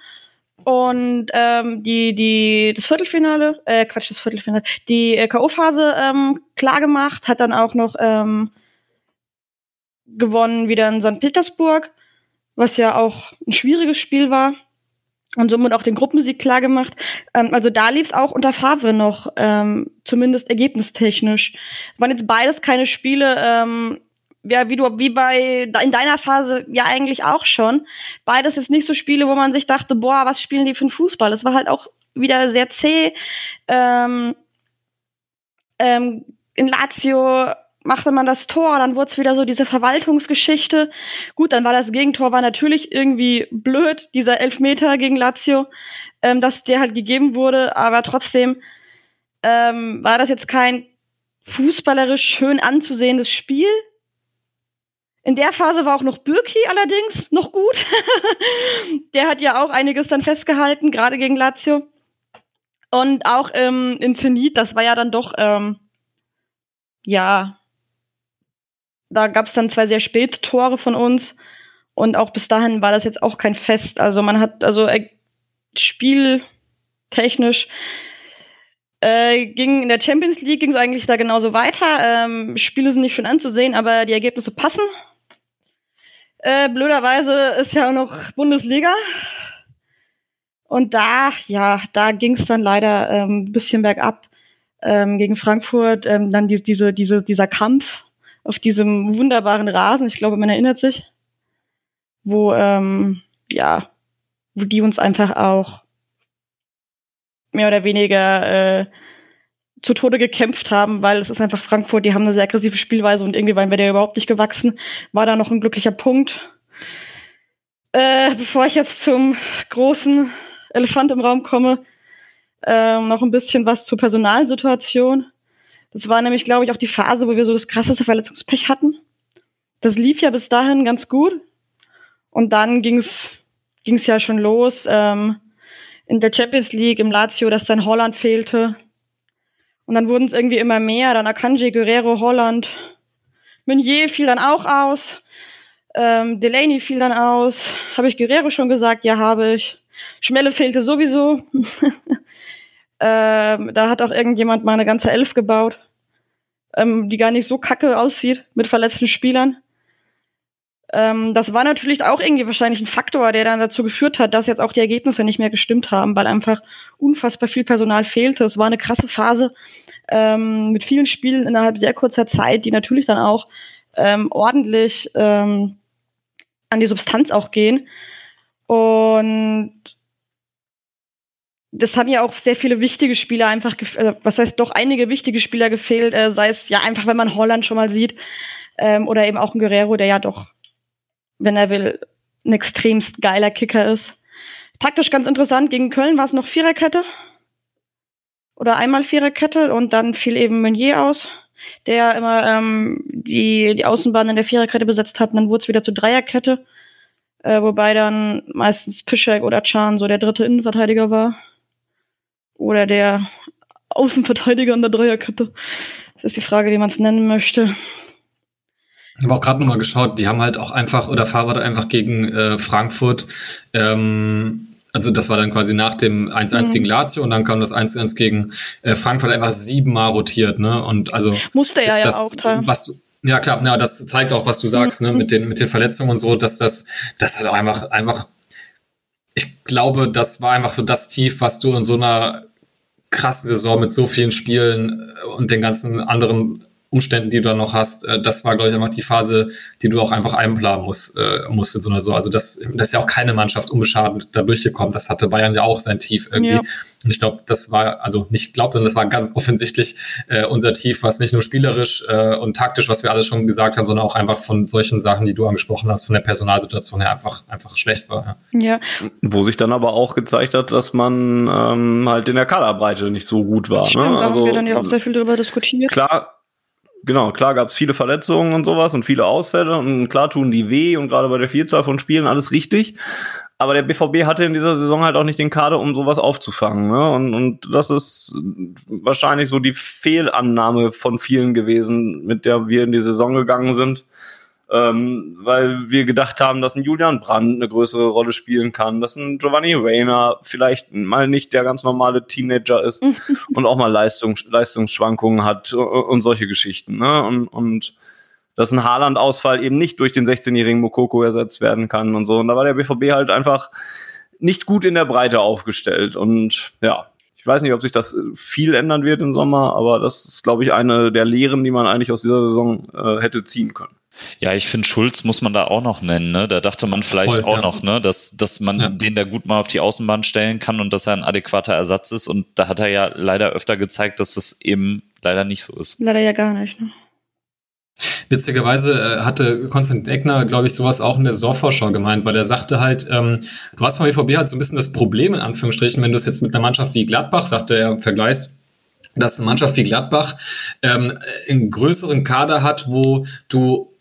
und ähm, die, die, das Viertelfinale, äh, Quatsch, das Viertelfinale, die äh, K.O.-Phase ähm, klar gemacht, hat dann auch noch ähm, gewonnen wieder in St. Petersburg, was ja auch ein schwieriges Spiel war und somit auch den Gruppensieg klar gemacht. Ähm, also da lief es auch unter Favre noch, ähm, zumindest ergebnistechnisch. Waren jetzt beides keine Spiele, ähm, ja, wie du, wie bei in deiner Phase ja eigentlich auch schon. Beides ist nicht so Spiele, wo man sich dachte, boah, was spielen die für einen Fußball? Es war halt auch wieder sehr zäh. Ähm, ähm, in Lazio machte man das Tor, dann wurde es wieder so diese Verwaltungsgeschichte. Gut, dann war das Gegentor war natürlich irgendwie blöd, dieser Elfmeter gegen Lazio, ähm, dass der halt gegeben wurde, aber trotzdem ähm, war das jetzt kein fußballerisch schön anzusehendes Spiel. In der Phase war auch noch Bürki allerdings noch gut. der hat ja auch einiges dann festgehalten, gerade gegen Lazio. Und auch ähm, in Zenit, das war ja dann doch, ähm, ja, da gab es dann zwei sehr späte Tore von uns. Und auch bis dahin war das jetzt auch kein Fest. Also man hat, also äh, spieltechnisch äh, ging in der Champions League ging es eigentlich da genauso weiter. Ähm, Spiele sind nicht schön anzusehen, aber die Ergebnisse passen. Äh, blöderweise ist ja auch noch Bundesliga. Und da, ja, da ging es dann leider ähm, ein bisschen bergab ähm, gegen Frankfurt. Ähm, dann die, diese, diese, dieser Kampf auf diesem wunderbaren Rasen, ich glaube, man erinnert sich, wo, ähm, ja, wo die uns einfach auch mehr oder weniger äh, zu Tode gekämpft haben, weil es ist einfach Frankfurt, die haben eine sehr aggressive Spielweise und irgendwie waren wir der überhaupt nicht gewachsen. War da noch ein glücklicher Punkt. Äh, bevor ich jetzt zum großen Elefant im Raum komme, äh, noch ein bisschen was zur Personalsituation. Das war nämlich, glaube ich, auch die Phase, wo wir so das krasseste Verletzungspech hatten. Das lief ja bis dahin ganz gut. Und dann ging's ging's ja schon los ähm, in der Champions League im Lazio, dass dann Holland fehlte. Und dann wurden es irgendwie immer mehr. Dann Akanji, Guerrero, Holland. Meunier fiel dann auch aus. Ähm, Delaney fiel dann aus. Habe ich Guerrero schon gesagt? Ja, habe ich. Schmelle fehlte sowieso. Ähm, da hat auch irgendjemand mal eine ganze Elf gebaut, ähm, die gar nicht so kacke aussieht mit verletzten Spielern. Ähm, das war natürlich auch irgendwie wahrscheinlich ein Faktor, der dann dazu geführt hat, dass jetzt auch die Ergebnisse nicht mehr gestimmt haben, weil einfach unfassbar viel Personal fehlte. Es war eine krasse Phase ähm, mit vielen Spielen innerhalb sehr kurzer Zeit, die natürlich dann auch ähm, ordentlich ähm, an die Substanz auch gehen. Und das haben ja auch sehr viele wichtige Spieler einfach, äh, was heißt doch einige wichtige Spieler gefehlt, äh, sei es ja einfach, wenn man Holland schon mal sieht, ähm, oder eben auch ein Guerrero, der ja doch, wenn er will, ein extremst geiler Kicker ist. Taktisch ganz interessant, gegen Köln war es noch Viererkette. Oder einmal Viererkette und dann fiel eben Meunier aus, der immer ähm, die, die Außenbahn in der Viererkette besetzt hat und dann wurde es wieder zur Dreierkette. Äh, wobei dann meistens Pischek oder Chan so der dritte Innenverteidiger war oder der Außenverteidiger an der Dreierkette. Das ist die Frage, wie man es nennen möchte. Ich habe auch gerade nochmal geschaut, die haben halt auch einfach, oder Fahrrad einfach gegen äh, Frankfurt, ähm, also das war dann quasi nach dem 1-1 mhm. gegen Lazio und dann kam das 1-1 gegen äh, Frankfurt einfach siebenmal rotiert, ne? Und also musste er ja auch klar. Was du, ja klar, ja, das zeigt auch, was du sagst, mhm. ne, mit den mit den Verletzungen und so, dass das das halt auch einfach einfach ich glaube, das war einfach so das Tief, was du in so einer krassen Saison mit so vielen Spielen und den ganzen anderen Umständen, die du dann noch hast, äh, das war, glaube ich, einfach die Phase, die du auch einfach einplanen musst, äh, musst in so. Also das, das ist ja auch keine Mannschaft unbeschadet da durchgekommen. Das hatte Bayern ja auch sein Tief irgendwie. Ja. Und ich glaube, das war, also nicht glaubt, sondern das war ganz offensichtlich äh, unser Tief, was nicht nur spielerisch äh, und taktisch, was wir alles schon gesagt haben, sondern auch einfach von solchen Sachen, die du angesprochen hast, von der Personalsituation her einfach, einfach schlecht war. Ja. ja. Wo sich dann aber auch gezeigt hat, dass man ähm, halt in der Kaderbreite nicht so gut war. Stimmt, ne? Also, haben wir dann ja auch sehr viel darüber diskutiert. Klar, genau, klar gab es viele Verletzungen und sowas und viele Ausfälle und klar tun die weh und gerade bei der Vielzahl von Spielen alles richtig. Aber der BVB hatte in dieser Saison halt auch nicht den Kader, um sowas aufzufangen. Ne? Und, und das ist wahrscheinlich so die Fehlannahme von vielen gewesen, mit der wir in die Saison gegangen sind ähm, weil wir gedacht haben, dass ein Julian Brandt eine größere Rolle spielen kann, dass ein Giovanni Reyna vielleicht mal nicht der ganz normale Teenager ist und auch mal Leistung, Leistungsschwankungen hat und solche Geschichten. Ne? Und, und dass ein Haaland-Ausfall eben nicht durch den 16-jährigen Mokoko ersetzt werden kann und so. Und da war der BVB halt einfach nicht gut in der Breite aufgestellt. Und ja, ich weiß nicht, ob sich das viel ändern wird im Sommer, aber das ist, glaube ich, eine der Lehren, die man eigentlich aus dieser Saison äh, hätte ziehen können. Ja, ich finde, Schulz muss man da auch noch nennen. Ne? Da dachte man vielleicht Voll, auch ja. noch, ne? dass, dass man ja. den da gut mal auf die Außenbahn stellen kann und dass er ein adäquater Ersatz ist. Und da hat er ja leider öfter gezeigt, dass das eben leider nicht so ist. Leider ja gar nicht. Ne? Witzigerweise äh, hatte Konstantin Eckner, glaube ich, sowas auch in der Saisonvorschau gemeint, weil er sagte halt, ähm, du hast beim BVB halt so ein bisschen das Problem, in Anführungsstrichen, wenn du es jetzt mit einer Mannschaft wie Gladbach, sagte er, vergleichst, dass eine Mannschaft wie Gladbach ähm, einen größeren Kader hat, wo du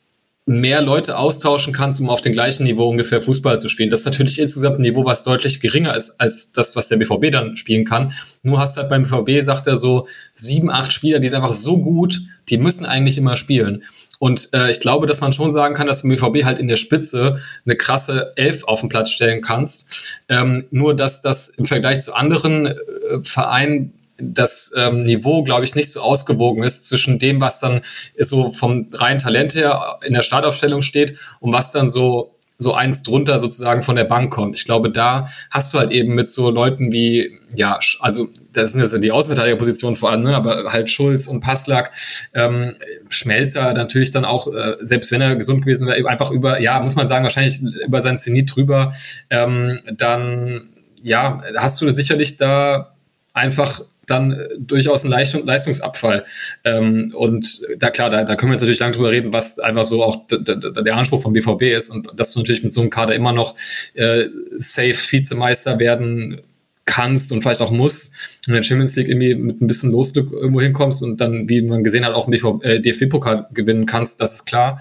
mehr Leute austauschen kannst, um auf dem gleichen Niveau ungefähr Fußball zu spielen. Das ist natürlich insgesamt ein Niveau, was deutlich geringer ist als das, was der BVB dann spielen kann. Nur hast halt beim BVB, sagt er so, sieben, acht Spieler, die sind einfach so gut, die müssen eigentlich immer spielen. Und äh, ich glaube, dass man schon sagen kann, dass du im BVB halt in der Spitze eine krasse Elf auf den Platz stellen kannst. Ähm, nur, dass das im Vergleich zu anderen äh, Vereinen das ähm, Niveau, glaube ich, nicht so ausgewogen ist zwischen dem, was dann so vom reinen Talent her in der Startaufstellung steht und was dann so so eins drunter sozusagen von der Bank kommt. Ich glaube, da hast du halt eben mit so Leuten wie, ja, also das sind jetzt die Außenverteidigerposition vor allem, ne, aber halt Schulz und Passlack, ähm, Schmelzer natürlich dann auch, äh, selbst wenn er gesund gewesen wäre, einfach über, ja, muss man sagen, wahrscheinlich über sein Zenit drüber, ähm, dann, ja, hast du sicherlich da einfach dann äh, durchaus ein Leistung, Leistungsabfall. Ähm, und da klar, da, da können wir jetzt natürlich lange drüber reden, was einfach so auch der Anspruch vom BVB ist und dass du natürlich mit so einem Kader immer noch äh, safe Vizemeister werden kannst und vielleicht auch musst und in der Champions League irgendwie mit ein bisschen Losglück irgendwo hinkommst und dann, wie man gesehen hat, auch einen äh, DFB-Pokal gewinnen kannst, das ist klar.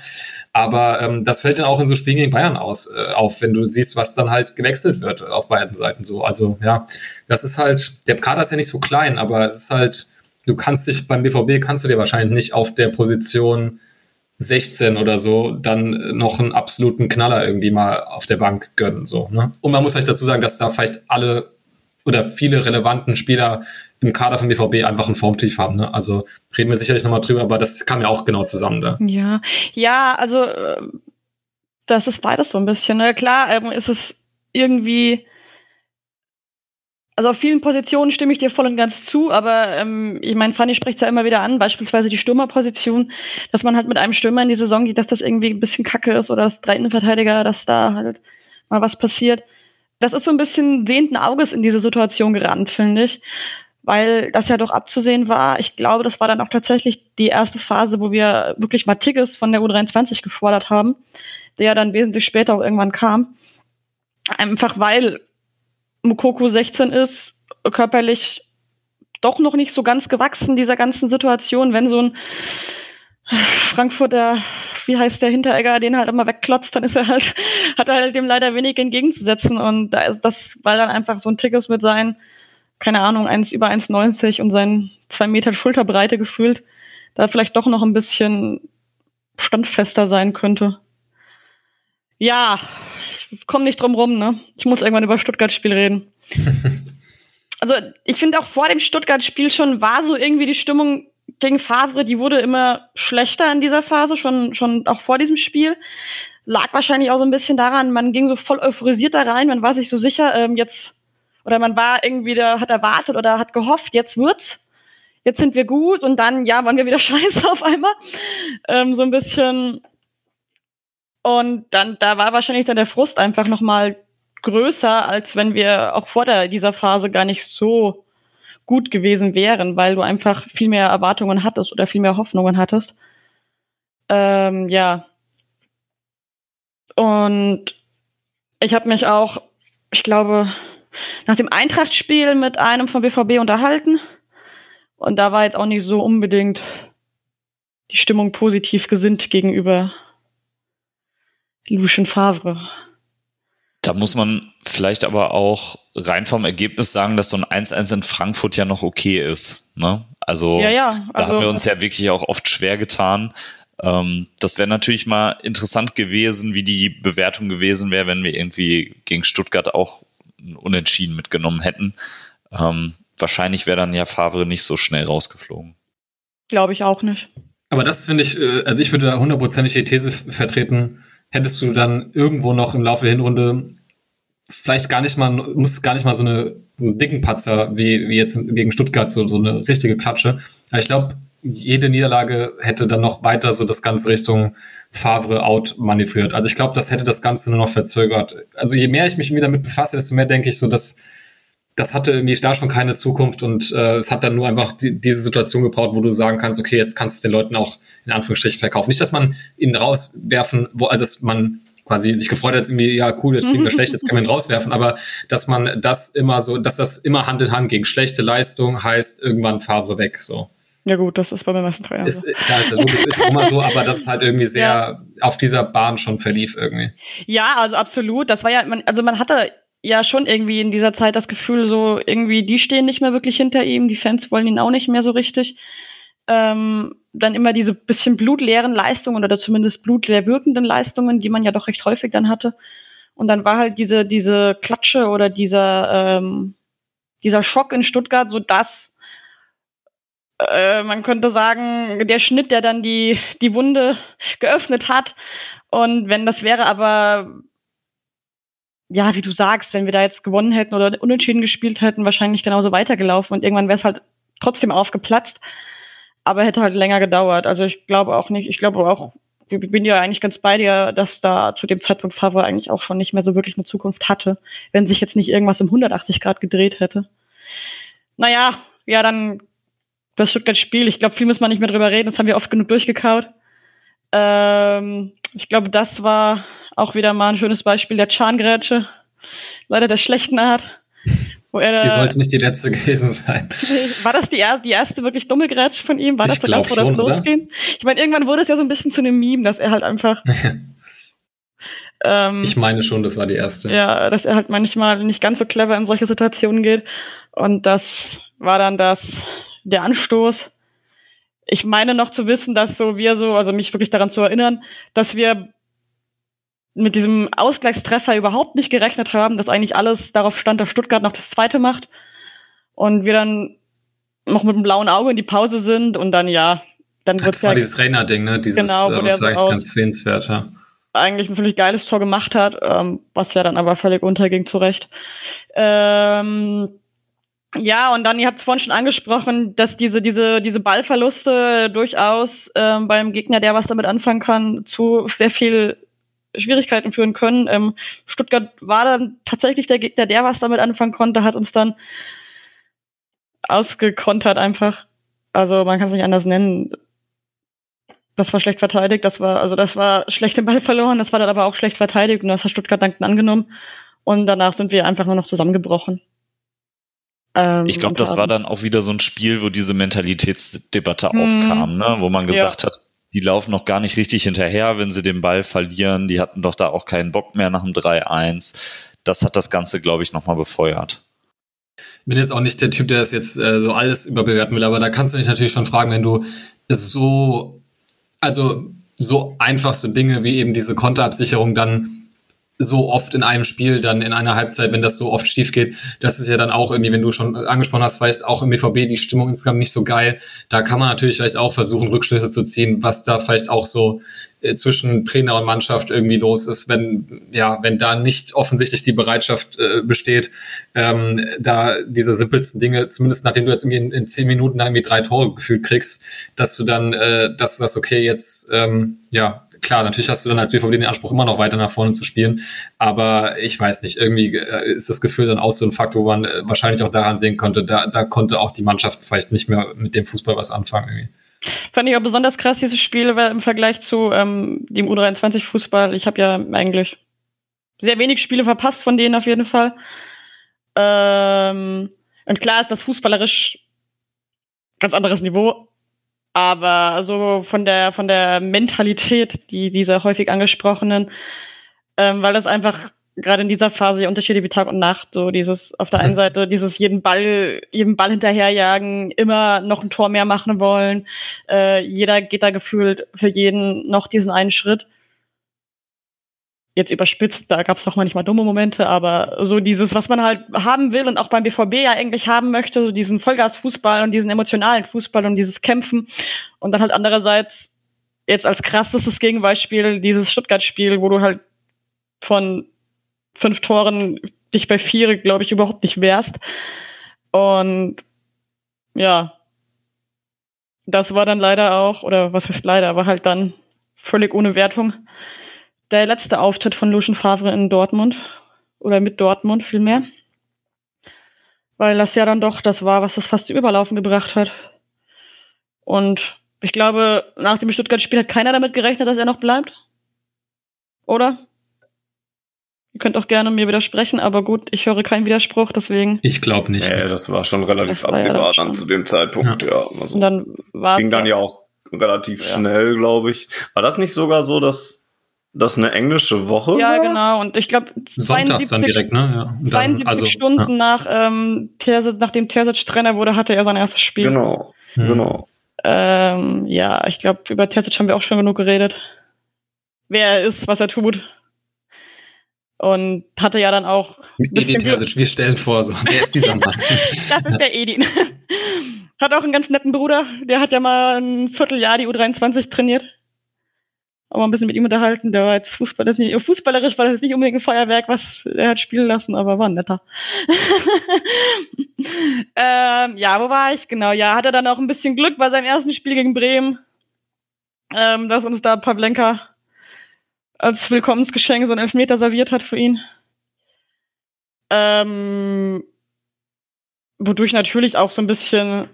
Aber ähm, das fällt dann auch in so Spielen gegen Bayern aus, äh, auf, wenn du siehst, was dann halt gewechselt wird auf beiden Seiten so. Also ja, das ist halt, der Kader ist ja nicht so klein, aber es ist halt, du kannst dich beim BVB kannst du dir wahrscheinlich nicht auf der Position 16 oder so dann noch einen absoluten Knaller irgendwie mal auf der Bank gönnen. So, ne? Und man muss vielleicht dazu sagen, dass da vielleicht alle oder viele relevanten Spieler im Kader von BVB einfach ein Formtief haben. Ne? Also reden wir sicherlich nochmal drüber, aber das kam ja auch genau zusammen da. Ja, ja, also äh, das ist beides so ein bisschen. Ne? Klar ähm, ist es irgendwie, also auf vielen Positionen stimme ich dir voll und ganz zu, aber ähm, ich meine, Fanny spricht es ja immer wieder an, beispielsweise die Stürmerposition, dass man halt mit einem Stürmer in die Saison geht, dass das irgendwie ein bisschen kacke ist oder das Innenverteidiger, dass da halt mal was passiert das ist so ein bisschen sehenden Auges in diese Situation gerannt, finde ich. Weil das ja doch abzusehen war. Ich glaube, das war dann auch tatsächlich die erste Phase, wo wir wirklich mal Tigges von der U23 gefordert haben, der ja dann wesentlich später auch irgendwann kam. Einfach weil Mukoko 16 ist, körperlich doch noch nicht so ganz gewachsen dieser ganzen Situation, wenn so ein Frankfurter, wie heißt der Hinteregger, den halt immer wegklotzt, dann ist er halt, hat er halt dem leider wenig entgegenzusetzen. Und da ist das, weil dann einfach so ein Tickets mit seinen, keine Ahnung, eins über 1,90 und seinen zwei Meter Schulterbreite gefühlt, da vielleicht doch noch ein bisschen standfester sein könnte. Ja, ich komme nicht drum rum, ne? Ich muss irgendwann über Stuttgart-Spiel reden. also, ich finde auch vor dem Stuttgart-Spiel schon war so irgendwie die Stimmung gegen Favre, die wurde immer schlechter in dieser Phase, schon, schon auch vor diesem Spiel. Lag wahrscheinlich auch so ein bisschen daran, man ging so voll euphorisiert da rein, man war sich so sicher, ähm, jetzt, oder man war irgendwie, da hat erwartet oder hat gehofft, jetzt wird's. Jetzt sind wir gut und dann, ja, waren wir wieder scheiße auf einmal. Ähm, so ein bisschen. Und dann, da war wahrscheinlich dann der Frust einfach nochmal größer, als wenn wir auch vor der, dieser Phase gar nicht so gut gewesen wären, weil du einfach viel mehr Erwartungen hattest oder viel mehr Hoffnungen hattest. Ähm, ja. Und ich habe mich auch, ich glaube, nach dem Eintracht-Spiel mit einem vom BVB unterhalten. Und da war jetzt auch nicht so unbedingt die Stimmung positiv gesinnt gegenüber Lucien Favre. Da muss man vielleicht aber auch rein vom Ergebnis sagen, dass so ein 1-1 in Frankfurt ja noch okay ist. Ne? Also, ja, ja, also da haben wir uns ja wirklich auch oft schwer getan. Ähm, das wäre natürlich mal interessant gewesen, wie die Bewertung gewesen wäre, wenn wir irgendwie gegen Stuttgart auch ein Unentschieden mitgenommen hätten. Ähm, wahrscheinlich wäre dann ja Favre nicht so schnell rausgeflogen. Glaube ich auch nicht. Aber das finde ich, äh, also ich würde da hundertprozentig die These vertreten, hättest du dann irgendwo noch im Laufe der Hinrunde vielleicht gar nicht mal, muss gar nicht mal so eine, einen dicken Patzer wie, wie jetzt gegen Stuttgart, so, so eine richtige Klatsche. Aber ich glaube, jede Niederlage hätte dann noch weiter so das Ganze Richtung Favre out manövriert. Also ich glaube, das hätte das Ganze nur noch verzögert. Also je mehr ich mich wieder damit befasse, desto mehr denke ich so, dass das hatte irgendwie da schon keine Zukunft und äh, es hat dann nur einfach die, diese Situation gebraucht, wo du sagen kannst, okay, jetzt kannst du es den Leuten auch in Anführungsstrichen verkaufen. Nicht, dass man ihn rauswerfen, wo, also dass man quasi sich gefreut hat, irgendwie, ja, cool, jetzt spielen wir schlecht, jetzt können wir ihn rauswerfen, aber dass man das immer so, dass das immer Hand in Hand ging. Schlechte Leistung heißt irgendwann Favre weg, so. Ja gut, das ist bei mir meistens teuer. Ist, klar, ist, ist, ist immer so, aber das ist halt irgendwie sehr ja. auf dieser Bahn schon verlief irgendwie. Ja, also absolut. Das war ja, man, also man hatte ja schon irgendwie in dieser Zeit das Gefühl, so irgendwie, die stehen nicht mehr wirklich hinter ihm, die Fans wollen ihn auch nicht mehr so richtig. Ähm, dann immer diese bisschen blutleeren Leistungen oder zumindest blutleer wirkenden Leistungen, die man ja doch recht häufig dann hatte. Und dann war halt diese, diese Klatsche oder dieser, ähm, dieser Schock in Stuttgart so das, äh, man könnte sagen, der Schnitt, der dann die, die Wunde geöffnet hat. Und wenn das wäre aber, ja, wie du sagst, wenn wir da jetzt gewonnen hätten oder unentschieden gespielt hätten, wahrscheinlich genauso weitergelaufen und irgendwann wäre es halt trotzdem aufgeplatzt aber hätte halt länger gedauert. Also ich glaube auch nicht, ich glaube auch, ich bin ja eigentlich ganz bei dir, dass da zu dem Zeitpunkt Favre eigentlich auch schon nicht mehr so wirklich eine Zukunft hatte, wenn sich jetzt nicht irgendwas um 180 Grad gedreht hätte. Naja, ja, dann das Stuttgart-Spiel. Ich glaube, viel muss man nicht mehr drüber reden, das haben wir oft genug durchgekaut. Ähm, ich glaube, das war auch wieder mal ein schönes Beispiel der Schangrätsche. Leider der schlechten Art. Wo er Sie sollte nicht die letzte gewesen sein. War das die, er die erste wirklich dumme Grätsche von ihm? War das ich so ganz, wo das losging? Ich meine, irgendwann wurde es ja so ein bisschen zu einem Meme, dass er halt einfach. ähm, ich meine schon, das war die erste. Ja, dass er halt manchmal nicht ganz so clever in solche Situationen geht. Und das war dann das, der Anstoß. Ich meine noch zu wissen, dass so wir so, also mich wirklich daran zu erinnern, dass wir mit diesem Ausgleichstreffer überhaupt nicht gerechnet haben, dass eigentlich alles darauf stand, dass Stuttgart noch das zweite macht und wir dann noch mit einem blauen Auge in die Pause sind und dann ja, dann wird Das war ja, dieses Trainer-Ding, ne? Dieses, genau, äh, was so eigentlich ganz sehenswert, ja. Eigentlich ein ziemlich geiles Tor gemacht hat, ähm, was ja dann aber völlig unterging zurecht. Ähm, ja, und dann, ihr habt es vorhin schon angesprochen, dass diese, diese, diese Ballverluste durchaus ähm, beim Gegner, der was damit anfangen kann, zu sehr viel Schwierigkeiten führen können. Ähm, Stuttgart war dann tatsächlich der Gegner, der was damit anfangen konnte, hat uns dann ausgekontert einfach. Also man kann es nicht anders nennen. Das war schlecht verteidigt, das war, also das war schlecht den Ball verloren, das war dann aber auch schlecht verteidigt und das hat Stuttgart dann angenommen. Und danach sind wir einfach nur noch zusammengebrochen. Ähm, ich glaube, das war dann auch wieder so ein Spiel, wo diese Mentalitätsdebatte mhm. aufkam, ne? wo man gesagt ja. hat, die laufen noch gar nicht richtig hinterher, wenn sie den Ball verlieren. Die hatten doch da auch keinen Bock mehr nach dem 3-1. Das hat das Ganze, glaube ich, nochmal befeuert. Bin jetzt auch nicht der Typ, der das jetzt äh, so alles überbewerten will, aber da kannst du dich natürlich schon fragen, wenn du so, also so einfachste Dinge wie eben diese Konterabsicherung dann so oft in einem Spiel, dann in einer Halbzeit, wenn das so oft schief geht, das ist ja dann auch irgendwie, wenn du schon angesprochen hast, vielleicht auch im BVB die Stimmung insgesamt nicht so geil. Da kann man natürlich vielleicht auch versuchen, Rückschlüsse zu ziehen, was da vielleicht auch so äh, zwischen Trainer und Mannschaft irgendwie los ist, wenn, ja, wenn da nicht offensichtlich die Bereitschaft äh, besteht, ähm, da diese simpelsten Dinge, zumindest nachdem du jetzt irgendwie in, in zehn Minuten irgendwie drei Tore gefühlt kriegst, dass du dann, äh, dass du sagst, okay, jetzt, ähm, ja, klar, natürlich hast du dann als BVB den Anspruch, immer noch weiter nach vorne zu spielen. Aber ich weiß nicht, irgendwie äh, ist das Gefühl dann auch so ein Fakt, wo man äh, wahrscheinlich auch daran sehen konnte, da, da konnte auch die Mannschaft vielleicht nicht mehr mit dem Fußball was anfangen. Irgendwie. Fand ich auch besonders krass, dieses Spiel weil im Vergleich zu ähm, dem U23-Fußball. Ich habe ja eigentlich sehr wenig Spiele verpasst von denen auf jeden Fall. Ähm, und klar ist das fußballerisch ganz anderes Niveau. Aber so von der, von der Mentalität, die dieser häufig angesprochenen, ähm, weil das einfach gerade in dieser Phase Unterschiede wie Tag und Nacht, so dieses auf der einen Seite dieses jeden Ball, jedem Ball hinterherjagen, immer noch ein Tor mehr machen wollen. Äh, jeder geht da gefühlt für jeden noch diesen einen Schritt. Jetzt überspitzt, da gab es auch manchmal dumme Momente, aber so dieses, was man halt haben will und auch beim BVB ja eigentlich haben möchte, so diesen Vollgasfußball und diesen emotionalen Fußball und dieses Kämpfen und dann halt andererseits jetzt als krassestes Gegenbeispiel dieses Stuttgart-Spiel, wo du halt von fünf Toren dich bei vier, glaube ich, überhaupt nicht wehrst. Und ja, das war dann leider auch, oder was heißt leider, aber halt dann völlig ohne Wertung der letzte Auftritt von Lucien Favre in Dortmund oder mit Dortmund vielmehr. Weil das ja dann doch das war, was das fast zum Überlaufen gebracht hat. Und ich glaube, nach dem Stuttgart-Spiel hat keiner damit gerechnet, dass er noch bleibt. Oder? Ihr könnt auch gerne mir widersprechen, aber gut, ich höre keinen Widerspruch, deswegen. Ich glaube nicht. Nee, das war schon relativ absehbar ja dann schon. zu dem Zeitpunkt, ja. ja also Und dann war ging dann ja auch relativ ja. schnell, glaube ich. War das nicht sogar so, dass das eine englische Woche Ja, war? genau. Und ich glaube, Sonntags dann direkt, ne? Ja. Und 72 also, Stunden nach, ähm, Terzic, nachdem Terzic Trainer wurde, hatte er sein erstes Spiel. Genau, hm. genau. Ähm, ja, ich glaube, über Terzic haben wir auch schon genug geredet. Wer er ist, was er tut. Und hatte ja dann auch. Edin Terzic, wir stellen vor, so. Wer ist dieser Mann? das ist der Edin. Hat auch einen ganz netten Bruder. Der hat ja mal ein Vierteljahr die U23 trainiert. Aber ein bisschen mit ihm unterhalten. Der war jetzt Fußball, das nicht, fußballerisch war das jetzt nicht unbedingt ein Feuerwerk, was er hat spielen lassen, aber war netter. ähm, ja, wo war ich? Genau, ja, hatte dann auch ein bisschen Glück bei seinem ersten Spiel gegen Bremen, ähm, dass uns da Pavlenka als Willkommensgeschenk so einen Elfmeter serviert hat für ihn. Ähm, wodurch natürlich auch so ein bisschen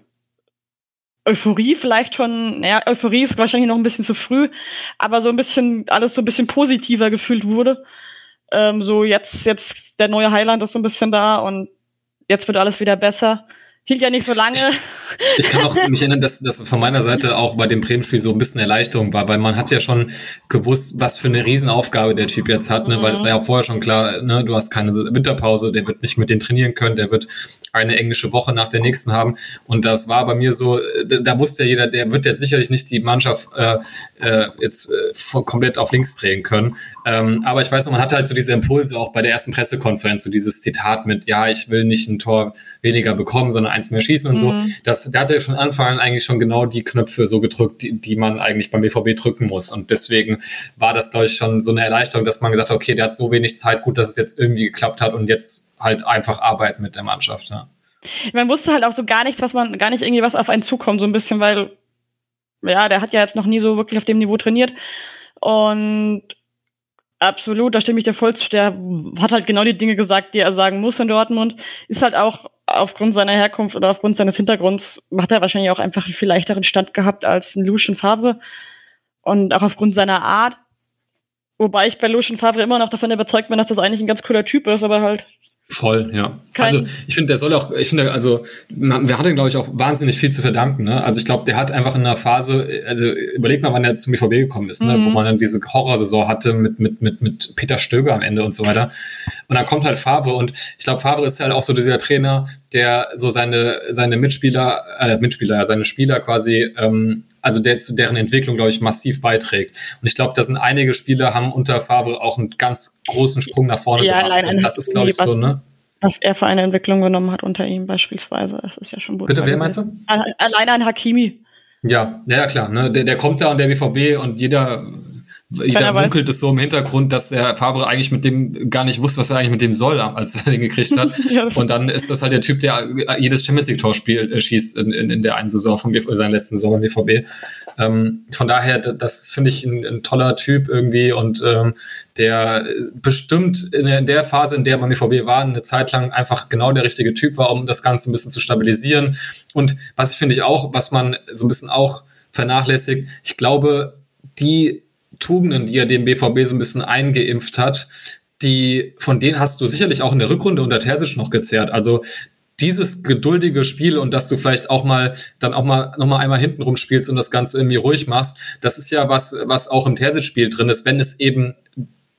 Euphorie vielleicht schon, naja, Euphorie ist wahrscheinlich noch ein bisschen zu früh, aber so ein bisschen, alles so ein bisschen positiver gefühlt wurde. Ähm, so jetzt, jetzt der neue Highland ist so ein bisschen da und jetzt wird alles wieder besser hielt ja nicht so lange. Ich, ich kann auch mich erinnern, dass das von meiner Seite auch bei dem Bremen-Spiel so ein bisschen Erleichterung war, weil man hat ja schon gewusst, was für eine Riesenaufgabe der Typ jetzt hat, ne? Mhm. weil es war ja vorher schon klar, ne? du hast keine Winterpause, der wird nicht mit denen trainieren können, der wird eine englische Woche nach der nächsten haben und das war bei mir so, da, da wusste ja jeder, der wird jetzt sicherlich nicht die Mannschaft äh, äh, jetzt äh, komplett auf links drehen können, ähm, aber ich weiß noch, man hatte halt so diese Impulse auch bei der ersten Pressekonferenz, so dieses Zitat mit, ja, ich will nicht ein Tor weniger bekommen, sondern eins mehr schießen und mhm. so. Das, der hatte von Anfang an eigentlich schon genau die Knöpfe so gedrückt, die, die man eigentlich beim BVB drücken muss. Und deswegen war das, glaube ich, schon so eine Erleichterung, dass man gesagt hat, okay, der hat so wenig Zeit, gut, dass es jetzt irgendwie geklappt hat und jetzt halt einfach arbeiten mit der Mannschaft. Ja. Man wusste halt auch so gar nichts, was man, gar nicht irgendwie was auf einen zukommt, so ein bisschen, weil, ja, der hat ja jetzt noch nie so wirklich auf dem Niveau trainiert. Und Absolut, da stimme ich dir voll zu. Der hat halt genau die Dinge gesagt, die er sagen muss in Dortmund. Ist halt auch aufgrund seiner Herkunft oder aufgrund seines Hintergrunds, hat er wahrscheinlich auch einfach einen viel leichteren Stand gehabt als ein Lucien Favre. Und auch aufgrund seiner Art. Wobei ich bei Lucien Favre immer noch davon überzeugt bin, dass das eigentlich ein ganz cooler Typ ist, aber halt Voll, ja. Kein also ich finde, der soll auch, ich finde, also man, wir hatten, glaube ich, auch wahnsinnig viel zu verdanken. Ne? Also ich glaube, der hat einfach in einer Phase, also überleg mal, wann er zum BVB gekommen ist, ne? Mhm. wo man dann diese Horrorsaison hatte mit, mit, mit, mit Peter Stöger am Ende und so weiter. Und dann kommt halt Favre und ich glaube, Favre ist halt auch so dieser Trainer, der so seine, seine Mitspieler, äh, Mitspieler, seine Spieler quasi ähm, also der zu deren Entwicklung, glaube ich, massiv beiträgt. Und ich glaube, da sind einige Spieler, haben unter Favre auch einen ganz großen Sprung nach vorne ja, gemacht. Und das ist, glaube ich, so, ne? Was er für eine Entwicklung genommen hat unter ihm beispielsweise. Das ist ja schon gut. Bitte, wer meinst du? Alleine ein Hakimi. Ja, ja, klar. Ne? Der, der kommt da und der BVB und jeder jeder munkelt es so im Hintergrund, dass der Favre eigentlich mit dem gar nicht wusste, was er eigentlich mit dem soll, als er den gekriegt hat. ja. Und dann ist das halt der Typ, der jedes Champions League Tor spielt, äh, schießt in, in, in der einen Saison von seiner letzten Saison im BVB. Ähm, von daher, das finde ich ein, ein, toller Typ irgendwie und ähm, der bestimmt in der, in der Phase, in der man BVB war, eine Zeit lang einfach genau der richtige Typ war, um das Ganze ein bisschen zu stabilisieren. Und was finde ich auch, was man so ein bisschen auch vernachlässigt, ich glaube, die Tugenden, die er dem BVB so ein bisschen eingeimpft hat, die, von denen hast du sicherlich auch in der Rückrunde unter Terzic noch gezehrt. Also dieses geduldige Spiel und dass du vielleicht auch mal dann auch mal noch mal einmal hinten rumspielst und das Ganze irgendwie ruhig machst, das ist ja was, was auch im Terzic-Spiel drin ist, wenn es eben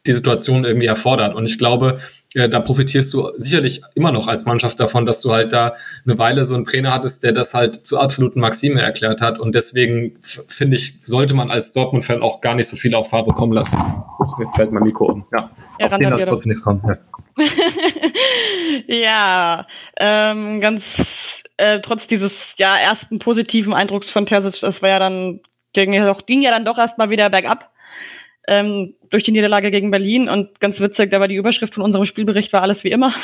die Situation irgendwie erfordert. Und ich glaube, äh, da profitierst du sicherlich immer noch als Mannschaft davon, dass du halt da eine Weile so einen Trainer hattest, der das halt zu absoluten Maxime erklärt hat. Und deswegen finde ich, sollte man als Dortmund-Fan auch gar nicht so viel auf Farbe kommen lassen. Jetzt fällt mein Mikro um. Ja, Ja, auf den ja, trotzdem nichts kommen. Ja. ja, ähm, ganz äh, trotz dieses ja ersten positiven Eindrucks von Terzic, das war ja dann ging ja doch, ging ja dann doch erstmal wieder bergab ähm, durch die Niederlage gegen Berlin und ganz witzig, da war die Überschrift von unserem Spielbericht war alles wie immer.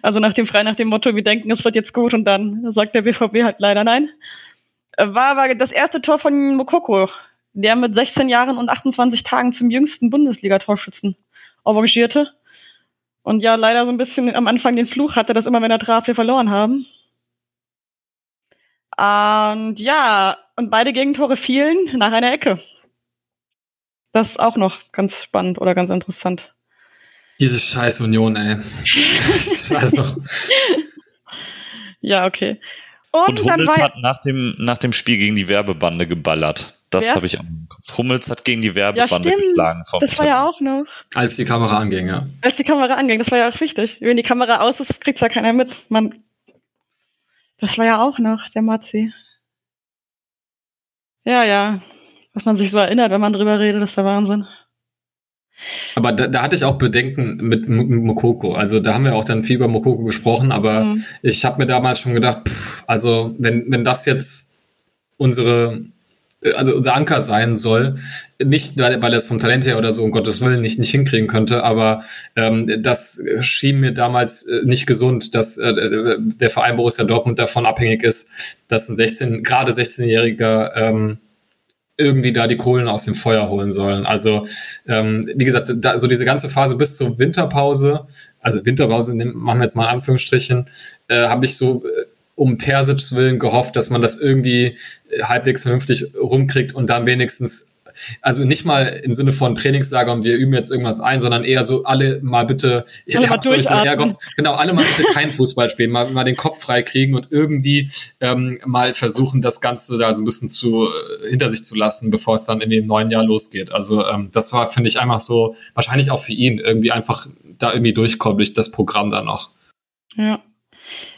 Also nach dem frei nach dem Motto, wir denken, es wird jetzt gut und dann sagt der BVB halt leider nein. War aber das erste Tor von Mokoko, der mit 16 Jahren und 28 Tagen zum jüngsten Bundesliga-Torschützen avancierte. Und ja, leider so ein bisschen am Anfang den Fluch hatte, dass immer, wenn er traf, wir verloren haben. Und ja, und beide Gegentore fielen nach einer Ecke. Das ist auch noch ganz spannend oder ganz interessant. Diese scheiß Union, ey. Das ist also, Ja, okay. Und, Und dann Hummels hat nach dem, nach dem Spiel gegen die Werbebande geballert. Das habe ich am Kopf. Hummels hat gegen die ja, Werbebande stimmt. geschlagen. vom Das war ja auch noch, als die Kamera anging, ja. als die Kamera anging, das war ja auch wichtig. Wenn die Kamera aus ist, kriegt's ja keiner mit. Man, das war ja auch noch, der Matzi. Ja, ja. Was man sich so erinnert, wenn man drüber redet, ist der Wahnsinn. Aber da, da hatte ich auch Bedenken mit Mokoko. Also da haben wir auch dann viel über Mokoko gesprochen, aber Mhm. ich habe mir damals schon gedacht, pff, also wenn, wenn das jetzt unsere, also unser Anker sein soll, nicht weil weil er es vom Talent her oder so, um Gottes Willen, nicht, nicht hinkriegen könnte, aber ähm, das schien mir damals äh, nicht gesund, dass äh, der Verein Borussia Dortmund davon abhängig ist, dass ein 16, gerade 16-Jähriger ähm, irgendwie da die Kohlen aus dem Feuer holen sollen. Also ähm, wie gesagt, da, so diese ganze Phase bis zur Winterpause, also Winterpause machen wir jetzt mal in Anführungsstrichen, äh, habe ich so äh, um Tersits willen gehofft, dass man das irgendwie äh, halbwegs vernünftig rumkriegt und dann wenigstens also nicht mal im Sinne von Trainingslager und wir üben jetzt irgendwas ein, sondern eher so alle mal bitte, ich Alle mal ich, so eher durchatmen. gehofft, genau, alle mal bitte kein Fußball spielen, mal, mal den Kopf frei kriegen und irgendwie ähm, mal versuchen, das Ganze da so ein bisschen zu äh, hinter sich zu lassen, bevor es dann in dem neuen Jahr losgeht. Also ähm, das war, finde ich, einfach so, wahrscheinlich auch für ihn, irgendwie einfach da irgendwie durchkommen durch das Programm dann noch. Ja.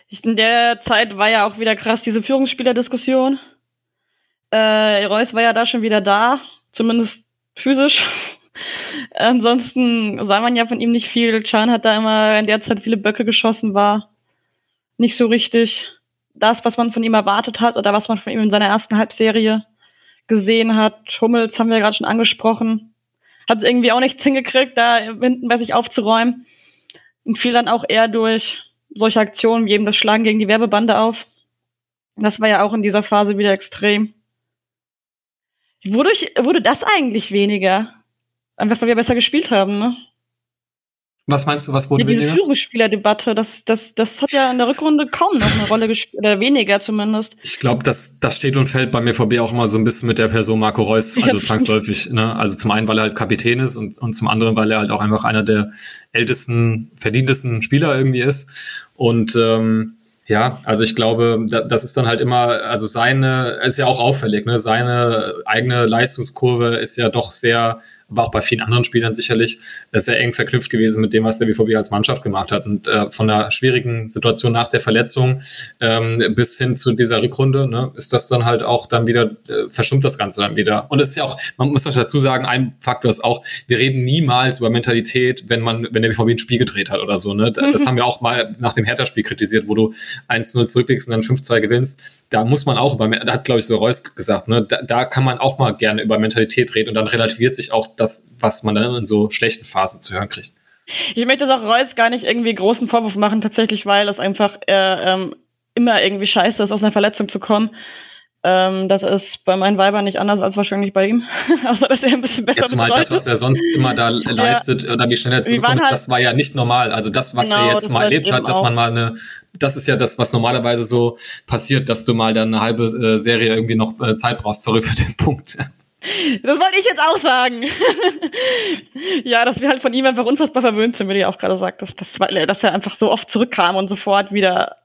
In der Zeit war ja auch wieder krass diese Führungsspielerdiskussion. Äh, Reus war ja da schon wieder da, zumindest physisch. Ansonsten sah man ja von ihm nicht viel. Chan hat da immer in der Zeit viele Böcke geschossen, war nicht so richtig das, was man von ihm erwartet hat oder was man von ihm in seiner ersten Halbserie gesehen hat. Hummels haben wir gerade schon angesprochen. Hat es irgendwie auch nichts hingekriegt, da hinten bei sich aufzuräumen. Und fiel dann auch eher durch solche Aktionen wie eben das Schlagen gegen die Werbebande auf. Das war ja auch in dieser Phase wieder extrem. Wodurch wurde das eigentlich weniger? Einfach weil wir besser gespielt haben, ne? Was meinst du, was Ja, wurde diese weniger? Führungsspielerdebatte, das, das, das hat ja in der Rückrunde kaum noch eine Rolle gespielt, oder weniger zumindest. Ich glaube, das, das steht und fällt bei mir vorbei auch immer so ein bisschen mit der Person Marco Reus, Ja, also zwangsläufig. Ne? Also zum einen, weil er halt Kapitän ist und, und zum anderen, weil er halt auch einfach einer der ältesten, verdientesten Spieler irgendwie ist. Und ähm, ja, also ich glaube, da, das ist dann halt immer, also seine, ist ja auch auffällig, ne? Seine eigene Leistungskurve ist ja doch sehr, aber auch bei vielen anderen Spielern sicherlich, äh, sehr eng verknüpft gewesen mit dem, was der BVB als Mannschaft gemacht hat. Und äh, von der schwierigen Situation nach der Verletzung ähm, bis hin zu dieser Rückrunde, ne, ist das dann halt auch dann wieder, äh, verstummt das Ganze dann wieder. Und es ist ja auch, man muss doch dazu sagen, ein Faktor ist auch, wir reden niemals über Mentalität, wenn man, wenn der BVB ein Spiel gedreht hat oder so. Ne? Das haben wir auch mal nach dem Hertha-Spiel kritisiert, wo du 1-0 zurücklegst und dann 5-2 gewinnst. Da muss man auch über, da hat, glaube ich, so Reus gesagt, ne? da, da kann man auch mal gerne über Mentalität reden und dann relativiert sich auch das, was man dann in so schlechten Phasen zu hören kriegt. Ich möchte das auch Reus gar nicht irgendwie großen Vorwurf machen, tatsächlich, weil es einfach äh, ähm, immer irgendwie scheiße ist, aus einer Verletzung zu kommen. Ähm, das ist bei meinen Weibern nicht anders als wahrscheinlich bei ihm. Außer, dass er ein bisschen besser Ja, zumal betreut das, was er sonst immer da leistet oder wie schnell er zurückkommt, halt- das war ja nicht normal. Also das, was Genau, er jetzt mal erlebt hat, dass auch. man mal eine, das ist ja das, was normalerweise so passiert, dass du mal dann eine halbe äh, Serie irgendwie noch äh, Zeit brauchst. Sorry für den Punkt. Das wollte ich jetzt auch sagen. ja, dass wir halt von ihm einfach unfassbar verwöhnt sind, wie du ja auch gerade sagtest. Das, dass er einfach so oft zurückkam und sofort wieder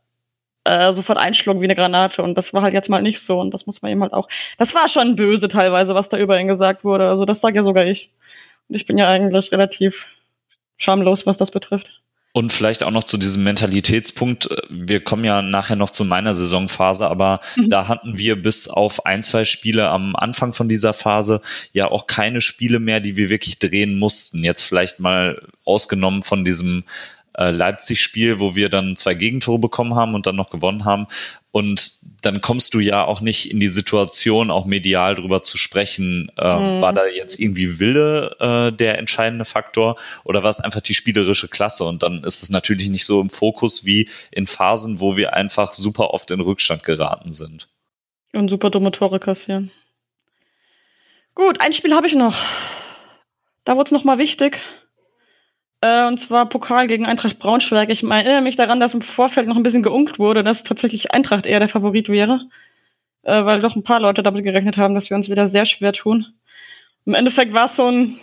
äh, sofort einschlug wie eine Granate. Und das war halt jetzt mal nicht so. Und das muss man ihm halt auch. Das war schon böse teilweise, was da über ihn gesagt wurde. Also das sage ja sogar ich. Und ich bin ja eigentlich relativ schamlos, was das betrifft. Und vielleicht auch noch zu diesem Mentalitätspunkt. Wir kommen ja nachher noch zu meiner Saisonphase, aber mhm. da hatten wir bis auf ein, zwei Spiele am Anfang von dieser Phase ja auch keine Spiele mehr, die wir wirklich drehen mussten. Jetzt vielleicht mal ausgenommen von diesem äh, Leipzig-Spiel, wo wir dann zwei Gegentore bekommen haben und dann noch gewonnen haben. Und dann kommst du ja auch nicht in die Situation, auch medial drüber zu sprechen. Äh, mhm. War da jetzt irgendwie Wille äh, der entscheidende Faktor oder war es einfach die spielerische Klasse? Und dann ist es natürlich nicht so im Fokus wie in Phasen, wo wir einfach super oft in Rückstand geraten sind. Und super dumme Tore kassieren. Gut, ein Spiel habe ich noch. Da wurde es nochmal wichtig. Äh, und zwar Pokal gegen Eintracht Braunschweig. Ich erinnere mich daran, dass im Vorfeld noch ein bisschen geunkt wurde, dass tatsächlich Eintracht eher der Favorit wäre. Äh, weil doch ein paar Leute damit gerechnet haben, dass wir uns wieder sehr schwer tun. Im Endeffekt war es so ein.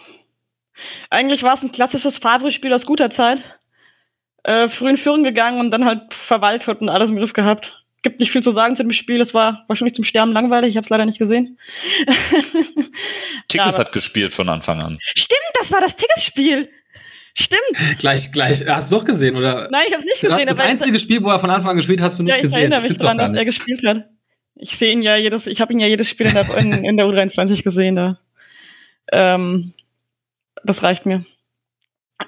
Eigentlich war es ein klassisches Favre-Spiel aus guter Zeit. Äh, früh in Führung gegangen und dann halt verwaltet und alles im Griff gehabt. Gibt nicht viel zu sagen zu dem Spiel. Es war wahrscheinlich zum Sterben langweilig. Ich habe es leider nicht gesehen. Tickets ja, hat gespielt von Anfang an. Stimmt, das war das Tickets-Spiel. Stimmt. Gleich, gleich. Hast du doch gesehen, oder? Nein, ich habe es nicht gesehen. Das einzige Spiel, wo er von Anfang an gespielt hast du nicht ja, ich gesehen. Erinnere mich daran, dass er gespielt hat. Ich sehe ihn ja jedes, ich habe ihn ja jedes Spiel in der, in, in der U23 gesehen. Da. Ähm, das reicht mir.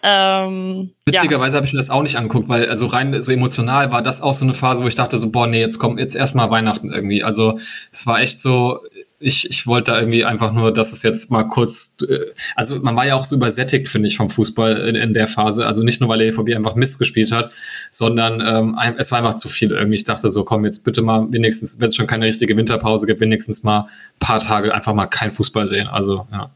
Ähm, Witzigerweise ja. habe ich mir das auch nicht angeguckt, weil also rein so emotional war das auch so eine Phase, wo ich dachte so, boah, nee, jetzt kommt jetzt erstmal Weihnachten irgendwie. Also es war echt so, ich, ich wollte da irgendwie einfach nur, dass es jetzt mal kurz, äh, also man war ja auch so übersättigt, finde ich, vom Fußball in, in, der Phase. Also nicht nur, weil der EVB einfach Mist gespielt hat, sondern ähm, es war einfach zu viel irgendwie. Ich dachte so, komm, jetzt bitte mal wenigstens, wenn es schon keine richtige Winterpause gibt, wenigstens mal paar Tage einfach mal kein Fußball sehen. Also, ja.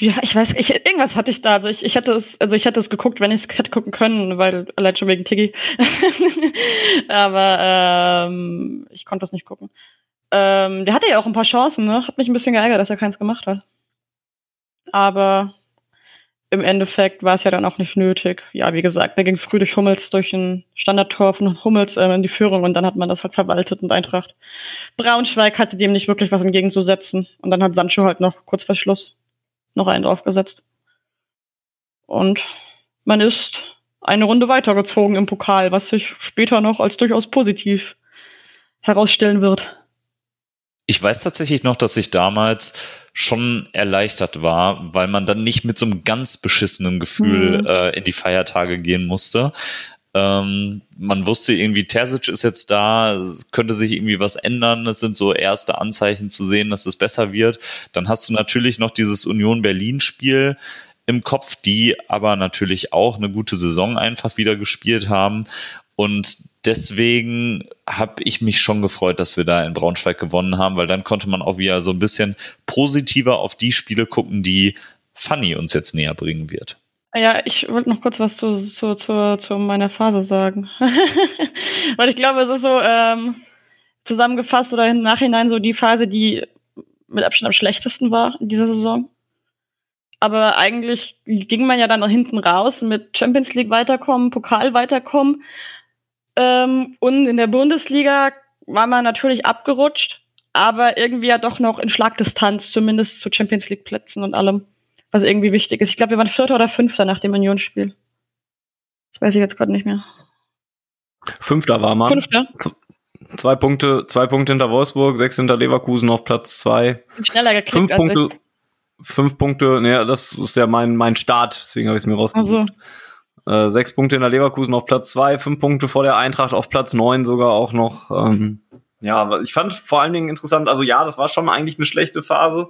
Ja, ich weiß, ich, irgendwas hatte ich da. Also ich, ich hatte es, also ich hätte es geguckt, wenn ich es hätte gucken können, weil allein schon wegen Tiggy. Aber ähm, ich konnte es nicht gucken. Ähm, der hatte ja auch ein paar Chancen, ne? Hat mich ein bisschen geärgert, dass er keins gemacht hat. Aber im Endeffekt war es ja dann auch nicht nötig. Ja, wie gesagt, er ging früh durch Hummels durch ein Standardtor von Hummels äh, in die Führung und dann hat man das halt verwaltet und Eintracht. Braunschweig hatte dem nicht wirklich was entgegenzusetzen. Und dann hat Sancho halt noch kurz vor Schluss noch einen draufgesetzt. Und man ist eine Runde weitergezogen im Pokal, was sich später noch als durchaus positiv herausstellen wird. Ich weiß tatsächlich noch, dass ich damals schon erleichtert war, weil man dann nicht mit so einem ganz beschissenen Gefühl mhm. äh, in die Feiertage gehen musste. Ähm, man wusste irgendwie, Terzic ist jetzt da, könnte sich irgendwie was ändern. Es sind so erste Anzeichen zu sehen, dass es besser wird. Dann hast du natürlich noch dieses Union Berlin-Spiel im Kopf, die aber natürlich auch eine gute Saison einfach wieder gespielt haben. Und deswegen habe ich mich schon gefreut, dass wir da in Braunschweig gewonnen haben, weil dann konnte man auch wieder so ein bisschen positiver auf die Spiele gucken, die Fanny uns jetzt näher bringen wird. Ja, ich wollte noch kurz was zu, zu, zu, zu meiner Phase sagen. weil ich glaube, es ist so ähm, zusammengefasst oder im Nachhinein so die Phase, die mit Abstand am schlechtesten war in dieser Saison. Aber eigentlich ging man ja dann nach hinten raus mit Champions League weiterkommen, Pokal weiterkommen ähm, und in der Bundesliga war man natürlich abgerutscht, aber irgendwie ja doch noch in Schlagdistanz, zumindest zu Champions League Plätzen und allem, was irgendwie wichtig ist. Ich glaube, wir waren Vierter oder Fünfter nach dem Unionsspiel. Das weiß ich jetzt gerade nicht mehr. Fünfter war man. Fünfter. Zwei Punkte, zwei Punkte hinter Wolfsburg, sechs hinter Leverkusen auf Platz zwei. Schneller gekriegt. Fünf Punkte, fünf Punkte, naja, das ist ja mein, mein Start, deswegen habe ich es mir rausgesucht. Also. Äh, sechs Punkte in der Leverkusen auf Platz zwei, fünf Punkte vor der Eintracht auf Platz neun sogar auch noch. Ähm, ja, ich fand vor allen Dingen interessant, also ja, das war schon eigentlich eine schlechte Phase.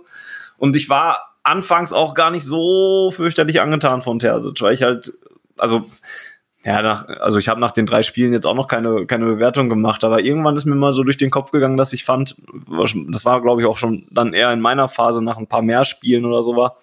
Und ich war anfangs auch gar nicht so fürchterlich angetan von Terzic, weil ich halt, also ja, nach, also ich habe nach den drei Spielen jetzt auch noch keine, keine Bewertung gemacht, aber irgendwann ist mir mal so durch den Kopf gegangen, dass ich fand, das war glaube ich auch schon dann eher in meiner Phase nach ein paar mehr Spielen oder so war,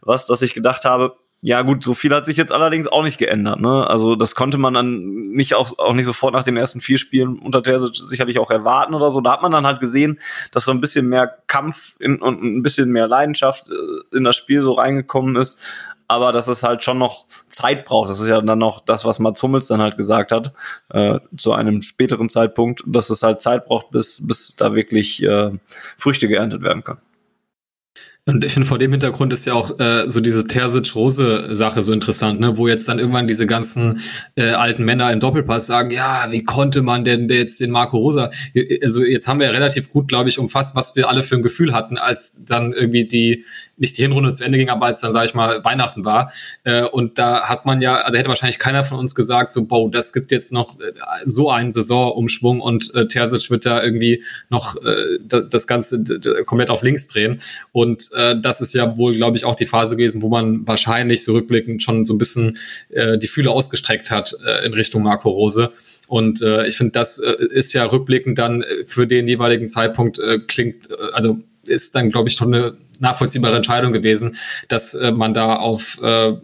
was, dass ich gedacht habe, Ja, gut, so viel hat sich jetzt allerdings auch nicht geändert. Ne? Also das konnte man dann nicht auch, auch nicht sofort nach den ersten vier Spielen unter Terzic sicherlich auch erwarten oder so. Da hat man dann halt gesehen, dass so ein bisschen mehr Kampf in, und ein bisschen mehr Leidenschaft äh, in das Spiel so reingekommen ist. Aber dass es halt schon noch Zeit braucht. Das ist ja dann noch das, was Mats Hummels dann halt gesagt hat, äh, zu einem späteren Zeitpunkt, dass es halt Zeit braucht, bis, bis da wirklich äh, Früchte geerntet werden können. Und ich finde, vor dem Hintergrund ist ja auch äh, so diese Terzic-Rose-Sache so interessant, ne? wo jetzt dann irgendwann diese ganzen äh, alten Männer im Doppelpass sagen, ja, wie konnte man denn jetzt den Marco Rosa, also jetzt haben wir ja relativ gut, glaube ich, umfasst, was wir alle für ein Gefühl hatten, als dann irgendwie die, nicht die Hinrunde zu Ende ging, aber als dann, sage ich mal, Weihnachten war. Äh, und da hat man ja, also hätte wahrscheinlich keiner von uns gesagt, so, boah, das gibt jetzt noch äh, so einen Saisonumschwung und äh, Terzic wird da irgendwie noch äh, das Ganze komplett auf links drehen. Und äh, das ist ja wohl, glaube ich, auch die Phase gewesen, wo man wahrscheinlich so rückblickend schon so ein bisschen äh, die Fühler ausgestreckt hat äh, in Richtung Marco Rose. Und äh, ich finde, das äh, ist ja rückblickend dann für den jeweiligen Zeitpunkt äh, klingt, äh, also ist dann, glaube ich, schon eine nachvollziehbare Entscheidung gewesen, dass äh, man da auf äh,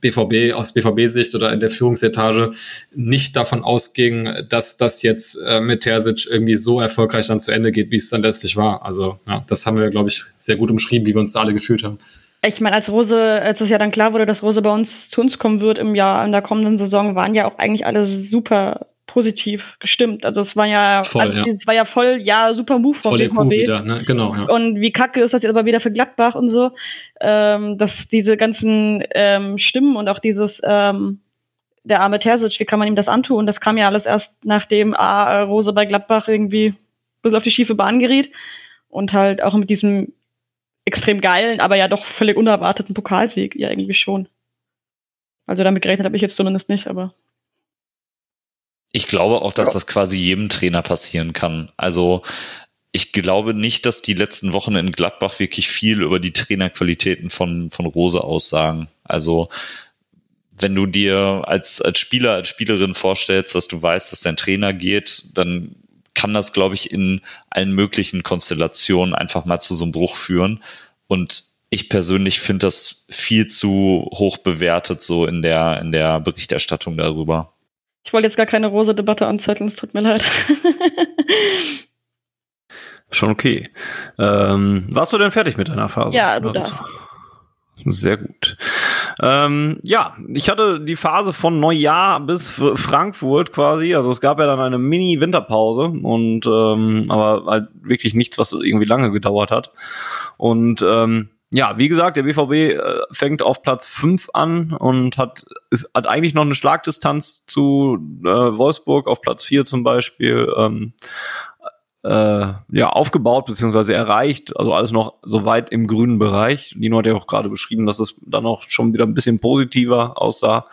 BVB aus BVB-Sicht oder in der Führungsetage nicht davon ausging, dass das jetzt äh, mit Terzic irgendwie so erfolgreich dann zu Ende geht, wie es dann letztlich war. Also ja, das haben wir, glaube ich, sehr gut umschrieben, wie wir uns da alle gefühlt haben. Ich meine, als Rose, als es ja dann klar wurde, dass Rose bei uns zu uns kommen wird im Jahr, in der kommenden Saison, waren ja auch eigentlich alle super positiv gestimmt. Also es war ja, voll, also, ja. es war ja voll, ja, super Move von Voll BVB. Wieder, ne? Genau, ja. Und wie kacke ist das jetzt aber wieder für Gladbach und so, ähm, dass diese ganzen ähm, Stimmen und auch dieses ähm, der arme Terzic, wie kann man ihm das antun? Und das kam ja alles erst nachdem A, Rose bei Gladbach irgendwie bis auf die schiefe Bahn geriet und halt auch mit diesem extrem geilen, aber ja doch völlig unerwarteten Pokalsieg ja irgendwie schon. Also damit gerechnet habe ich jetzt zumindest nicht, aber ich glaube auch, dass ja. das quasi jedem Trainer passieren kann. Also ich glaube nicht, dass die letzten Wochen in Gladbach wirklich viel über die Trainerqualitäten von, von Rose aussagen. Also wenn du dir als, als Spieler, als Spielerin vorstellst, dass du weißt, dass dein Trainer geht, dann kann das, glaube ich, in allen möglichen Konstellationen einfach mal zu so einem Bruch führen. Und ich persönlich finde das viel zu hoch bewertet, so in der, in der Berichterstattung darüber. Ich wollte jetzt gar keine rose Debatte anzetteln, es tut mir leid. Schon okay. Ähm, warst du denn fertig mit deiner Phase? Ja, du darfst. Sehr gut. Ähm, ja, ich hatte die Phase von Neujahr bis Frankfurt quasi. Also es gab ja dann eine Mini-Winterpause und ähm, aber halt wirklich nichts, was irgendwie lange gedauert hat. Und ähm, ja, wie gesagt, der BVB äh, fängt auf Platz 5 an und hat, ist, hat eigentlich noch eine Schlagdistanz zu äh, Wolfsburg auf Platz 4 zum Beispiel. Ähm, äh, ja, aufgebaut bzw. erreicht, also alles noch so weit im grünen Bereich. Nino hat ja auch gerade beschrieben, dass es dann auch schon wieder ein bisschen positiver aussah.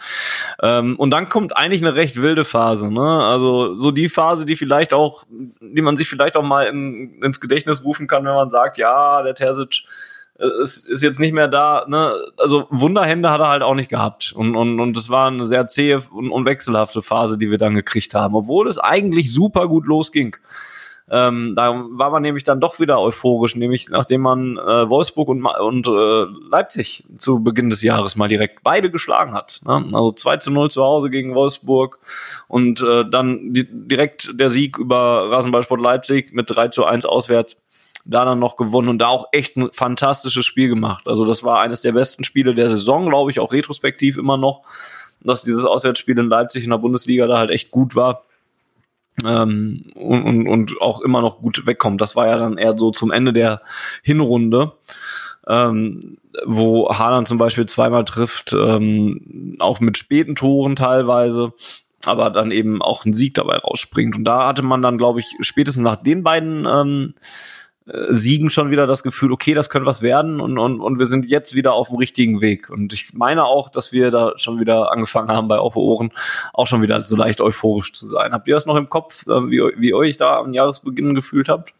Ähm, und dann kommt eigentlich eine recht wilde Phase, ne? Also so die Phase, die vielleicht auch, die man sich vielleicht auch mal in, ins Gedächtnis rufen kann, wenn man sagt, ja, der Terzic es ist jetzt nicht mehr da, ne? Also Wunderhände hat er halt auch nicht gehabt. Und, und, und es war eine sehr zähe und, und wechselhafte Phase, die wir dann gekriegt haben, obwohl es eigentlich super gut losging. Ähm, da war man nämlich dann doch wieder euphorisch, nämlich nachdem man äh, Wolfsburg und, und äh, Leipzig zu Beginn des Jahres mal direkt beide geschlagen hat. Ne? Also 2 zu 0 zu Hause gegen Wolfsburg und äh, dann die, direkt der Sieg über Rasenballsport Leipzig mit 3 zu 1 auswärts da dann noch gewonnen und da auch echt ein fantastisches Spiel gemacht. Also das war eines der besten Spiele der Saison, glaube ich, auch retrospektiv immer noch, dass dieses Auswärtsspiel in Leipzig in der Bundesliga da halt echt gut war. Ähm, und, und, und auch immer noch gut wegkommt. Das war ja dann eher so zum Ende der Hinrunde, ähm, wo Haaland zum Beispiel zweimal trifft, ähm, auch mit späten Toren teilweise aber dann eben auch ein Sieg dabei rausspringt. Und da hatte man dann, glaube ich, spätestens nach den beiden ähm, äh, Siegen schon wieder das Gefühl, okay, das könnte was werden und, und, und wir sind jetzt wieder auf dem richtigen Weg. Und ich meine auch, dass wir da schon wieder angefangen haben, bei Oppe Ohren auch schon wieder so leicht euphorisch zu sein. Habt ihr das noch im Kopf, äh, wie, wie euch da am Jahresbeginn gefühlt habt?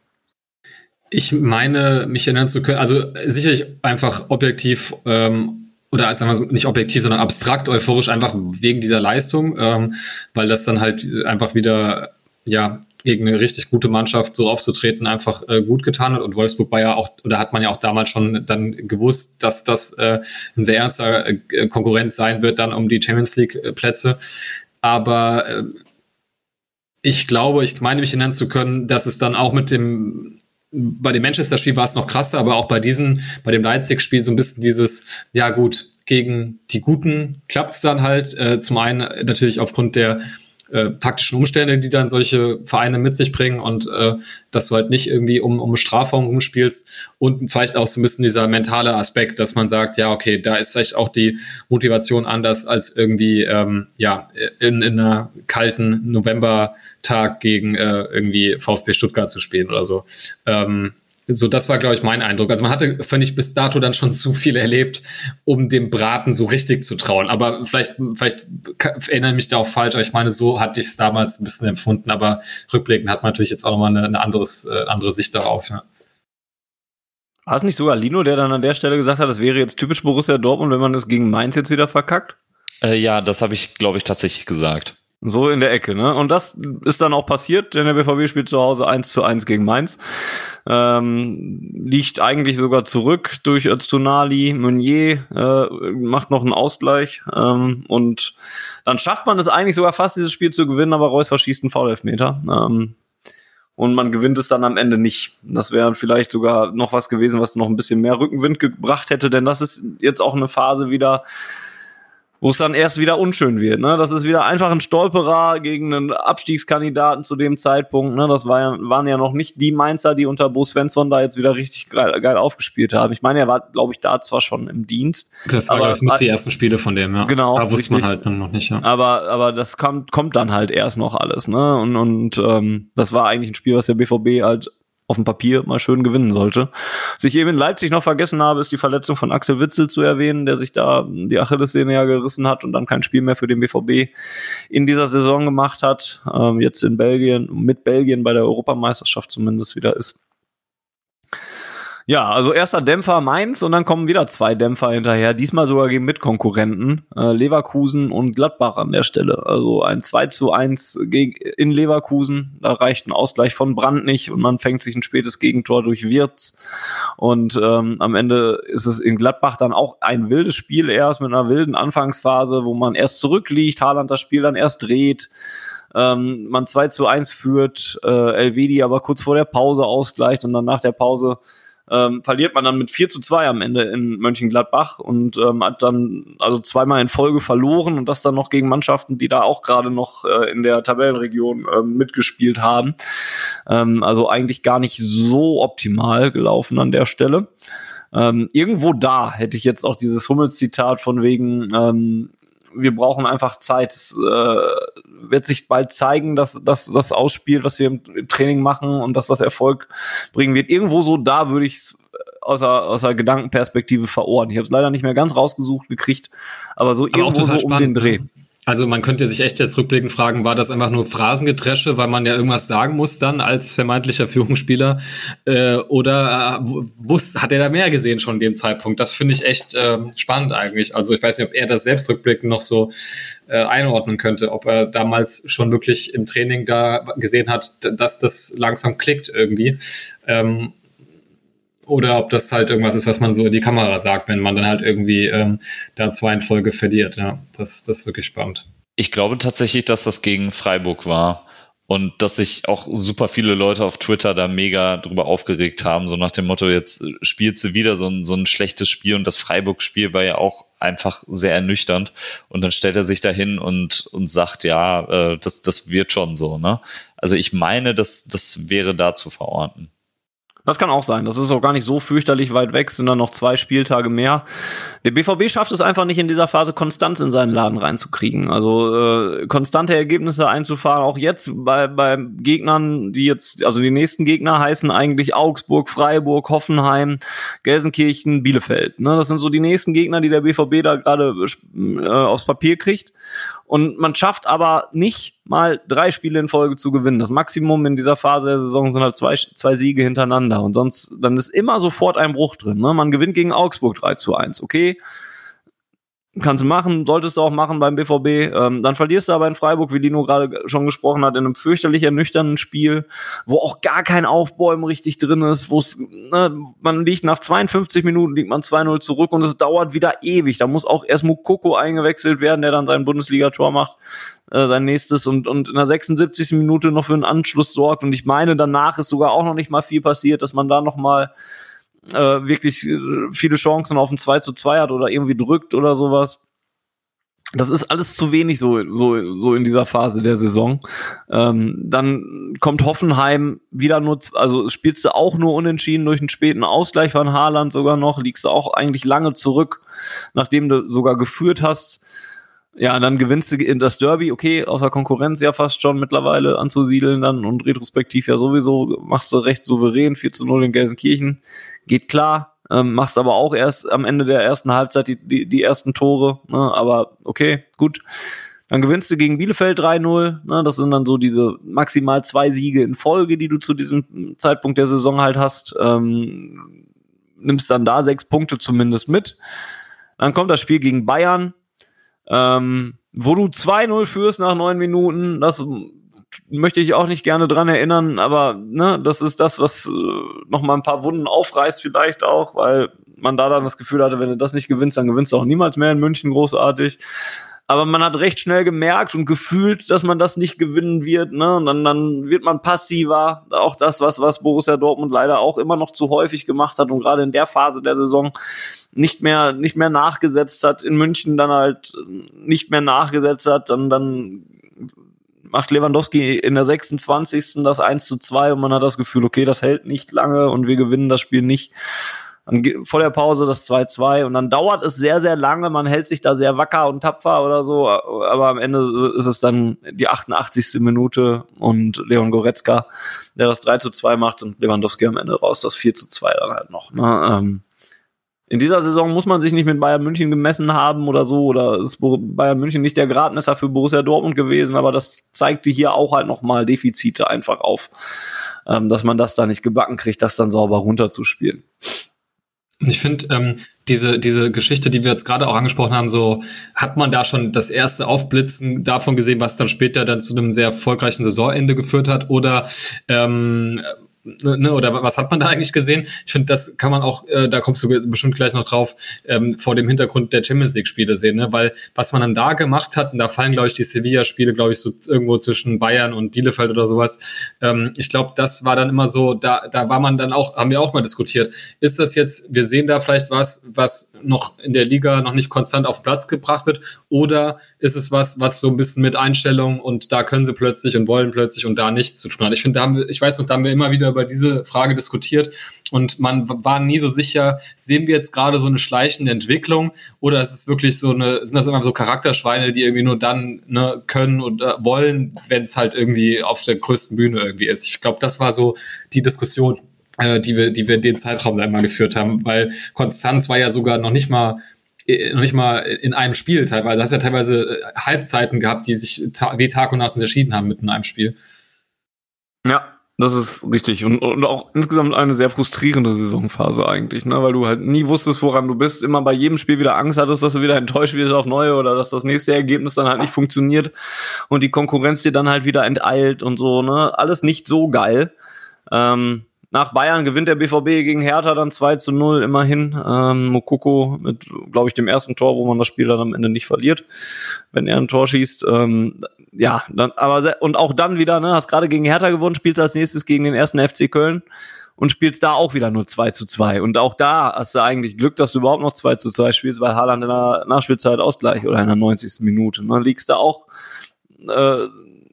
Ich meine, mich erinnern zu können, also sicherlich einfach objektiv ähm, oder sagen wir nicht objektiv, sondern abstrakt euphorisch, einfach wegen dieser Leistung, ähm, weil das dann halt einfach wieder ja gegen eine richtig gute Mannschaft so aufzutreten einfach äh, gut getan hat. Und Wolfsburg war ja auch, oder hat man ja auch damals schon dann gewusst, dass das äh, ein sehr ernster äh, Konkurrent sein wird dann um die Champions League-Plätze. Aber äh, ich glaube, ich meine mich erinnern zu können, dass es dann auch mit dem bei dem Manchester-Spiel war es noch krasser, aber auch bei diesen, bei dem Leipzig-Spiel so ein bisschen dieses, ja gut, gegen die Guten klappt es dann halt. Äh, zum einen natürlich aufgrund der äh, taktischen Umstände, die dann solche Vereine mit sich bringen und äh, dass du halt nicht irgendwie um, um Strafraum rumspielst und vielleicht auch so ein bisschen dieser mentale Aspekt, dass man sagt, ja, okay, da ist vielleicht auch die Motivation anders als irgendwie, ähm, ja, in, in einer kalten Novembertag gegen äh, irgendwie VfB Stuttgart zu spielen oder so. Ähm, so, das war, glaube ich, mein Eindruck. Also man hatte, finde ich, bis dato dann schon zu viel erlebt, um dem Braten so richtig zu trauen. Aber vielleicht, vielleicht erinnere ich mich da auch falsch, aber ich meine, so hatte ich es damals ein bisschen empfunden. Aber rückblickend hat man natürlich jetzt auch nochmal eine, eine anderes, äh, andere Sicht darauf. Ja. War es nicht sogar Lino, der dann an der Stelle gesagt hat, das wäre jetzt typisch Borussia Dortmund, wenn man das gegen Mainz jetzt wieder verkackt? Äh, ja, das habe ich, glaube ich, tatsächlich gesagt. So in der Ecke, ne? Und das ist dann auch passiert, denn der BVB spielt zu Hause 1 zu 1 gegen Mainz. Ähm, liegt eigentlich sogar zurück durch Öztunali. Meunier äh, macht noch einen Ausgleich. Ähm, und dann schafft man es eigentlich sogar fast, dieses Spiel zu gewinnen, aber Reus verschießt einen Foul-Elfmeter. Ähm, und man gewinnt es dann am Ende nicht. Das wäre vielleicht sogar noch was gewesen, was noch ein bisschen mehr Rückenwind gebracht hätte, denn das ist jetzt auch eine Phase wieder, wo es dann erst wieder unschön wird. Ne? Das ist wieder einfach ein Stolperer gegen einen Abstiegskandidaten zu dem Zeitpunkt. Ne? Das war ja, waren ja noch nicht die Mainzer, die unter Bo Svensson da jetzt wieder richtig geil, geil aufgespielt haben. Ich meine, er war, glaube ich, da zwar schon im Dienst. Das war, glaube ich, mit die ersten Spiele von dem, ja. Genau. Da wusste man halt noch nicht, ja. Aber, aber das kommt, kommt dann halt erst noch alles. Ne? Und, und ähm, das war eigentlich ein Spiel, was der BVB halt auf dem Papier mal schön gewinnen sollte. Was ich eben in Leipzig noch vergessen habe, ist die Verletzung von Axel Witzel zu erwähnen, der sich da die Achillessehne ja gerissen hat und dann kein Spiel mehr für den BVB in dieser Saison gemacht hat. Ähm, jetzt in Belgien, mit Belgien bei der Europameisterschaft zumindest wieder ist. Ja, also erster Dämpfer Mainz und dann kommen wieder zwei Dämpfer hinterher, diesmal sogar gegen Mitkonkurrenten, äh, Leverkusen und Gladbach an der Stelle. Also ein 2 zu 1 gegen, in Leverkusen, da reicht ein Ausgleich von Brand nicht und man fängt sich ein spätes Gegentor durch Wirtz. Und ähm, am Ende ist es in Gladbach dann auch ein wildes Spiel erst mit einer wilden Anfangsphase, wo man erst zurückliegt, Haaland das Spiel dann erst dreht ähm, man 2 zu 1 führt, äh, Elvedi aber kurz vor der Pause ausgleicht und dann nach der Pause ähm, verliert man dann mit 4 zu 2 am Ende in Mönchengladbach und ähm, hat dann also zweimal in Folge verloren und das dann noch gegen Mannschaften, die da auch gerade noch äh, in der Tabellenregion äh, mitgespielt haben. Ähm, also eigentlich gar nicht so optimal gelaufen an der Stelle. Ähm, irgendwo da hätte ich jetzt auch dieses Hummels-Zitat von wegen, ähm, wir brauchen einfach Zeit. Es äh, wird sich bald zeigen, dass, dass das Ausspiel, was wir im, im, Training machen und dass das Erfolg bringen wird. Irgendwo so da würde ich es aus der, aus der Gedankenperspektive verorten. Ich habe es leider nicht mehr ganz rausgesucht gekriegt, aber so aber irgendwo so um den Dreh. Also man könnte sich echt jetzt rückblickend fragen, war das einfach nur Phrasengedresche, weil man ja irgendwas sagen muss dann als vermeintlicher Führungsspieler? Äh, oder äh, wusste, hat er da mehr gesehen schon in dem Zeitpunkt? Das finde ich echt äh, spannend eigentlich. Also ich weiß nicht, ob er das selbst rückblickend noch so äh, einordnen könnte, ob er damals schon wirklich im Training da gesehen hat, dass das langsam klickt irgendwie. Ähm, oder ob das halt irgendwas ist, was man so in die Kamera sagt, wenn man dann halt irgendwie ähm, da zwei in Folge verliert. Ja, das, das ist wirklich spannend. Ich glaube tatsächlich, dass das gegen Freiburg war und dass sich auch super viele Leute auf Twitter da mega drüber aufgeregt haben, so nach dem Motto, jetzt spielst du wieder so ein, so ein schlechtes Spiel und das Freiburg-Spiel war ja auch einfach sehr ernüchternd und dann stellt er sich da hin und, und sagt, ja, äh, das, das wird schon so, ne? Also ich meine, das, das wäre da zu verorten. Das kann auch sein. Das ist auch gar nicht so fürchterlich weit weg, sind dann noch zwei Spieltage mehr. Der BVB schafft es einfach nicht in dieser Phase Konstanz in seinen Laden reinzukriegen. Also äh, konstante Ergebnisse einzufahren, auch jetzt bei, bei Gegnern, die jetzt, also die nächsten Gegner heißen eigentlich Augsburg, Freiburg, Hoffenheim, Gelsenkirchen, Bielefeld. Ne? Das sind so die nächsten Gegner, die der BVB da gerade äh, aufs Papier kriegt. Und man schafft aber nicht mal drei Spiele in Folge zu gewinnen. Das Maximum in dieser Phase der Saison sind halt zwei, zwei Siege hintereinander. Und sonst, dann ist immer sofort ein Bruch drin. Ne? Man gewinnt gegen Augsburg 3 zu 1. Okay, kannst du machen, solltest du auch machen beim BVB. Ähm, dann verlierst du aber in Freiburg, wie Dino gerade schon gesprochen hat, in einem fürchterlich ernüchternden Spiel, wo auch gar kein Aufbäumen richtig drin ist, wo es, ne, man liegt nach 52 Minuten, liegt man 2-0 zurück und es dauert wieder ewig. Da muss auch erst Mukoko eingewechselt werden, der dann sein Bundesligator macht, äh, sein nächstes und, und in der 76. Minute noch für einen Anschluss sorgt. Und ich meine, danach ist sogar auch noch nicht mal viel passiert, dass man da noch mal äh, wirklich äh, viele Chancen auf ein 2 zu 2 hat oder irgendwie drückt oder sowas. Das ist alles zu wenig so, so, so in dieser Phase der Saison. Ähm, dann kommt Hoffenheim wieder nur, also spielst du auch nur unentschieden durch einen späten Ausgleich von Haaland sogar noch, liegst du auch eigentlich lange zurück, nachdem du sogar geführt hast. Ja, dann gewinnst du in das Derby, okay, außer Konkurrenz ja fast schon mittlerweile anzusiedeln dann und retrospektiv ja sowieso, machst du recht souverän, 4 zu 0 in Gelsenkirchen, geht klar, ähm, machst aber auch erst am Ende der ersten Halbzeit die, die, die ersten Tore, ne? aber okay, gut. Dann gewinnst du gegen Bielefeld 3-0. Ne? Das sind dann so diese maximal zwei Siege in Folge, die du zu diesem Zeitpunkt der Saison halt hast. Ähm, nimmst dann da sechs Punkte zumindest mit. Dann kommt das Spiel gegen Bayern ähm, wo du 2-0 führst nach neun Minuten, das möchte ich auch nicht gerne dran erinnern, aber ne, das ist das, was äh, noch mal ein paar Wunden aufreißt vielleicht auch, weil man da dann das Gefühl hatte, wenn du das nicht gewinnst, dann gewinnst du auch niemals mehr in München großartig. Aber man hat recht schnell gemerkt und gefühlt, dass man das nicht gewinnen wird. Ne? Und dann, dann wird man passiver. Auch das, was, was Borussia Dortmund leider auch immer noch zu häufig gemacht hat und gerade in der Phase der Saison nicht mehr, nicht mehr nachgesetzt hat. In München dann halt nicht mehr nachgesetzt hat. Dann, dann macht Lewandowski in der 26. das 1 zu 2 und man hat das Gefühl, okay, das hält nicht lange und wir gewinnen das Spiel nicht. Dann vor der Pause das 2-2 und dann dauert es sehr, sehr lange. Man hält sich da sehr wacker und tapfer oder so, aber am Ende ist es dann die 88. Minute und Leon Goretzka, der das 3 2 macht und Lewandowski am Ende raus, das 4 2 dann halt noch. Ne? Ähm, in dieser Saison muss man sich nicht mit Bayern München gemessen haben oder so, oder ist Bayern München nicht der Gradmesser für Borussia Dortmund gewesen, aber das zeigte hier auch halt nochmal Defizite einfach auf, ähm, dass man das da nicht gebacken kriegt, das dann sauber runterzuspielen. Ich finde, ähm, diese, diese Geschichte, die wir jetzt gerade auch angesprochen haben, so hat man da schon das erste Aufblitzen davon gesehen, was dann später dann zu einem sehr erfolgreichen Saisonende geführt hat? Oder ähm, ne, oder was hat man da eigentlich gesehen? Ich finde, das kann man auch, äh, da kommst du bestimmt gleich noch drauf, ähm, vor dem Hintergrund der Champions League-Spiele sehen, ne? weil was man dann da gemacht hat, und da fallen, glaube ich, die Sevilla-Spiele, glaube ich, so irgendwo zwischen Bayern und Bielefeld oder sowas. Ähm, ich glaube, das war dann immer so, da, da war man dann auch, haben wir auch mal diskutiert, ist das jetzt, wir sehen da vielleicht was, was noch in der Liga noch nicht konstant auf Platz gebracht wird, oder ist es was, was so ein bisschen mit Einstellung und da können sie plötzlich und wollen plötzlich und da nicht zu tun hat. Ich finde, ich weiß noch, da haben wir immer wieder über diese Frage diskutiert und man war nie so sicher, sehen wir jetzt gerade so eine schleichende Entwicklung oder ist es wirklich so eine, sind das immer so Charakterschweine, die irgendwie nur dann ne, können und äh, wollen, wenn es halt irgendwie auf der größten Bühne irgendwie ist. Ich glaube, das war so die Diskussion, äh, die wir, die wir in den Zeitraum immer geführt haben, weil Konstanz war ja sogar noch nicht mal äh, noch nicht mal in einem Spiel teilweise. Du hast ja teilweise äh, Halbzeiten gehabt, die sich wie Tag und Nacht unterschieden haben mitten in einem Spiel. Ja, das ist richtig. Und, und auch insgesamt eine sehr frustrierende Saisonphase eigentlich, ne? weil du halt nie wusstest, woran du bist, immer bei jedem Spiel wieder Angst hattest, dass du wieder enttäuscht wirst auf neue oder dass das nächste Ergebnis dann halt nicht funktioniert und die Konkurrenz dir dann halt wieder enteilt und so, ne? Alles nicht so geil. Ähm, nach Bayern gewinnt der BVB gegen Hertha dann 2 zu 0 immerhin. Ähm, Mokoko mit, glaube ich, dem ersten Tor, wo man das Spiel dann am Ende nicht verliert, wenn er ein Tor schießt. Ähm, ja, dann, aber sehr, und auch dann wieder, ne, hast gerade gegen Hertha gewonnen, spielst als nächstes gegen den ersten FC Köln und spielst da auch wieder nur 2 zu 2. Und auch da hast du eigentlich Glück, dass du überhaupt noch 2 zu 2 spielst, weil Haaland in der Nachspielzeit Ausgleich oder in der 90. Minute. Ne, liegst du auch, äh,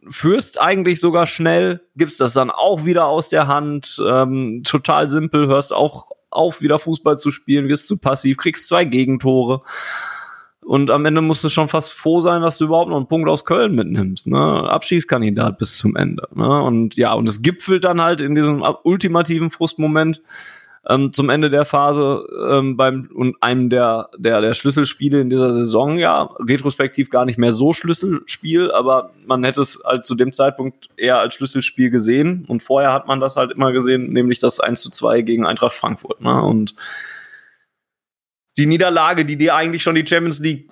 führst eigentlich sogar schnell, gibst das dann auch wieder aus der Hand, ähm, total simpel, hörst auch auf, wieder Fußball zu spielen, wirst zu passiv, kriegst zwei Gegentore. Und am Ende musst du schon fast froh sein, dass du überhaupt noch einen Punkt aus Köln mitnimmst. Ne? Abschießkandidat bis zum Ende. Ne? Und ja, und es gipfelt dann halt in diesem ultimativen Frustmoment ähm, zum Ende der Phase ähm, beim und einem der, der, der Schlüsselspiele in dieser Saison, ja, retrospektiv gar nicht mehr so Schlüsselspiel, aber man hätte es halt zu dem Zeitpunkt eher als Schlüsselspiel gesehen. Und vorher hat man das halt immer gesehen, nämlich das 1 zu 2 gegen Eintracht Frankfurt. Ne? Und die Niederlage, die dir eigentlich schon die Champions League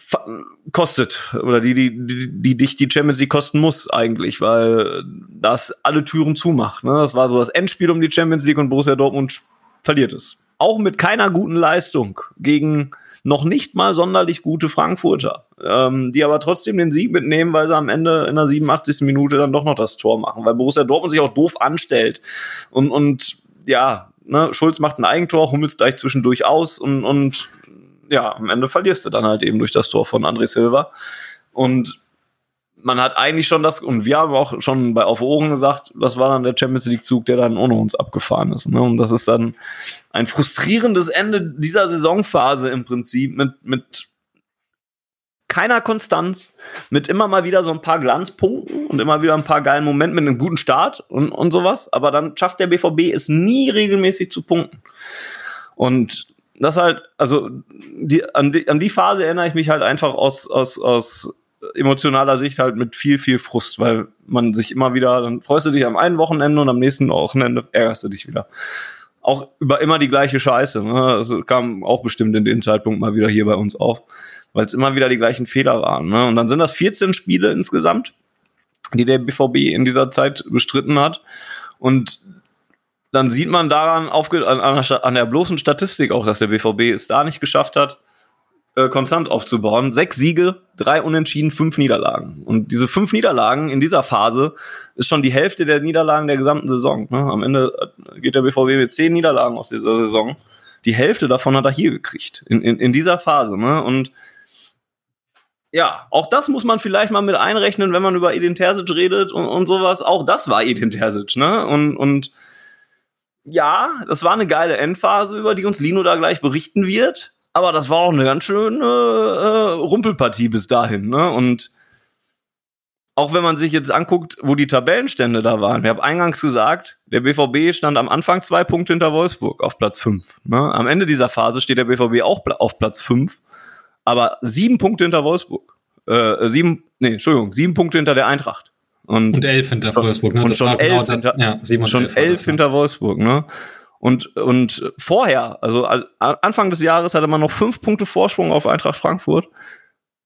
kostet oder die, die, die, die dich die Champions League kosten muss eigentlich, weil das alle Türen zumacht. Ne? Das war so das Endspiel um die Champions League und Borussia Dortmund verliert es. Auch mit keiner guten Leistung gegen noch nicht mal sonderlich gute Frankfurter, ähm, die aber trotzdem den Sieg mitnehmen, weil sie am Ende in der 87. Minute dann doch noch das Tor machen, weil Borussia Dortmund sich auch doof anstellt und, und ja, ne, Schulz macht ein Eigentor, Hummels gleich zwischendurch aus und, und ja, am Ende verlierst du dann halt eben durch das Tor von André Silva. Und man hat eigentlich schon das, und wir haben auch schon bei Auf Ohren gesagt, das war dann der Champions League-Zug, der dann ohne uns abgefahren ist. Ne? Und das ist dann ein frustrierendes Ende dieser Saisonphase im Prinzip mit, mit keiner Konstanz, mit immer mal wieder so ein paar Glanzpunkten und immer wieder ein paar geilen Momenten mit einem guten Start und, und sowas. Aber dann schafft der BVB es nie regelmäßig zu punkten. Und das halt, also die, an, die, an die Phase erinnere ich mich halt einfach aus, aus, aus emotionaler Sicht halt mit viel, viel Frust, weil man sich immer wieder, dann freust du dich am einen Wochenende und am nächsten Wochenende ärgerst du dich wieder. Auch über immer die gleiche Scheiße. Ne? Also kam auch bestimmt in dem Zeitpunkt mal wieder hier bei uns auf, weil es immer wieder die gleichen Fehler waren. Ne? Und dann sind das 14 Spiele insgesamt, die der BVB in dieser Zeit bestritten hat. Und dann sieht man daran an, an, der bloßen Statistik auch, dass der BVB es da nicht geschafft hat, äh, konstant aufzubauen. Sechs Siege, drei Unentschieden, fünf Niederlagen. Und diese fünf Niederlagen in dieser Phase ist schon die Hälfte der Niederlagen der gesamten Saison. Ne? Am Ende geht der BVB mit zehn Niederlagen aus dieser Saison. Die Hälfte davon hat er hier gekriegt, in, in, in dieser Phase. Ne? Und ja, auch das muss man vielleicht mal mit einrechnen, wenn man über Edin Terzic redet und, und sowas. Auch das war Edin Terzic, ne? Und, und ja, das war eine geile Endphase, über die uns Lino da gleich berichten wird. Aber das war auch eine ganz schöne äh, Rumpelpartie bis dahin. Ne? Und auch wenn man sich jetzt anguckt, wo die Tabellenstände da waren. Ich habe eingangs gesagt, der BVB stand am Anfang zwei Punkte hinter Wolfsburg auf Platz fünf. Ne? Am Ende dieser Phase steht der BVB auch auf Platz fünf, aber sieben Punkte hinter Wolfsburg. Äh, sieben, nee, Entschuldigung, sieben Punkte hinter der Eintracht. Und, und elf hinter Wolfsburg, ne? Und schon genau elf, das, hinter, ja, schon elf, elf hinter Wolfsburg, ne? Und, und vorher, also Anfang des Jahres hatte man noch fünf Punkte Vorsprung auf Eintracht Frankfurt.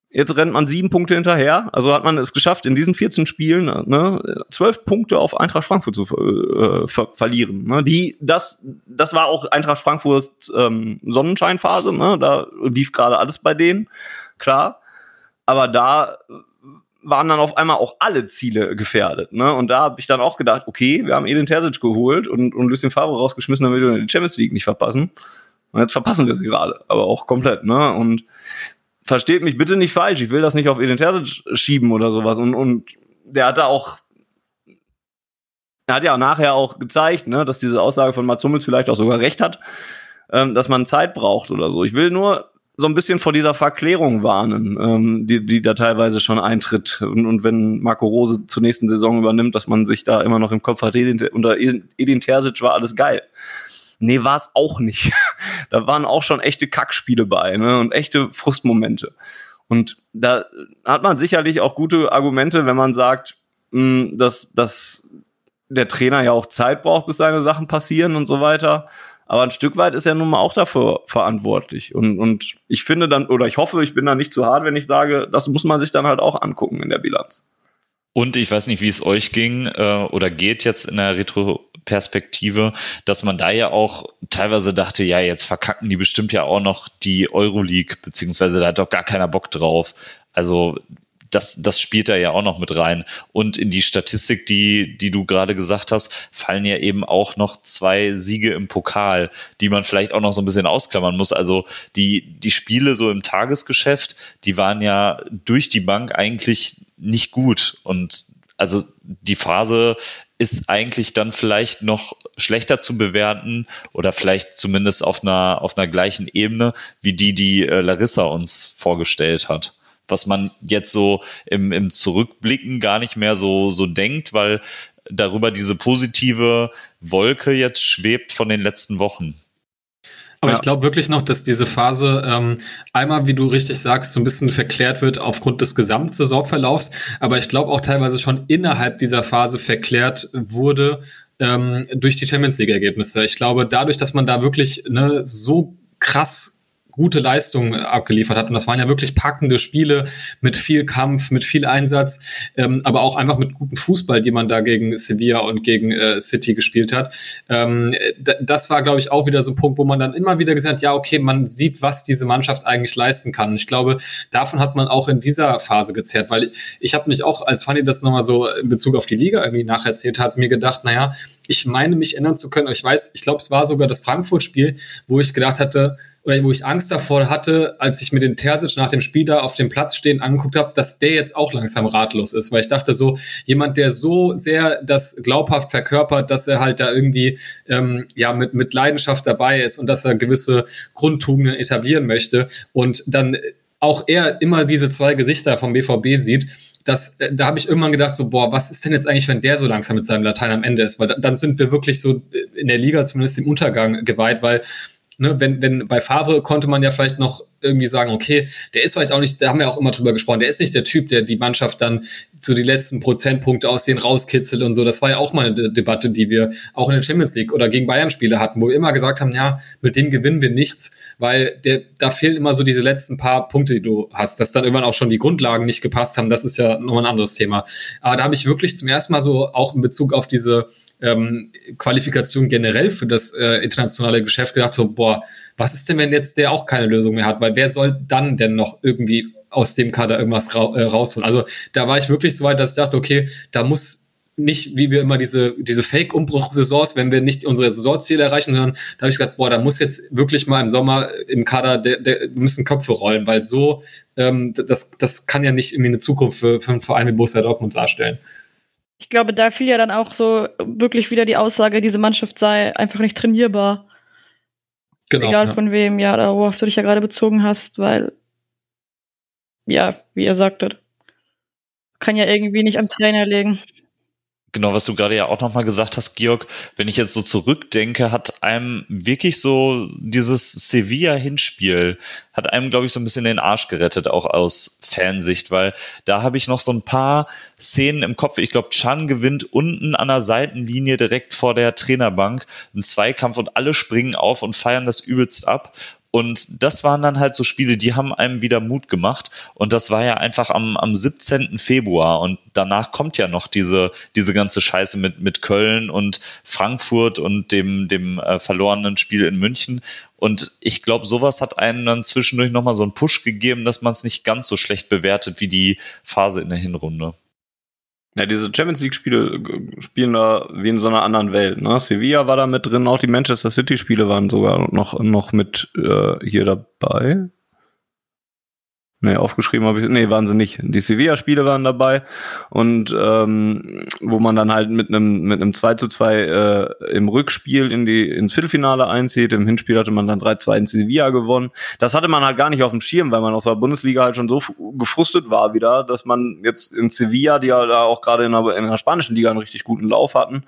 Jetzt rennt man sieben Punkte hinterher. Also hat man es geschafft, in diesen 14 Spielen ne, zwölf Punkte auf Eintracht Frankfurt zu äh, ver verlieren. Ne? Die, das, das war auch Eintracht Frankfurts ähm, Sonnenscheinphase. Ne? Da lief gerade alles bei denen, klar. Aber da waren dann auf einmal auch alle Ziele gefährdet. Ne? Und da habe ich dann auch gedacht, okay, wir haben Edin Terzic geholt und, und Lucien Favre rausgeschmissen, damit wir die Champions League nicht verpassen. Und jetzt verpassen wir sie gerade, aber auch komplett. Ne? Und versteht mich bitte nicht falsch, ich will das nicht auf Edin Terzic schieben oder sowas. Und, und der hat da auch er hat ja auch nachher auch gezeigt, ne, dass diese Aussage von Mats Hummels vielleicht auch sogar recht hat, ähm, dass man Zeit braucht oder so. Ich will nur so ein bisschen vor dieser Verklärung warnen, ähm, die, die da teilweise schon eintritt. Und, und wenn Marco Rose zur nächsten Saison übernimmt, dass man sich da immer noch im Kopf hat, Edin, unter Edin Terzic war alles geil. Nee, war es auch nicht. da waren auch schon echte Kackspiele bei ne? und echte Frustmomente. Und da hat man sicherlich auch gute Argumente, wenn man sagt, mh, hm, dass, dass der Trainer ja auch Zeit braucht, bis seine Sachen passieren und so weiter. Aber ein Stück weit ist er nun mal auch dafür verantwortlich. Und, und ich finde dann, oder ich hoffe, ich bin da nicht zu hart, wenn ich sage, das muss man sich dann halt auch angucken in der Bilanz. Und ich weiß nicht, wie es euch ging äh, oder geht jetzt in der Retro-Perspektive, dass man da ja auch teilweise dachte, ja, jetzt verkacken die bestimmt ja auch noch die Euroleague, beziehungsweise da hat doch gar keiner Bock drauf. Also das, das spielt da ja auch noch mit rein. Und in die Statistik, die, die du gerade gesagt hast, fallen ja eben auch noch zwei Siege im Pokal, die man vielleicht auch noch so ein bisschen ausklammern muss. Also die, die Spiele so im Tagesgeschäft, die waren ja durch die Bank eigentlich nicht gut. Und also die Phase ist eigentlich dann vielleicht noch schlechter zu bewerten oder vielleicht zumindest auf einer, auf einer gleichen Ebene wie die, die äh, Larissa uns vorgestellt hat was man jetzt so im, im Zurückblicken gar nicht mehr so, so denkt, weil darüber diese positive Wolke jetzt schwebt von den letzten Wochen. Aber ja. ich glaube wirklich noch, dass diese Phase ähm, einmal, wie du richtig sagst, so ein bisschen verklärt wird aufgrund des Gesamtsaisonverlaufs. Aber ich glaube auch teilweise schon innerhalb dieser Phase verklärt wurde ähm, durch die Champions League-Ergebnisse. Ich glaube, dadurch, dass man da wirklich ne, so krass gute Leistungen abgeliefert hat. Und das waren ja wirklich packende Spiele mit viel Kampf, mit viel Einsatz, ähm, aber auch einfach mit gutem Fußball, die man da gegen Sevilla und gegen äh, City gespielt hat. Ähm, das war, glaube ich, auch wieder so ein Punkt, wo man dann immer wieder gesagt hat, ja, okay, man sieht, was diese Mannschaft eigentlich leisten kann. Und ich glaube, davon hat man auch in dieser Phase gezerrt, weil ich habe mich auch, als Fanny das nochmal so in Bezug auf die Liga irgendwie nacherzählt hat, mir gedacht, naja, ich meine mich ändern zu können. Ich weiß, ich glaube, es war sogar das Frankfurt-Spiel, wo ich gedacht hatte, oder wo ich Angst davor hatte, als ich mir den Terzic nach dem Spiel da auf dem Platz stehen angeguckt habe, dass der jetzt auch langsam ratlos ist, weil ich dachte so, jemand, der so sehr das glaubhaft verkörpert, dass er halt da irgendwie ähm, ja mit, mit Leidenschaft dabei ist und dass er gewisse Grundtugenden etablieren möchte und dann auch er immer diese zwei Gesichter vom BVB sieht, das, äh, da habe ich irgendwann gedacht, so, boah, was ist denn jetzt eigentlich, wenn der so langsam mit seinem Latein am Ende ist? Weil dann sind wir wirklich so in der Liga zumindest im Untergang geweiht, weil ne, wenn, wenn bei Favre konnte man ja vielleicht noch irgendwie sagen, okay, der ist vielleicht auch nicht, da haben wir auch immer drüber gesprochen, der ist nicht der Typ, der die Mannschaft dann so die letzten Prozentpunkte aus denen rauskitzelt und so. Das war ja auch mal eine Debatte, die wir auch in der Champions League oder gegen Bayern-Spiele hatten, wo wir immer gesagt haben, ja, mit dem gewinnen wir nichts, weil der, da fehlen immer so diese letzten paar Punkte, die du hast, dass dann irgendwann auch schon die Grundlagen nicht gepasst haben. Das ist ja nochmal ein anderes Thema. Aber da habe ich wirklich zum ersten Mal so auch in Bezug auf diese ähm, Qualifikation generell für das äh, internationale Geschäft gedacht, so, boah, was ist denn, wenn jetzt der auch keine Lösung mehr hat? Weil wer soll dann denn noch irgendwie aus dem Kader irgendwas ra äh, rausholen? Also da war ich wirklich so weit, dass ich dachte, okay, da muss nicht, wie wir immer diese, diese Fake-Umbruch-Saisons, wenn wir nicht unsere Saisonziele erreichen, sondern da habe ich gesagt, boah, da muss jetzt wirklich mal im Sommer im Kader, der, der müssen Köpfe rollen, weil so, ähm, das, das kann ja nicht irgendwie eine Zukunft für, für einen Verein wie Borussia Dortmund darstellen. Ich glaube, da fiel ja dann auch so wirklich wieder die Aussage, diese Mannschaft sei einfach nicht trainierbar. Genau, Egal ja. von wem, ja, worauf du dich ja gerade bezogen hast, weil, ja, wie ihr sagtet, kann ja irgendwie nicht am Trainer legen. Genau, was du gerade ja auch nochmal gesagt hast, Georg, wenn ich jetzt so zurückdenke, hat einem wirklich so dieses Sevilla-Hinspiel, hat einem, glaube ich, so ein bisschen den Arsch gerettet, auch aus Fansicht, weil da habe ich noch so ein paar Szenen im Kopf. Ich glaube, Chan gewinnt unten an der Seitenlinie direkt vor der Trainerbank einen Zweikampf und alle springen auf und feiern das übelst ab. Und das waren dann halt so Spiele, die haben einem wieder Mut gemacht. Und das war ja einfach am, am 17. Februar. Und danach kommt ja noch diese, diese ganze Scheiße mit, mit Köln und Frankfurt und dem, dem äh, verlorenen Spiel in München. Und ich glaube, sowas hat einen dann zwischendurch nochmal so einen Push gegeben, dass man es nicht ganz so schlecht bewertet wie die Phase in der Hinrunde. Ja, diese Champions League-Spiele äh, spielen da wie in so einer anderen Welt. Ne? Sevilla war da mit drin, auch die Manchester City-Spiele waren sogar noch, noch mit äh, hier dabei. Nee, aufgeschrieben habe ich. Nee, waren sie nicht. Die Sevilla-Spiele waren dabei und ähm, wo man dann halt mit einem mit einem 2 zu 2 äh, im Rückspiel in die ins Viertelfinale einzieht. Im Hinspiel hatte man dann 3-2 in Sevilla gewonnen. Das hatte man halt gar nicht auf dem Schirm, weil man aus der Bundesliga halt schon so gefrustet war wieder, dass man jetzt in Sevilla, die ja da auch gerade in der, in der spanischen Liga einen richtig guten Lauf hatten,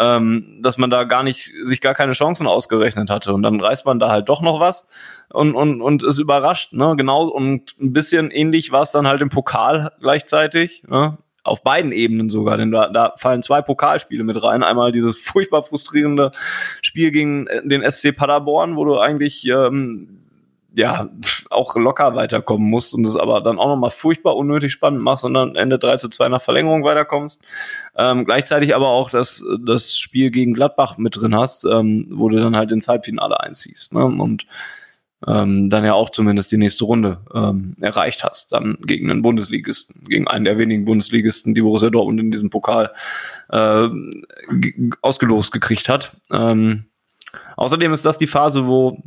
ähm, dass man da gar nicht, sich gar keine Chancen ausgerechnet hatte. Und dann reißt man da halt doch noch was und, und, und ist überrascht, ne? Genau, und ein bisschen ähnlich war es dann halt im Pokal gleichzeitig, ne? Auf beiden Ebenen sogar, denn da, da fallen zwei Pokalspiele mit rein. Einmal dieses furchtbar frustrierende Spiel gegen den SC Paderborn, wo du eigentlich ähm, ja, auch locker weiterkommen musst und es aber dann auch nochmal furchtbar unnötig spannend machst und dann Ende 3 zu 2 nach Verlängerung weiterkommst. Ähm, gleichzeitig aber auch das, das Spiel gegen Gladbach mit drin hast, ähm, wo du dann halt ins Halbfinale einziehst. Ne? Und ähm, dann ja auch zumindest die nächste Runde ähm, erreicht hast, dann gegen einen Bundesligisten, gegen einen der wenigen Bundesligisten, die Borussia Dortmund in diesem Pokal äh, ausgelost gekriegt hat. Ähm, außerdem ist das die Phase, wo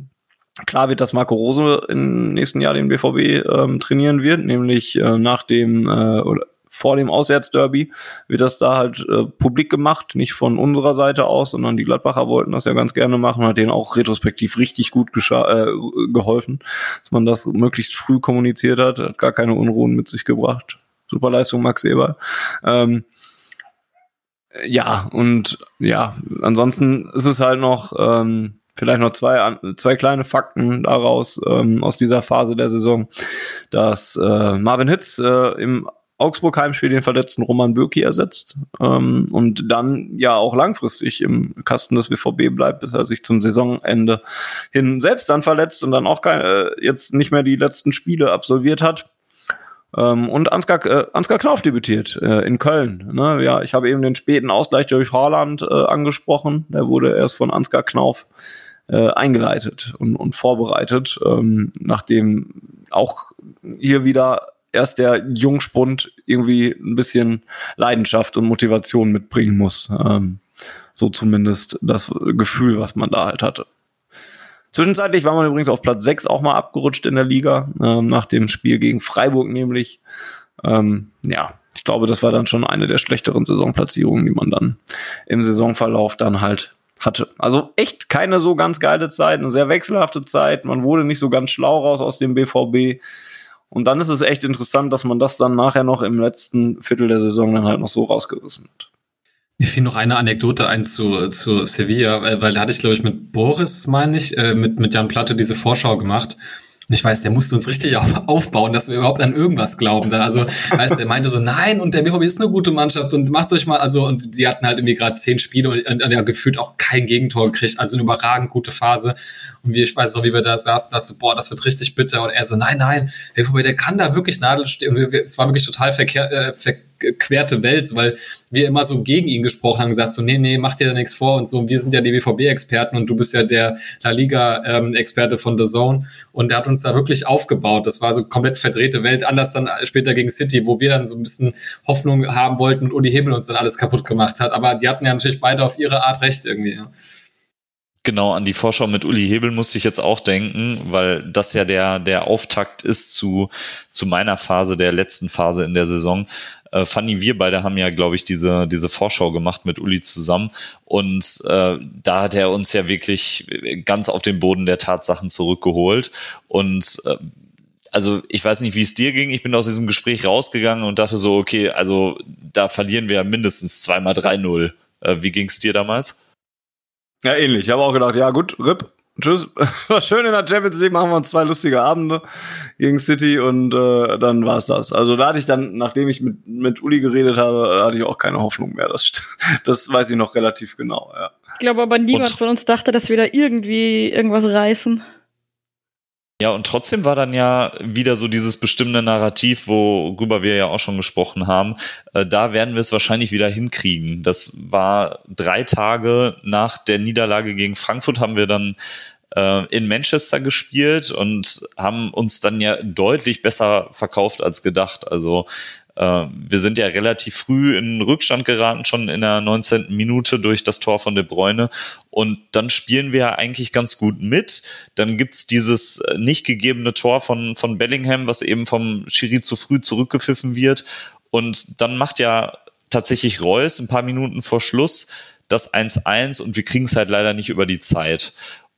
Klar wird, dass Marco Rose im nächsten Jahr den BVB ähm, trainieren wird, nämlich äh, nach dem äh, oder vor dem Auswärtsderby wird das da halt äh, publik gemacht, nicht von unserer Seite aus, sondern die Gladbacher wollten das ja ganz gerne machen, hat denen auch retrospektiv richtig gut äh, geholfen, dass man das möglichst früh kommuniziert hat, hat gar keine Unruhen mit sich gebracht. Super Leistung, Max Eber. Ähm, ja, und ja, ansonsten ist es halt noch ähm, vielleicht noch zwei, zwei kleine Fakten daraus ähm, aus dieser Phase der Saison, dass äh, Marvin Hitz äh, im Augsburg Heimspiel den verletzten Roman Bürki ersetzt ähm, und dann ja auch langfristig im Kasten des BVB bleibt, bis er sich zum Saisonende hin selbst dann verletzt und dann auch kein, äh, jetzt nicht mehr die letzten Spiele absolviert hat. Ähm, und Ansgar, äh, Ansgar Knauf debütiert äh, in Köln. Ne? Ja, ich habe eben den späten Ausgleich durch Haaland äh, angesprochen. Der wurde erst von Ansgar Knauf äh, eingeleitet und, und vorbereitet, ähm, nachdem auch hier wieder erst der Jungspund irgendwie ein bisschen Leidenschaft und Motivation mitbringen muss. Ähm, so zumindest das Gefühl, was man da halt hatte. Zwischenzeitlich war man übrigens auf Platz 6 auch mal abgerutscht in der Liga, ähm, nach dem Spiel gegen Freiburg nämlich. Ähm, ja, ich glaube, das war dann schon eine der schlechteren Saisonplatzierungen, die man dann im Saisonverlauf dann halt hatte. Also echt keine so ganz geile Zeit, eine sehr wechselhafte Zeit. Man wurde nicht so ganz schlau raus aus dem BVB. Und dann ist es echt interessant, dass man das dann nachher noch im letzten Viertel der Saison dann halt noch so rausgerissen hat. Mir fiel noch eine Anekdote ein zu, zu Sevilla, weil, weil da hatte ich, glaube ich, mit Boris, meine ich, äh, mit, mit Jan Platte diese Vorschau gemacht. Und ich weiß, der musste uns richtig auf, aufbauen, dass wir überhaupt an irgendwas glauben. Also, weißt, der meinte so, nein, und der BVB ist eine gute Mannschaft und macht euch mal, also, und die hatten halt irgendwie gerade zehn Spiele und, und, und ja, gefühlt auch kein Gegentor gekriegt, also eine überragend gute Phase. Und wie ich weiß noch, wie wir da saßen, dachte so, boah, das wird richtig bitter. Und er so, nein, nein, der BVB, der kann da wirklich Nadel stehen. Und es war wirklich total verkehr, äh, ver querte Welt, weil wir immer so gegen ihn gesprochen haben, gesagt so, nee, nee, mach dir da nichts vor und so. Und wir sind ja die BVB-Experten und du bist ja der La Liga-Experte ähm, von The Zone. Und der hat uns da wirklich aufgebaut. Das war so komplett verdrehte Welt, anders dann später gegen City, wo wir dann so ein bisschen Hoffnung haben wollten und Uli Hebel uns dann alles kaputt gemacht hat. Aber die hatten ja natürlich beide auf ihre Art recht irgendwie. Genau, an die Vorschau mit Uli Hebel musste ich jetzt auch denken, weil das ja der, der Auftakt ist zu, zu meiner Phase, der letzten Phase in der Saison. Äh, Fanny, wir beide haben ja, glaube ich, diese, diese Vorschau gemacht mit Uli zusammen. Und äh, da hat er uns ja wirklich ganz auf den Boden der Tatsachen zurückgeholt. Und äh, also ich weiß nicht, wie es dir ging. Ich bin aus diesem Gespräch rausgegangen und dachte so, okay, also da verlieren wir mindestens zweimal 3-0. Äh, wie ging es dir damals? Ja, ähnlich. Ich habe auch gedacht, ja gut, RIP, tschüss. War schön in der Champions League, machen wir uns zwei lustige Abende gegen City und äh, dann war es das. Also da hatte ich dann, nachdem ich mit, mit Uli geredet habe, hatte ich auch keine Hoffnung mehr. Das, das weiß ich noch relativ genau, ja. Ich glaube aber niemand und, von uns dachte, dass wir da irgendwie irgendwas reißen. Ja, und trotzdem war dann ja wieder so dieses bestimmte Narrativ, worüber wir ja auch schon gesprochen haben. Äh, da werden wir es wahrscheinlich wieder hinkriegen. Das war drei Tage nach der Niederlage gegen Frankfurt haben wir dann äh, in Manchester gespielt und haben uns dann ja deutlich besser verkauft als gedacht. Also wir sind ja relativ früh in Rückstand geraten, schon in der 19. Minute durch das Tor von De Bruyne. Und dann spielen wir ja eigentlich ganz gut mit. Dann gibt's dieses äh, nicht gegebene Tor von, von Bellingham, was eben vom Schiri zu früh zurückgepfiffen wird. Und dann macht ja tatsächlich Reus ein paar Minuten vor Schluss das 1-1 und wir kriegen es halt leider nicht über die Zeit.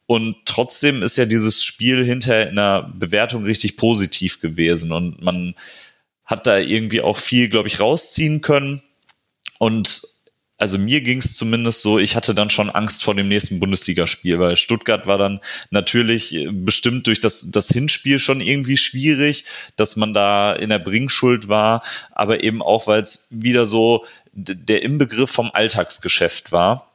Und trotzdem ist ja dieses Spiel hinterher in der Bewertung richtig positiv gewesen und man hat da irgendwie auch viel, glaube ich, rausziehen können. Und also mir ging es zumindest so, ich hatte dann schon Angst vor dem nächsten Bundesligaspiel, weil Stuttgart war dann natürlich äh, bestimmt durch das, das Hinspiel schon irgendwie schwierig, dass man da in der Bringschuld war, aber eben auch, weil es wieder so der Inbegriff vom Alltagsgeschäft war.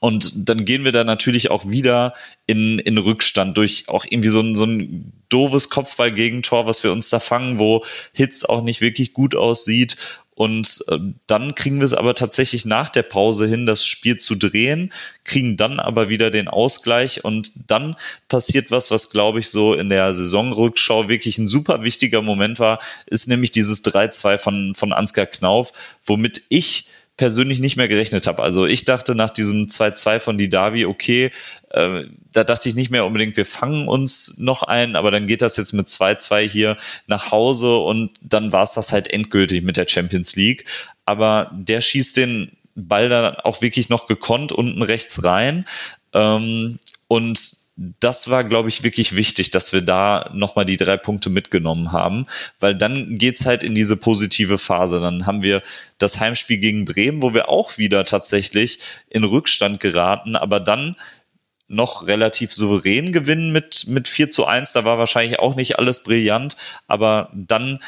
Und dann gehen wir da natürlich auch wieder in, in Rückstand durch auch irgendwie so ein, so ein doofes Kopfballgegentor, was wir uns da fangen, wo Hitz auch nicht wirklich gut aussieht. Und äh, dann kriegen wir es aber tatsächlich nach der Pause hin, das Spiel zu drehen, kriegen dann aber wieder den Ausgleich und dann passiert was, was glaube ich so in der Saisonrückschau wirklich ein super wichtiger Moment war, ist nämlich dieses 3-2 von, von Ansgar Knauf, womit ich persönlich nicht mehr gerechnet habe. Also ich dachte nach diesem 2-2 von Didavi, okay, äh, da dachte ich nicht mehr unbedingt, wir fangen uns noch ein, aber dann geht das jetzt mit 2-2 hier nach Hause und dann war es das halt endgültig mit der Champions League. Aber der schießt den Ball dann auch wirklich noch gekonnt unten rechts rein. Ähm, und das war, glaube ich, wirklich wichtig, dass wir da nochmal die drei Punkte mitgenommen haben, weil dann geht's halt in diese positive Phase. Dann haben wir das Heimspiel gegen Bremen, wo wir auch wieder tatsächlich in Rückstand geraten, aber dann noch relativ souverän gewinnen mit, mit 4 zu 1. Da war wahrscheinlich auch nicht alles brillant, aber dann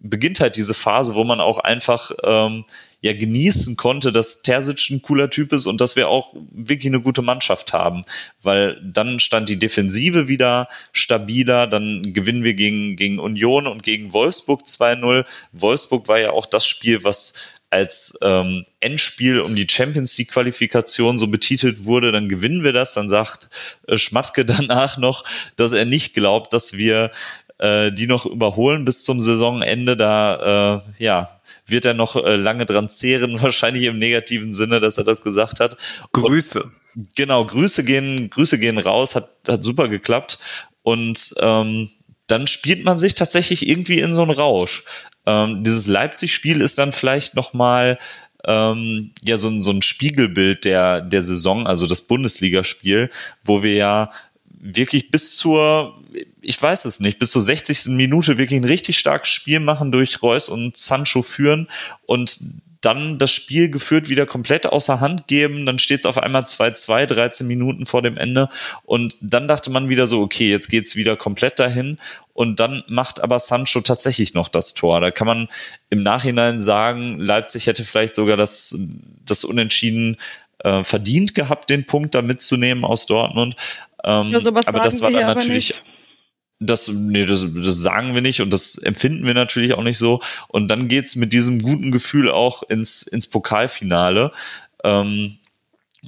beginnt halt diese Phase, wo man auch einfach ähm, ja genießen konnte, dass Terzic ein cooler Typ ist und dass wir auch wirklich eine gute Mannschaft haben, weil dann stand die Defensive wieder stabiler, dann gewinnen wir gegen, gegen Union und gegen Wolfsburg 2-0. Wolfsburg war ja auch das Spiel, was als ähm, Endspiel um die Champions League Qualifikation so betitelt wurde, dann gewinnen wir das. Dann sagt äh, Schmatke danach noch, dass er nicht glaubt, dass wir äh, die noch überholen bis zum Saisonende. Da äh, ja, wird er noch äh, lange dran zehren, wahrscheinlich im negativen Sinne, dass er das gesagt hat. Grüße. Und, genau, Grüße gehen, Grüße gehen raus, hat, hat super geklappt. Und ähm, dann spielt man sich tatsächlich irgendwie in so einen Rausch. Ähm, dieses Leipzig-Spiel ist dann vielleicht nochmal ähm, ja so, ein so ein Spiegelbild der, der Saison, also das Bundesligaspiel, wo wir ja wirklich bis zur, ich weiß es nicht, bis zur 60. Minute wirklich ein richtig starkes Spiel machen durch Reus und Sancho führen und dann das Spiel geführt wieder komplett außer Hand geben. Dann steht es auf einmal 2-2, 13 Minuten vor dem Ende. Und dann dachte man wieder so, okay, jetzt geht's wieder komplett dahin. Und dann macht aber Sancho tatsächlich noch das Tor. Da kann man im Nachhinein sagen, Leipzig hätte vielleicht sogar das, das Unentschieden äh, verdient gehabt, den Punkt da mitzunehmen aus Dortmund. Ähm, ja, aber das war dann natürlich. Das, nee, das, das sagen wir nicht und das empfinden wir natürlich auch nicht so. Und dann geht's mit diesem guten Gefühl auch ins, ins Pokalfinale. Ähm,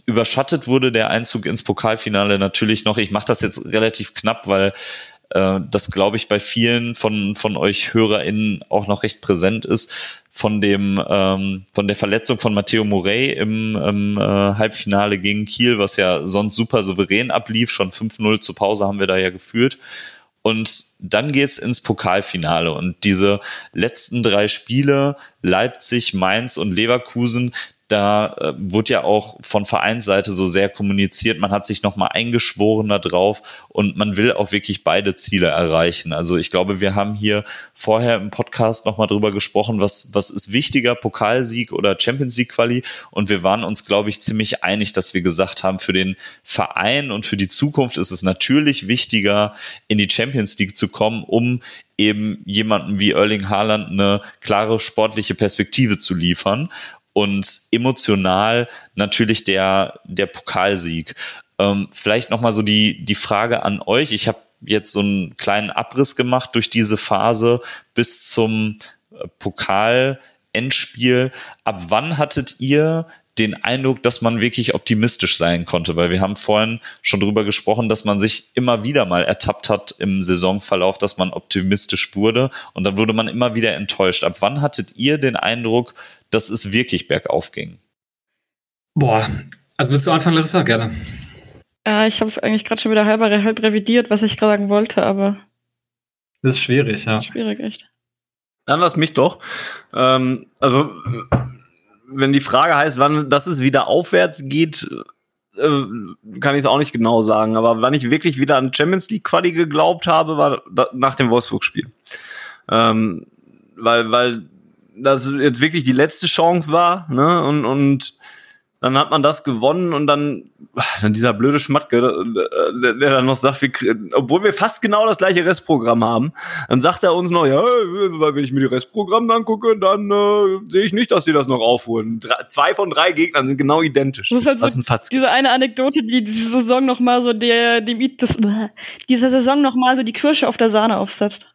überschattet wurde der Einzug ins Pokalfinale natürlich noch. Ich mache das jetzt relativ knapp, weil äh, das, glaube ich, bei vielen von, von euch HörerInnen auch noch recht präsent ist von dem ähm, von der Verletzung von Matteo Morey im, im äh, Halbfinale gegen Kiel, was ja sonst super souverän ablief, schon 5-0 zur Pause haben wir da ja geführt. Und dann geht's ins Pokalfinale und diese letzten drei Spiele, Leipzig, Mainz und Leverkusen, da äh, wurde ja auch von Vereinsseite so sehr kommuniziert, man hat sich nochmal eingeschworen da drauf und man will auch wirklich beide Ziele erreichen. Also ich glaube, wir haben hier vorher im Podcast nochmal drüber gesprochen, was, was ist wichtiger, Pokalsieg oder Champions League Quali? Und wir waren uns, glaube ich, ziemlich einig, dass wir gesagt haben, für den Verein und für die Zukunft ist es natürlich wichtiger, in die Champions League zu kommen, um eben jemanden wie Erling Haaland eine klare sportliche Perspektive zu liefern und emotional natürlich der, der Pokalsieg. Ähm, vielleicht nochmal so die, die Frage an euch. Ich habe jetzt so einen kleinen Abriss gemacht durch diese Phase bis zum äh, Pokal-Endspiel. Ab wann hattet ihr den Eindruck, dass man wirklich optimistisch sein konnte, weil wir haben vorhin schon drüber gesprochen, dass man sich immer wieder mal ertappt hat im Saisonverlauf, dass man optimistisch wurde und dann wurde man immer wieder enttäuscht. Ab wann hattet ihr den Eindruck, dass es wirklich bergauf ging? Boah, also willst du anfangen, Larissa? Gerne. Äh, ich habe es eigentlich gerade schon wieder halb, halb revidiert, was ich gerade sagen wollte, aber. Das ist schwierig, ja. Schwierig, echt. Dann lass mich doch. Ähm, also wenn die Frage heißt, wann das es wieder aufwärts geht, äh, kann ich es auch nicht genau sagen. Aber wann ich wirklich wieder an Champions League Quali geglaubt habe, war nach dem Wolfsburg-Spiel. Ähm, weil, weil das jetzt wirklich die letzte Chance war, ne? Und, und dann hat man das gewonnen und dann, dann dieser blöde Schmatke, der, der dann noch sagt, wir, obwohl wir fast genau das gleiche Restprogramm haben, dann sagt er uns noch, ja, wenn ich mir die Restprogramme angucke, dann äh, sehe ich nicht, dass sie das noch aufholen. Drei, zwei von drei Gegnern sind genau identisch. Das ist halt so ein diese eine Anekdote, die diese Saison noch mal so der, dem, das, diese Saison noch mal so die Kirsche auf der Sahne aufsetzt.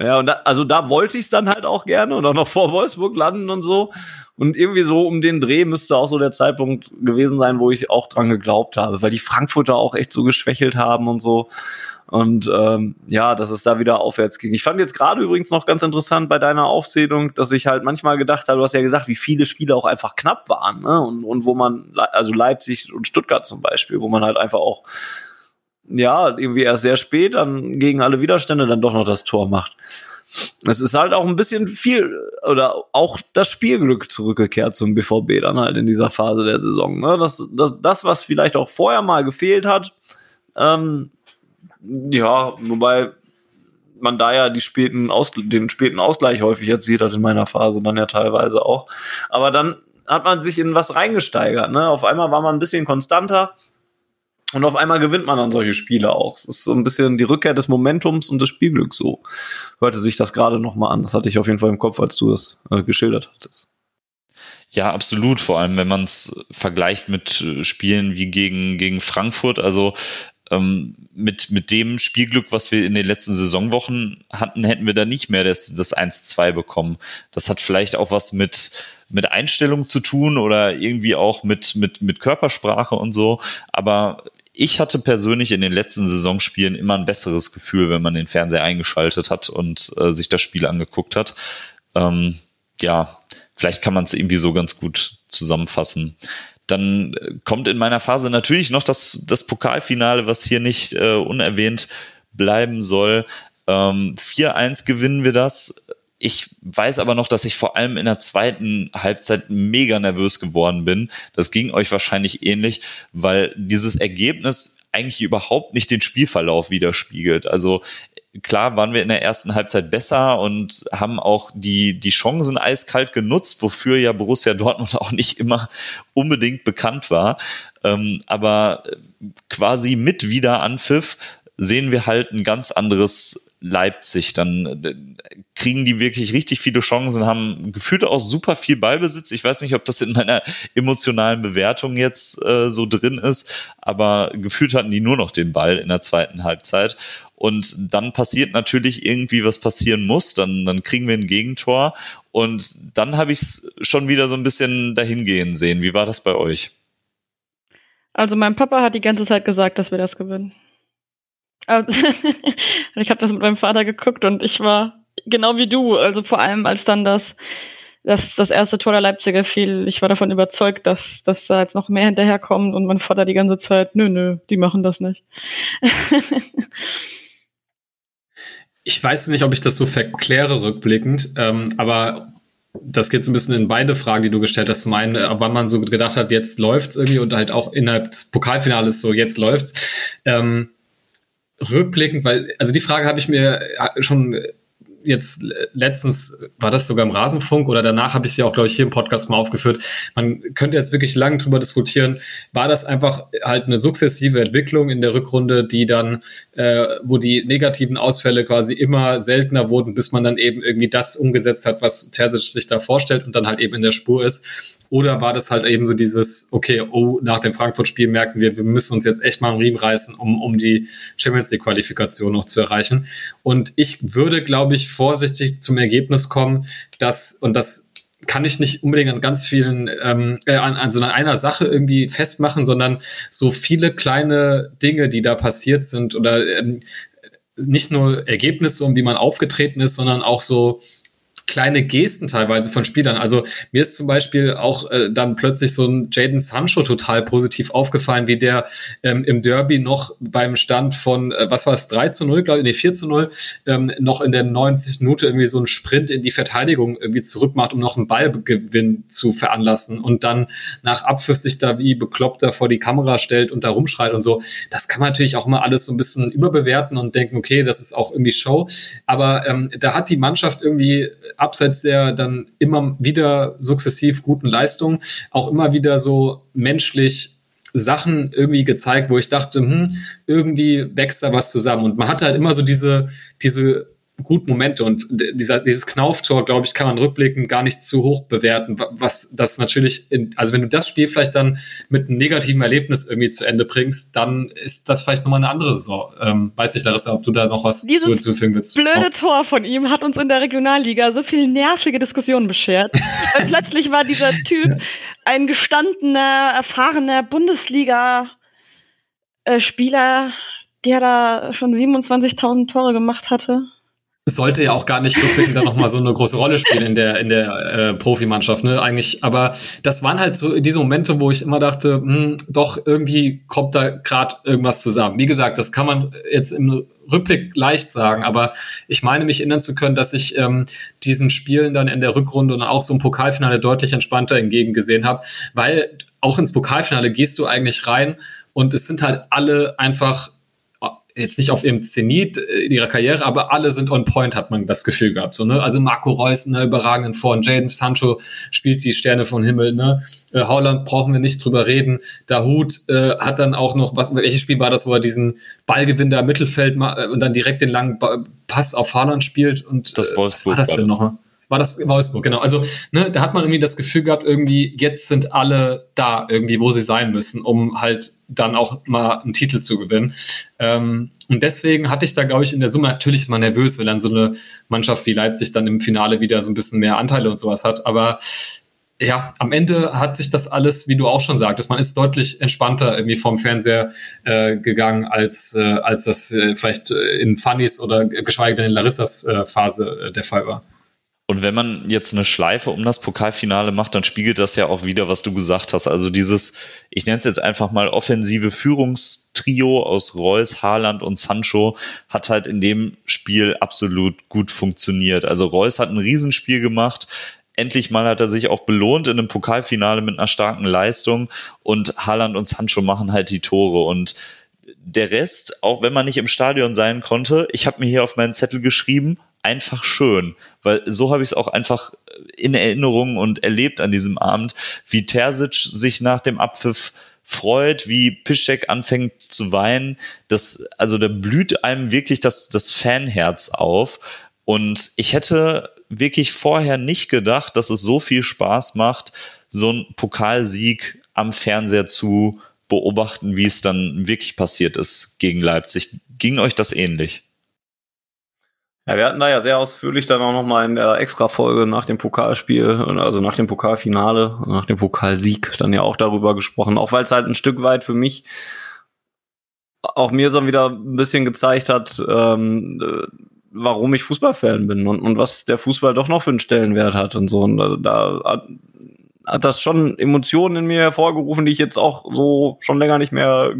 Ja, und da, also da wollte ich es dann halt auch gerne und auch noch vor Wolfsburg landen und so. Und irgendwie so um den Dreh müsste auch so der Zeitpunkt gewesen sein, wo ich auch dran geglaubt habe, weil die Frankfurter auch echt so geschwächelt haben und so. Und ähm, ja, dass es da wieder aufwärts ging. Ich fand jetzt gerade übrigens noch ganz interessant bei deiner Aufzählung, dass ich halt manchmal gedacht habe, du hast ja gesagt, wie viele Spiele auch einfach knapp waren, ne? Und, und wo man, also Leipzig und Stuttgart zum Beispiel, wo man halt einfach auch ja, irgendwie erst sehr spät dann gegen alle Widerstände dann doch noch das Tor macht. Es ist halt auch ein bisschen viel oder auch das Spielglück zurückgekehrt zum BVB dann halt in dieser Phase der Saison. Ne? Das, das, das, was vielleicht auch vorher mal gefehlt hat, ähm, ja, wobei man da ja späten den späten Ausgleich häufig erzielt hat in meiner Phase, dann ja teilweise auch. Aber dann hat man sich in was reingesteigert. Ne? Auf einmal war man ein bisschen konstanter Und auf einmal gewinnt man dann solche Spiele auch. Es ist so ein bisschen die Rückkehr des Momentums und des Spielglücks so. Hörte sich das gerade nochmal an. Das hatte ich auf jeden Fall im Kopf, als du das äh, geschildert hattest. Ja, absolut. Vor allem, wenn man es vergleicht mit äh, Spielen wie gegen, gegen Frankfurt. Also ähm, mit, mit dem Spielglück, was wir in den letzten Saisonwochen hatten, hätten wir da nicht mehr das, das 1-2 bekommen. Das hat vielleicht auch was mit, mit Einstellung zu tun oder irgendwie auch mit, mit, mit Körpersprache und so. Aber ich hatte persönlich in den letzten Saisonspielen immer ein besseres Gefühl, wenn man den Fernseher eingeschaltet hat und äh, sich das Spiel angeguckt hat. Ähm, ja, vielleicht kann man es irgendwie so ganz gut zusammenfassen. Dann äh, kommt in meiner Phase natürlich noch das, das Pokalfinale, was hier nicht äh, unerwähnt bleiben soll. Ähm, 4-1 gewinnen wir das. Ich weiß aber noch, dass ich vor allem in der zweiten Halbzeit mega nervös geworden bin. Das ging euch wahrscheinlich ähnlich, weil dieses Ergebnis eigentlich überhaupt nicht den Spielverlauf widerspiegelt. Also klar waren wir in der ersten Halbzeit besser und haben auch die, die Chancen eiskalt genutzt, wofür ja Borussia Dortmund auch nicht immer unbedingt bekannt war. Ähm, aber quasi mit Wiederanpfiff sehen wir halt ein ganz anderes Leipzig. Dann äh, kriegen die wirklich richtig viele Chancen, haben gefühlt auch super viel Ballbesitz. Ich weiß nicht, ob das in meiner emotionalen Bewertung jetzt äh, so drin ist, aber gefühlt hatten die nur noch den Ball in der zweiten Halbzeit. Und dann passiert natürlich irgendwie, was passieren muss. Dann, dann kriegen wir ein Gegentor. Und dann habe ich es schon wieder so ein bisschen dahingehen sehen. Wie war das bei euch? Also mein Papa hat die ganze Zeit gesagt, dass wir das gewinnen. Also, ich habe das mit meinem Vater geguckt und ich war genau wie du. Also vor allem, als dann das, das, das erste Tor der Leipziger fiel, ich war davon überzeugt, dass, dass da jetzt noch mehr hinterherkommt und mein Vater die ganze Zeit, nö, nö, die machen das nicht. ich weiß nicht, ob ich das so verkläre rückblickend, ähm, aber das geht so ein bisschen in beide Fragen, die du gestellt hast. Zum einen, äh, wann man so gedacht hat, jetzt läuft's irgendwie und halt auch innerhalb des Pokalfinales so, jetzt läuft's. Ähm, rückblickend, weil, also die Frage habe ich mir äh, schon jetzt letztens war das sogar im Rasenfunk oder danach habe ich sie auch, glaube ich, hier im Podcast mal aufgeführt. Man könnte jetzt wirklich lange drüber diskutieren. War das einfach halt eine sukzessive Entwicklung in der Rückrunde, die dann, äh, wo die negativen Ausfälle quasi immer seltener wurden, bis man dann eben irgendwie das umgesetzt hat, was Terzic sich da vorstellt und dann halt eben in der Spur ist? Oder war das halt eben so dieses, okay, oh, nach dem Frankfurt-Spiel merken wir, wir müssen uns jetzt echt mal einen Riemen reißen, um, um die Champions League-Qualifikation noch zu erreichen. Und ich würde, glaube ich, vorsichtig zum Ergebnis kommen, dass, und das kann ich nicht unbedingt an ganz vielen, ähm, äh, an, an so einer Sache irgendwie festmachen, sondern so viele kleine Dinge, die da passiert sind oder ähm, nicht nur Ergebnisse, um die man aufgetreten ist, sondern auch so kleine Gesten teilweise von Spielern. Also mir ist zum Beispiel auch äh, dann plötzlich so ein Jaden Sancho total positiv aufgefallen, wie der ähm, im Derby noch beim Stand von, äh, was war es, 3 zu 0, glaube ich, nee, 4 zu 0, ähm, noch in der 90. Minute irgendwie so einen Sprint in die Verteidigung irgendwie zurückmacht, um noch einen Ballgewinn zu veranlassen und dann nach Abpfiff sich da wie bekloppter vor die Kamera stellt und da rumschreit und so. Das kann man natürlich auch mal alles so ein bisschen überbewerten und denken, okay, das ist auch irgendwie Show. Aber ähm, da hat die Mannschaft irgendwie abseits der dann immer wieder sukzessiv guten Leistungen auch immer wieder so menschlich Sachen irgendwie gezeigt, wo ich dachte, hm, irgendwie wächst da was zusammen. Und man hatte halt immer so diese, diese gut Momente und dieser, dieses Knauftor, glaube ich, kann man rückblickend gar nicht zu hoch bewerten, was das natürlich, in, also wenn du das Spiel vielleicht dann mit einem negativen Erlebnis irgendwie zu Ende bringst, dann ist das vielleicht nochmal eine andere Saison. Ähm, weiß nicht, Larissa, ob du da noch was Dieses hinzufügen willst. blöde Tor von ihm hat uns in der Regionalliga so viel nervige Diskussionen beschert. Weil plötzlich war dieser Typ ein gestandener, erfahrener Bundesliga-Spieler, der da schon 27.000 Tore gemacht hatte sollte ja auch gar nicht rückblickend dann nochmal so eine große Rolle spielen in der, in der äh, Profimannschaft, ne, eigentlich. Aber das waren halt so diese Momente, wo ich immer dachte, hm, doch, irgendwie kommt da gerade irgendwas zusammen. Wie gesagt, das kann man jetzt im Rückblick leicht sagen, aber ich meine mich erinnern zu können, dass ich ähm, diesen Spielen dann in der Rückrunde und auch so im Pokalfinale deutlich entspannter entgegengesehen habe, weil auch ins Pokalfinale gehst du eigentlich rein und es sind halt alle einfach jetzt nicht auf ihrem Zenit in ihrer Karriere, aber alle sind on point, hat man das Gefühl gehabt. So, ne? Also Marco Reus in einer überragenden Form, Jaden Sancho spielt die Sterne vom Himmel, ne? Äh, Holland brauchen wir nicht drüber reden. Dahut äh, hat dann auch noch, was, welches Spiel war das, wo er diesen Ballgewinn da im Mittelfeld äh, und dann direkt den langen ba Pass auf Haaland spielt und das äh, was war das denn noch? War das Wolfsburg, genau. Also, ne, da hat man irgendwie das Gefühl gehabt, irgendwie, jetzt sind alle da, irgendwie, wo sie sein müssen, um halt dann auch mal einen Titel zu gewinnen. Ähm, und deswegen hatte ich da, glaube ich, in der Summe, natürlich ist man nervös, wenn dann so eine Mannschaft wie Leipzig dann im Finale wieder so ein bisschen mehr Anteile und sowas hat. Aber ja, am Ende hat sich das alles, wie du auch schon sagtest, man ist deutlich entspannter irgendwie vom Fernseher äh, gegangen, als, äh, als das äh, vielleicht äh, in Fannys oder geschweige denn in Larissas äh, Phase äh, der Fall war. Und wenn man jetzt eine Schleife um das Pokalfinale macht, dann spiegelt das ja auch wieder, was du gesagt hast. Also dieses, ich nenne es jetzt einfach mal offensive Führungstrio aus Reus, Haaland und Sancho hat halt in dem Spiel absolut gut funktioniert. Also Reus hat ein Riesenspiel gemacht endlich mal hat er sich auch belohnt in einem Pokalfinale mit einer starken Leistung und Haaland und Sancho machen halt die Tore und der Rest, auch wenn man nicht im Stadion sein konnte, ich habe mir hier auf meinen Zettel geschrieben, einfach schön, weil so habe ich es auch einfach in Erinnerung und erlebt an diesem Abend, wie Terzic sich nach dem Abpfiff freut, wie Piszek anfängt zu weinen, das also da blüht einem wirklich das das Fanherz auf und ich hätte wirklich vorher nicht gedacht, dass es so viel Spaß macht, so einen Pokalsieg am Fernseher zu beobachten, wie es dann wirklich passiert ist gegen Leipzig. Ging euch das ähnlich? Ja, wir hatten da ja sehr ausführlich dann auch nochmal in der Extra-Folge nach dem Pokalspiel, also nach dem Pokalfinale, nach dem Pokalsieg dann ja auch darüber gesprochen, auch weil es halt ein Stück weit für mich auch mir so wieder ein bisschen gezeigt hat, ähm, warum ich Fußballfan bin und, und was der Fußball doch noch für einen Stellenwert hat und so. Und da, da hat, das schon Emotionen in mir hervorgerufen, die ich jetzt auch so schon länger nicht mehr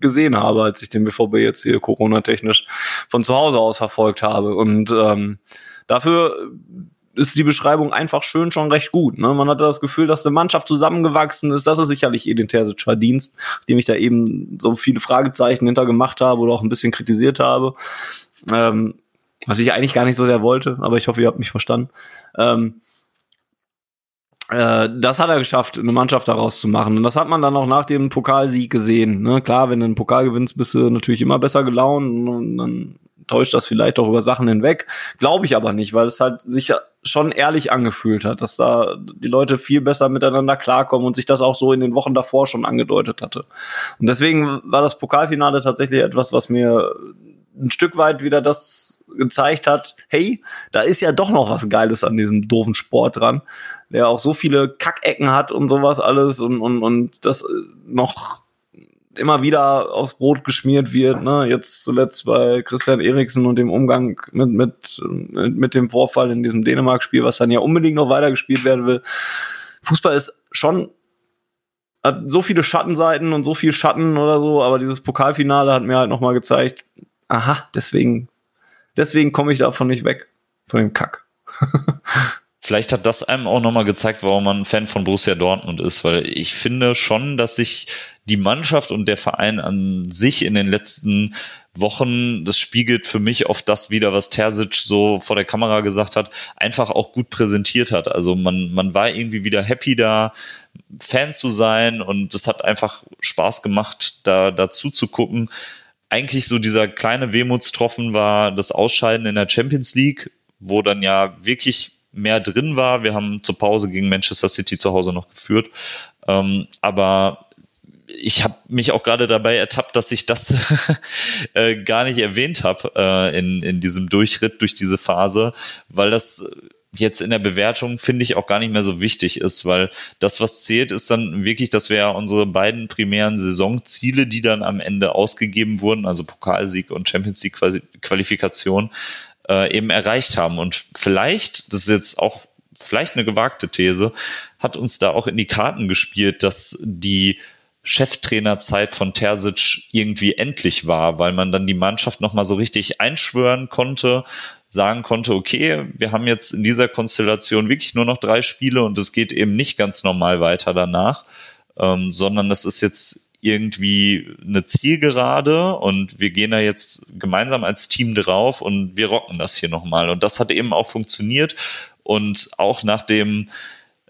gesehen habe, als ich den BVB jetzt hier Corona-technisch von zu Hause aus verfolgt habe. Und ähm, dafür ist die Beschreibung einfach schön schon recht gut. Ne? Man hat das Gefühl, dass eine Mannschaft zusammengewachsen ist. Das ist sicherlich Edin Terzic Verdienst, dem ich da eben so viele Fragezeichen hinter gemacht habe oder auch ein bisschen kritisiert habe. Ähm, was ich eigentlich gar nicht so sehr wollte, aber ich hoffe, ihr habt mich verstanden. Ähm, äh, das hat er geschafft, eine Mannschaft daraus zu machen. Und das hat man dann auch nach dem Pokalsieg gesehen. Ne? Klar, wenn du einen Pokal gewinnst, bist du natürlich immer besser gelaunt und dann täuscht das vielleicht auch über Sachen hinweg. Glaube ich aber nicht, weil es halt sich schon ehrlich angefühlt hat, dass da die Leute viel besser miteinander klarkommen und sich das auch so in den Wochen davor schon angedeutet hatte. Und deswegen war das Pokalfinale tatsächlich etwas, was mir ein Stück weit wieder das gezeigt hat, hey, da ist ja doch noch was Geiles an diesem doofen Sport dran, der auch so viele Kackecken hat und sowas alles und, und, und das noch immer wieder aufs Brot geschmiert wird. Ne? Jetzt zuletzt bei Christian Eriksen und dem Umgang mit, mit, mit dem Vorfall in diesem Dänemark-Spiel, was dann ja unbedingt noch weitergespielt werden will. Fußball ist schon hat so viele Schattenseiten und so viel Schatten oder so, aber dieses Pokalfinale hat mir halt nochmal gezeigt, aha, deswegen, deswegen komme ich davon nicht weg, von dem Kack. Vielleicht hat das einem auch nochmal gezeigt, warum man Fan von Borussia Dortmund ist, weil ich finde schon, dass sich die Mannschaft und der Verein an sich in den letzten Wochen, das spiegelt für mich oft das wieder, was Terzic so vor der Kamera gesagt hat, einfach auch gut präsentiert hat. Also man, man war irgendwie wieder happy da, Fan zu sein und es hat einfach Spaß gemacht, da dazu zu gucken eigentlich so dieser kleine Wehmutstropfen war das Ausscheiden in der Champions League, wo dann ja wirklich mehr drin war. Wir haben zur Pause gegen Manchester City zu Hause noch geführt. Ähm, aber ich habe mich auch gerade dabei ertappt, dass ich das äh, gar nicht erwähnt habe äh, in, in diesem Durchritt durch diese Phase, weil das jetzt in der Bewertung finde ich auch gar nicht mehr so wichtig ist, weil das, was zählt, ist dann wirklich, dass wir ja unsere beiden primären Saisonziele, die dann am Ende ausgegeben wurden, also Pokalsieg und Champions League Qualifikation, äh, eben erreicht haben. Und vielleicht, das ist jetzt auch vielleicht eine gewagte These, hat uns da auch in die Karten gespielt, dass die Cheftrainerzeit von Terzic irgendwie endlich war, weil man dann die Mannschaft nochmal so richtig einschwören konnte, sagen konnte, okay, wir haben jetzt in dieser Konstellation wirklich nur noch drei Spiele und es geht eben nicht ganz normal weiter danach, ähm, sondern es ist jetzt irgendwie eine Zielgerade und wir gehen da jetzt gemeinsam als Team drauf und wir rocken das hier nochmal. Und das hat eben auch funktioniert. Und auch nach dem,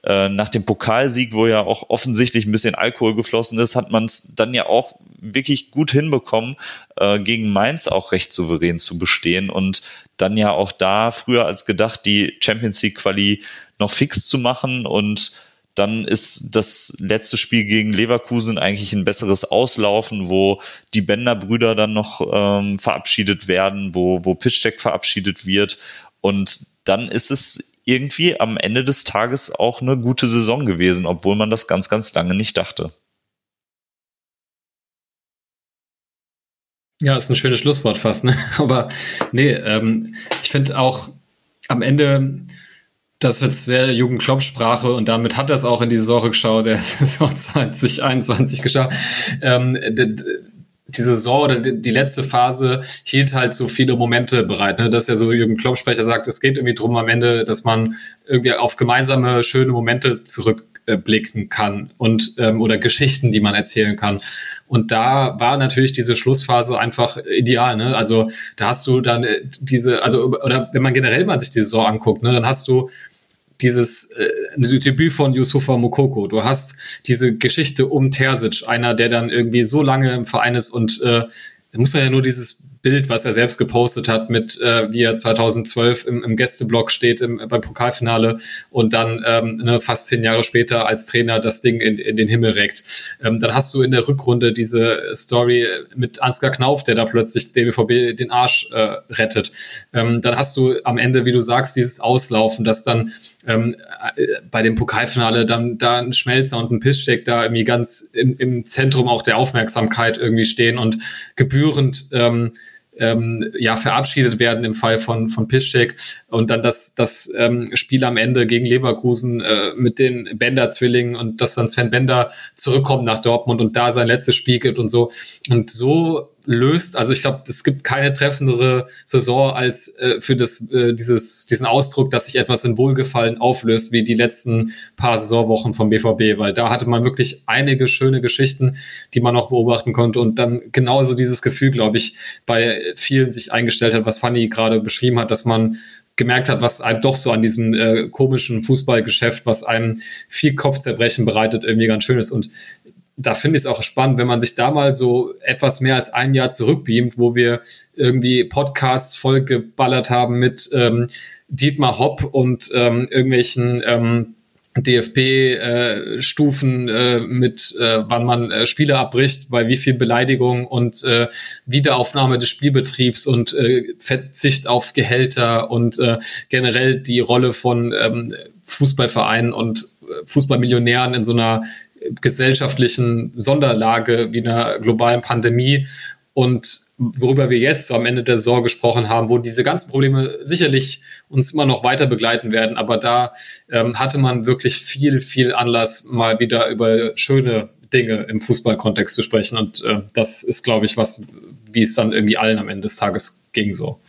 äh, nach dem Pokalsieg, wo ja auch offensichtlich ein bisschen Alkohol geflossen ist, hat man es dann ja auch wirklich gut hinbekommen, äh, gegen Mainz auch recht souverän zu bestehen und dann ja auch da früher als gedacht die Champions League Quali noch fix zu machen und dann ist das letzte Spiel gegen Leverkusen eigentlich ein besseres Auslaufen, wo die Bender-Brüder dann noch ähm, verabschiedet werden, wo, wo Pitchdeck verabschiedet wird. Und dann ist es irgendwie am Ende des Tages auch eine gute Saison gewesen, obwohl man das ganz, ganz lange nicht dachte. Ja, ist ein schönes Schlusswort fast, ne? Aber nee, ähm, ich finde auch am Ende das wird sehr Jugend Klopp-Sprache und damit hat er es auch in die Saison geschaut, der Saison 2021 geschaut. Ähm, die Saison oder die, letzte Phase hielt halt so viele Momente bereit. Ne? Dass ja so Jürgen Klopp-Sprecher sagt, es geht irgendwie drum am Ende, dass man irgendwie auf gemeinsame, schöne Momente zurückblicken kann und ähm, oder Geschichten, die man erzählen kann. Und da war natürlich diese Schlussphase einfach ideal. Ne? Also da hast du dann äh, diese, also oder wenn man generell mal sich die Saison anguckt, ne, dann hast du dieses äh, Debüt von Yusufa Mukoko. Du hast diese Geschichte um Terzic, einer, der dann irgendwie so lange im Verein ist und äh, da muss man ja nur dieses Bild, was er selbst gepostet hat, mit äh, wie er 2012 im, im Gästeblock steht im, beim Pokalfinale und dann ähm, ne, fast zehn Jahre später als Trainer das Ding in, in den Himmel reckt. Ähm, dann hast du in der Rückrunde diese Story mit Ansgar Knauf, der da plötzlich den BVB den Arsch äh, rettet. Ähm, dann hast du am Ende, wie du sagst, dieses Auslaufen, dass dann ähm, äh, bei dem Pokalfinale dann da ein Schmelzer und ein Pisscheck da irgendwie ganz im, im Zentrum auch der Aufmerksamkeit irgendwie stehen und gebührend ähm, ähm, ja verabschiedet werden im Fall von von Piszczek und dann das das ähm, Spiel am Ende gegen Leverkusen äh, mit den Bender Zwillingen und dass dann Sven Bender zurückkommt nach Dortmund und da sein letztes Spiel gibt und so. Und so löst. Also ich glaube, es gibt keine treffendere Saison als äh, für das, äh, dieses, diesen Ausdruck, dass sich etwas in Wohlgefallen auflöst, wie die letzten paar Saisonwochen vom BVB, weil da hatte man wirklich einige schöne Geschichten, die man noch beobachten konnte und dann genauso dieses Gefühl, glaube ich, bei vielen sich eingestellt hat, was Fanny gerade beschrieben hat, dass man gemerkt hat, was einem doch so an diesem äh, komischen Fußballgeschäft, was einem viel Kopfzerbrechen bereitet, irgendwie ganz schön ist. Und da finde ich es auch spannend, wenn man sich da mal so etwas mehr als ein Jahr zurückbeamt, wo wir irgendwie Podcasts vollgeballert haben mit ähm, Dietmar Hopp und ähm, irgendwelchen ähm, DFB-Stufen äh, äh, mit, äh, wann man äh, Spiele abbricht, bei wie viel Beleidigung und äh, Wiederaufnahme des Spielbetriebs und äh, Verzicht auf Gehälter und äh, generell die Rolle von ähm, Fußballvereinen und äh, Fußballmillionären in so einer gesellschaftlichen Sonderlage wie einer globalen Pandemie. Und worüber wir jetzt so am Ende der Saison gesprochen haben, wo diese ganzen Probleme sicherlich uns immer noch weiter begleiten werden, aber da ähm, hatte man wirklich viel, viel Anlass, mal wieder über schöne Dinge im Fußballkontext zu sprechen. Und äh, das ist, glaube ich, was, wie es dann irgendwie allen am Ende des Tages ging so.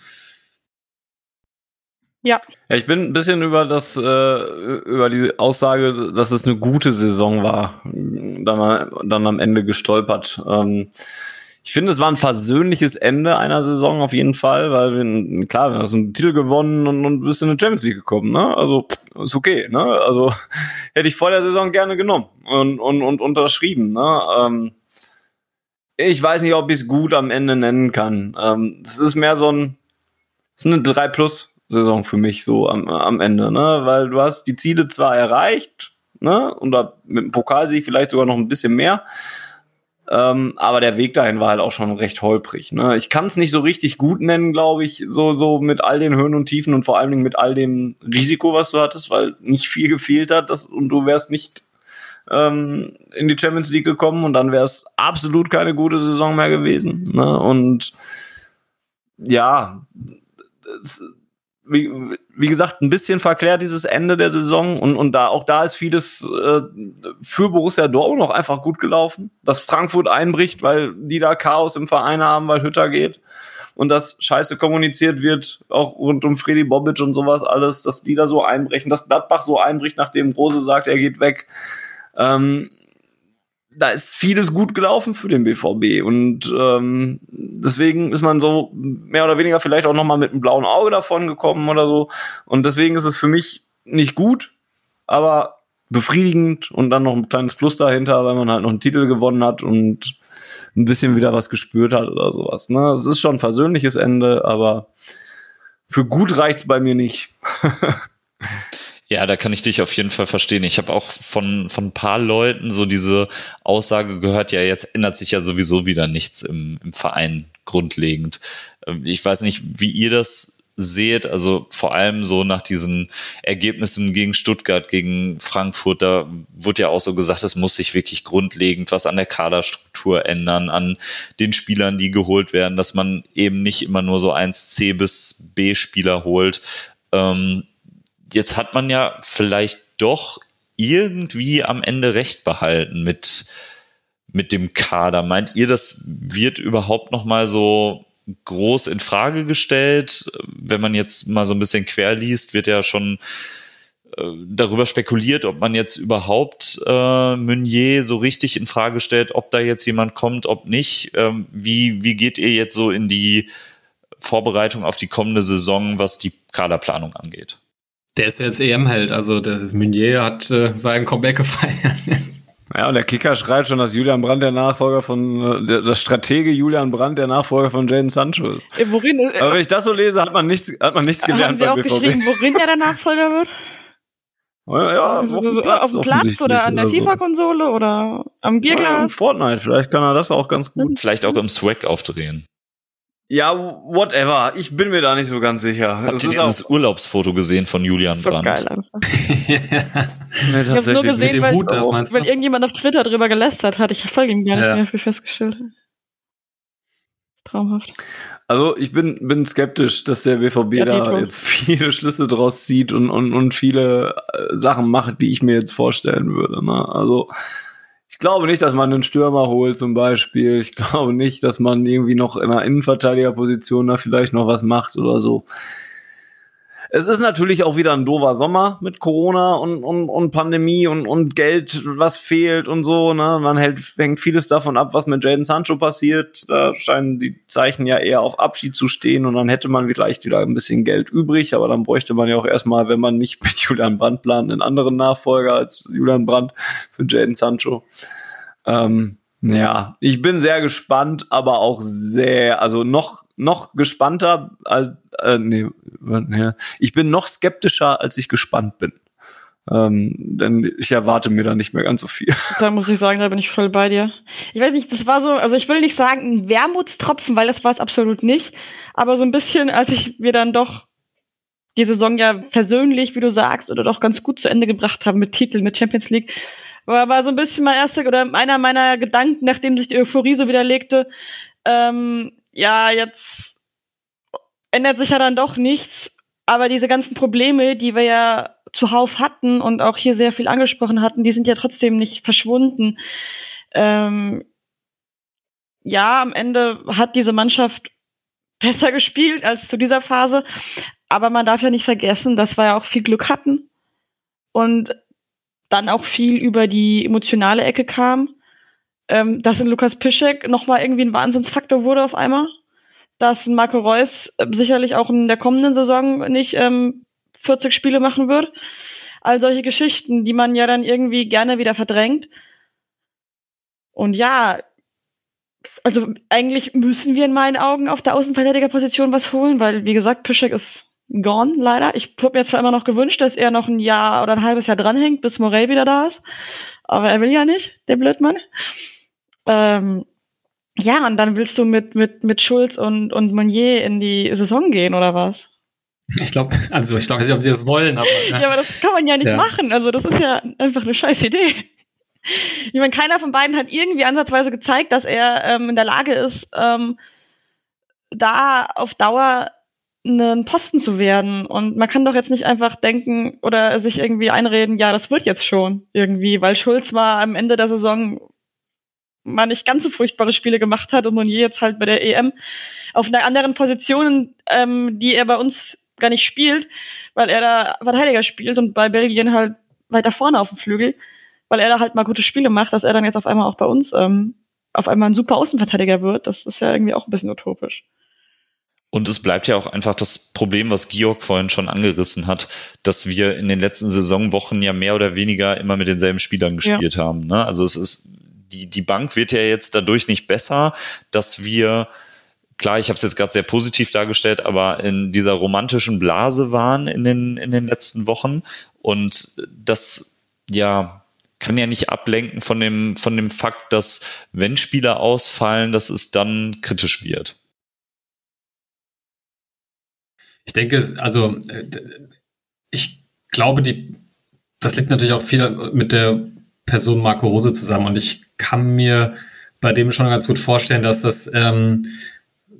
Ja. ja. Ich bin ein bisschen über das, äh, über die Aussage, dass es eine gute Saison war, dann, dann am Ende gestolpert. Ähm, ich finde, es war ein versöhnliches Ende einer Saison auf jeden Fall, weil wir, klar, wir haben einen Titel gewonnen und, und bist in die Champions League gekommen, ne? Also, ist okay, ne? Also, hätte ich vor der Saison gerne genommen und, und, und unterschrieben, ne? Ähm, ich weiß nicht, ob ich es gut am Ende nennen kann. Ähm, es ist mehr so ein, es ist eine 3 Plus Saison für mich so am, am Ende, ne? Weil du hast die Ziele zwar erreicht, ne? Und da mit dem Pokalsieg vielleicht sogar noch ein bisschen mehr. Ähm, aber der Weg dahin war halt auch schon recht holprig. Ne? Ich kann es nicht so richtig gut nennen, glaube ich, so, so mit all den Höhen und Tiefen und vor allen Dingen mit all dem Risiko, was du hattest, weil nicht viel gefehlt hat das, und du wärst nicht ähm, in die Champions League gekommen und dann wäre es absolut keine gute Saison mehr gewesen. Ne? Und ja, es, wie, wie gesagt, ein bisschen verklärt dieses Ende der Saison und, und da auch da ist vieles äh, für Borussia Dortmund noch einfach gut gelaufen. Dass Frankfurt einbricht, weil die da Chaos im Verein haben, weil Hütter geht und dass scheiße kommuniziert wird, auch rund um Freddy Bobic und sowas alles, dass die da so einbrechen, dass Gladbach so einbricht, nachdem Rose sagt, er geht weg. Ähm, da ist vieles gut gelaufen für den BVB und ähm, deswegen ist man so mehr oder weniger vielleicht auch noch mal mit einem blauen Auge davon gekommen oder so und deswegen ist es für mich nicht gut, aber befriedigend und dann noch ein kleines Plus dahinter, weil man halt noch einen Titel gewonnen hat und ein bisschen wieder was gespürt hat oder sowas. Ne? Es ist schon ein versöhnliches Ende, aber für gut reicht's bei mir nicht. Ja, da kann ich dich auf jeden Fall verstehen. Ich habe auch von, von ein paar Leuten so diese Aussage gehört, ja, jetzt ändert sich ja sowieso wieder nichts im, im Verein grundlegend. Ähm, ich weiß nicht, wie ihr das seht, also vor allem so nach diesen Ergebnissen gegen Stuttgart, gegen Frankfurt, da wurde ja auch so gesagt, es muss sich wirklich grundlegend was an der Kaderstruktur ändern, an den Spielern, die geholt werden, dass man eben nicht immer nur so 1C bis B-Spieler holt. Ähm, jetzt hat man ja vielleicht doch irgendwie am Ende recht behalten mit, mit dem Kader. Meint ihr, das wird überhaupt noch mal so groß in Frage gestellt? Wenn man jetzt mal so ein bisschen quer liest, wird ja schon äh, darüber spekuliert, ob man jetzt überhaupt äh, Meunier so richtig in Frage stellt, ob da jetzt jemand kommt, ob nicht. Ähm, wie, wie geht ihr jetzt so in die Vorbereitung auf die kommende Saison, was die Kaderplanung angeht? Der ist jetzt EM-Held, also der Meunier hat äh, seinen Comeback gefeiert. Ja, und der Kicker schreit schon, dass Julian Brandt der Nachfolger von, äh, der, das Stratege Julian Brandt der Nachfolger von Jaden Sancho ist. Äh, worin, äh, Aber wenn ich das so lese, hat man nichts, hat man nichts gelernt haben Sie auch geschrieben, worin er der Nachfolger wird? Ja, auf dem Platz, auf dem Platz oder an der FIFA-Konsole oder am Bierglas? Ja, Im Fortnite, vielleicht kann er das auch ganz gut. Vielleicht auch im Swag aufdrehen. Ja, whatever. Ich bin mir da nicht so ganz sicher. Habt ihr dieses Urlaubsfoto gesehen von Julian so Brandt? Geil einfach. nee, ich hab's nur gesehen, weil, Hut, oh, weil irgendjemand auf Twitter drüber gelästert hat. Ich folge ihm gar nicht ja. mehr für festgestellt. Traumhaft. Also ich bin, bin skeptisch, dass der BVB ja, da jetzt viele Schlüsse draus zieht und, und, und viele äh, Sachen macht, die ich mir jetzt vorstellen würde. Ne? Also ich glaube nicht, dass man einen Stürmer holt zum Beispiel. Ich glaube nicht, dass man irgendwie noch in einer Innenverteidigerposition da vielleicht noch was macht oder so. Es ist natürlich auch wieder ein doofer Sommer mit Corona und, und, und Pandemie und, und Geld, was fehlt und so. Ne? Dann hält, hängt vieles davon ab, was mit Jaden Sancho passiert. Da scheinen die Zeichen ja eher auf Abschied zu stehen und dann hätte man vielleicht wieder ein bisschen Geld übrig, aber dann bräuchte man ja auch erstmal, wenn man nicht mit Julian Brandt plant, einen anderen Nachfolger als Julian Brandt für Jaden Sancho. Ähm, ja, ich bin sehr gespannt, aber auch sehr, also noch, noch gespannter, als, äh, nee, ich bin noch skeptischer, als ich gespannt bin. Ähm, denn ich erwarte mir da nicht mehr ganz so viel. Da muss ich sagen, da bin ich voll bei dir. Ich weiß nicht, das war so, also ich will nicht sagen ein Wermutstropfen, weil das war es absolut nicht, aber so ein bisschen, als ich mir dann doch die Saison ja persönlich, wie du sagst, oder doch ganz gut zu Ende gebracht habe mit Titeln, mit Champions League, war, war so ein bisschen mein erster oder einer meiner Gedanken, nachdem sich die Euphorie so widerlegte. Ähm, ja, jetzt ändert sich ja dann doch nichts, aber diese ganzen Probleme, die wir ja zuhauf hatten und auch hier sehr viel angesprochen hatten, die sind ja trotzdem nicht verschwunden. Ähm, ja, am Ende hat diese Mannschaft besser gespielt als zu dieser Phase, aber man darf ja nicht vergessen, dass wir ja auch viel Glück hatten und dann auch viel über die emotionale Ecke kam. Ähm, dass in Lukas Piszek nochmal irgendwie ein Wahnsinnsfaktor wurde auf einmal. Dass Marco Reus äh, sicherlich auch in der kommenden Saison nicht ähm, 40 Spiele machen wird. All solche Geschichten, die man ja dann irgendwie gerne wieder verdrängt. Und ja, also eigentlich müssen wir in meinen Augen auf der Außenverteidigerposition was holen, weil, wie gesagt, Piszek ist gone, leider. Ich habe mir zwar immer noch gewünscht, dass er noch ein Jahr oder ein halbes Jahr dranhängt, bis Morell wieder da ist. Aber er will ja nicht, der Blödmann. Ähm, ja, und dann willst du mit, mit, mit Schulz und, und Meunier in die Saison gehen, oder was? Ich glaube, also ich glaube, nicht, ob sie das wollen, aber. Ja. ja, aber das kann man ja nicht ja. machen. Also, das ist ja einfach eine scheiß Idee. Ich meine, keiner von beiden hat irgendwie ansatzweise gezeigt, dass er ähm, in der Lage ist, ähm, da auf Dauer einen Posten zu werden. Und man kann doch jetzt nicht einfach denken oder sich irgendwie einreden, ja, das wird jetzt schon irgendwie, weil Schulz war am Ende der Saison mal nicht ganz so furchtbare Spiele gemacht hat und Monier jetzt halt bei der EM auf einer anderen Position, ähm, die er bei uns gar nicht spielt, weil er da Verteidiger spielt und bei Belgien halt weiter vorne auf dem Flügel. weil er da halt mal gute Spiele macht, dass er dann jetzt auf einmal auch bei uns ähm, auf einmal ein super Außenverteidiger wird. Das ist ja irgendwie auch ein bisschen utopisch. Und es bleibt ja auch einfach das Problem, was Georg vorhin schon angerissen hat, dass wir in den letzten Saisonwochen ja mehr oder weniger immer mit denselben Spielern gespielt ja. haben. Ne? Also es ist, die, die Bank wird ja jetzt dadurch nicht besser, dass wir, klar, ich habe es jetzt gerade sehr positiv dargestellt, aber in dieser romantischen Blase waren in den, in den letzten Wochen. Und das, ja, kann ja nicht ablenken von dem, von dem Fakt, dass wenn Spieler ausfallen, dass es dann kritisch wird. Ich denke, also äh, ich glaube, die, das liegt natürlich auch viel mit der Person Marco Rose zusammen. Und ich kann mir bei dem schon ganz gut vorstellen, dass das, ähm,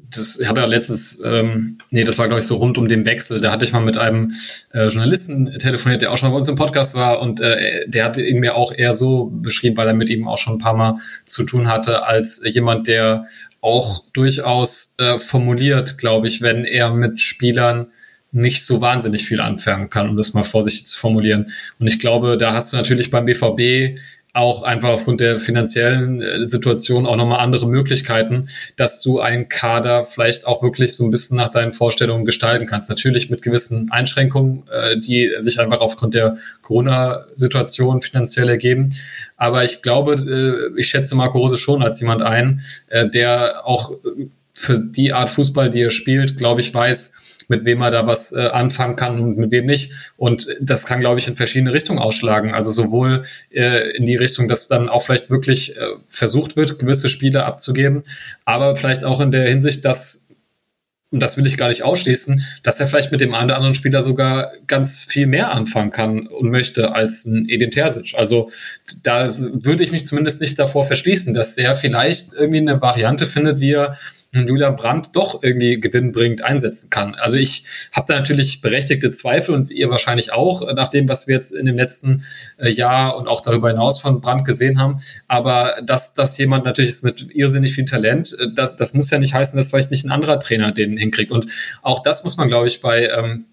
das ich habe ja letztens, ähm, nee, das war glaube ich so rund um den Wechsel, da hatte ich mal mit einem äh, Journalisten telefoniert, der auch schon bei uns im Podcast war. Und äh, der hatte ihn mir auch eher so beschrieben, weil er mit ihm auch schon ein paar Mal zu tun hatte, als jemand, der auch durchaus äh, formuliert, glaube ich, wenn er mit Spielern nicht so wahnsinnig viel anfangen kann, um das mal vorsichtig zu formulieren. Und ich glaube, da hast du natürlich beim BVB auch einfach aufgrund der finanziellen äh, Situation auch nochmal andere Möglichkeiten, dass du einen Kader vielleicht auch wirklich so ein bisschen nach deinen Vorstellungen gestalten kannst. Natürlich mit gewissen Einschränkungen, äh, die sich einfach aufgrund der Corona-Situation finanziell ergeben. Aber ich glaube, äh, ich schätze Marco Rose schon als jemand ein, der auch für die Art Fußball, die er spielt, glaube ich, weiß, mit wem er da was äh, anfangen kann und mit wem nicht. Und das kann, glaube ich, in verschiedene Richtungen ausschlagen. Also sowohl äh, in die Richtung, dass dann auch vielleicht wirklich äh, versucht wird, gewisse Spiele abzugeben, aber vielleicht auch in der Hinsicht, dass und das will ich gar nicht ausschließen, dass er vielleicht mit dem einen oder anderen Spieler sogar ganz viel mehr anfangen kann und möchte als ein Edin Terzic. Also da würde ich mich zumindest nicht davor verschließen, dass der vielleicht irgendwie eine Variante findet, wie er Julian Brandt doch irgendwie gewinnbringend einsetzen kann. Also ich habe da natürlich berechtigte Zweifel und ihr wahrscheinlich auch, nach dem, was wir jetzt in dem letzten äh, Jahr und auch darüber hinaus von Brandt gesehen haben. Aber dass, dass jemand natürlich ist mit irrsinnig viel Talent, äh, das, das muss ja nicht heißen, dass vielleicht nicht ein anderer Trainer den hinkriegt. Und auch das muss man, glaube ich, bei ähm,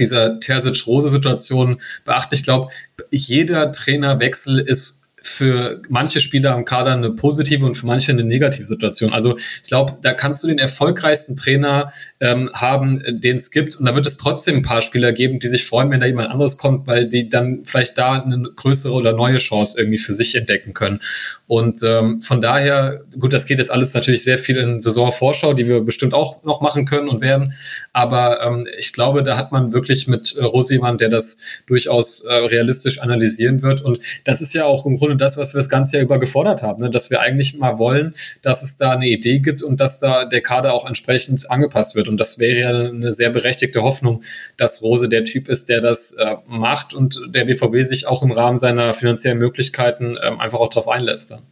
dieser Terzic-Rose-Situation beachten. Ich glaube, jeder Trainerwechsel ist für manche Spieler am Kader eine positive und für manche eine negative Situation. Also ich glaube, da kannst du den erfolgreichsten Trainer ähm, haben, den es gibt. Und da wird es trotzdem ein paar Spieler geben, die sich freuen, wenn da jemand anderes kommt, weil die dann vielleicht da eine größere oder neue Chance irgendwie für sich entdecken können. Und ähm, von daher, gut, das geht jetzt alles natürlich sehr viel in Saisonvorschau, die wir bestimmt auch noch machen können und werden. Aber ähm, ich glaube, da hat man wirklich mit äh, Rose jemand, der das durchaus äh, realistisch analysieren wird. Und das ist ja auch im Grunde das, was wir das ganze Jahr über gefordert haben, ne? dass wir eigentlich mal wollen, dass es da eine Idee gibt und dass da der Kader auch entsprechend angepasst wird. Und das wäre ja eine sehr berechtigte Hoffnung, dass Rose der Typ ist, der das äh, macht und der BVB sich auch im Rahmen seiner finanziellen Möglichkeiten ähm, einfach auch darauf einlässt. Dann.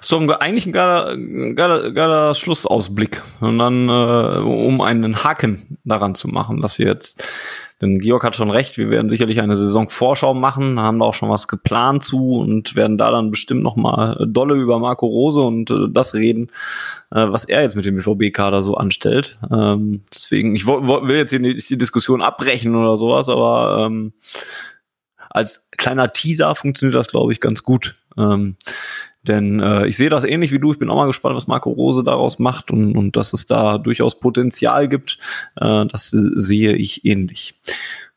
So eigentlich ein geiler, geiler, geiler Schlussausblick. Und dann, äh, um einen Haken daran zu machen, dass wir jetzt denn Georg hat schon recht, wir werden sicherlich eine Saisonvorschau machen, haben da auch schon was geplant zu und werden da dann bestimmt noch mal dolle über Marco Rose und äh, das reden, äh, was er jetzt mit dem BVB-Kader so anstellt. Ähm, deswegen, ich will jetzt hier nicht die Diskussion abbrechen oder sowas, aber ähm, als kleiner Teaser funktioniert das, glaube ich, ganz gut. Ähm, denn äh, ich sehe das ähnlich wie du. Ich bin auch mal gespannt, was Marco Rose daraus macht und, und dass es da durchaus Potenzial gibt. Äh, das sehe ich ähnlich.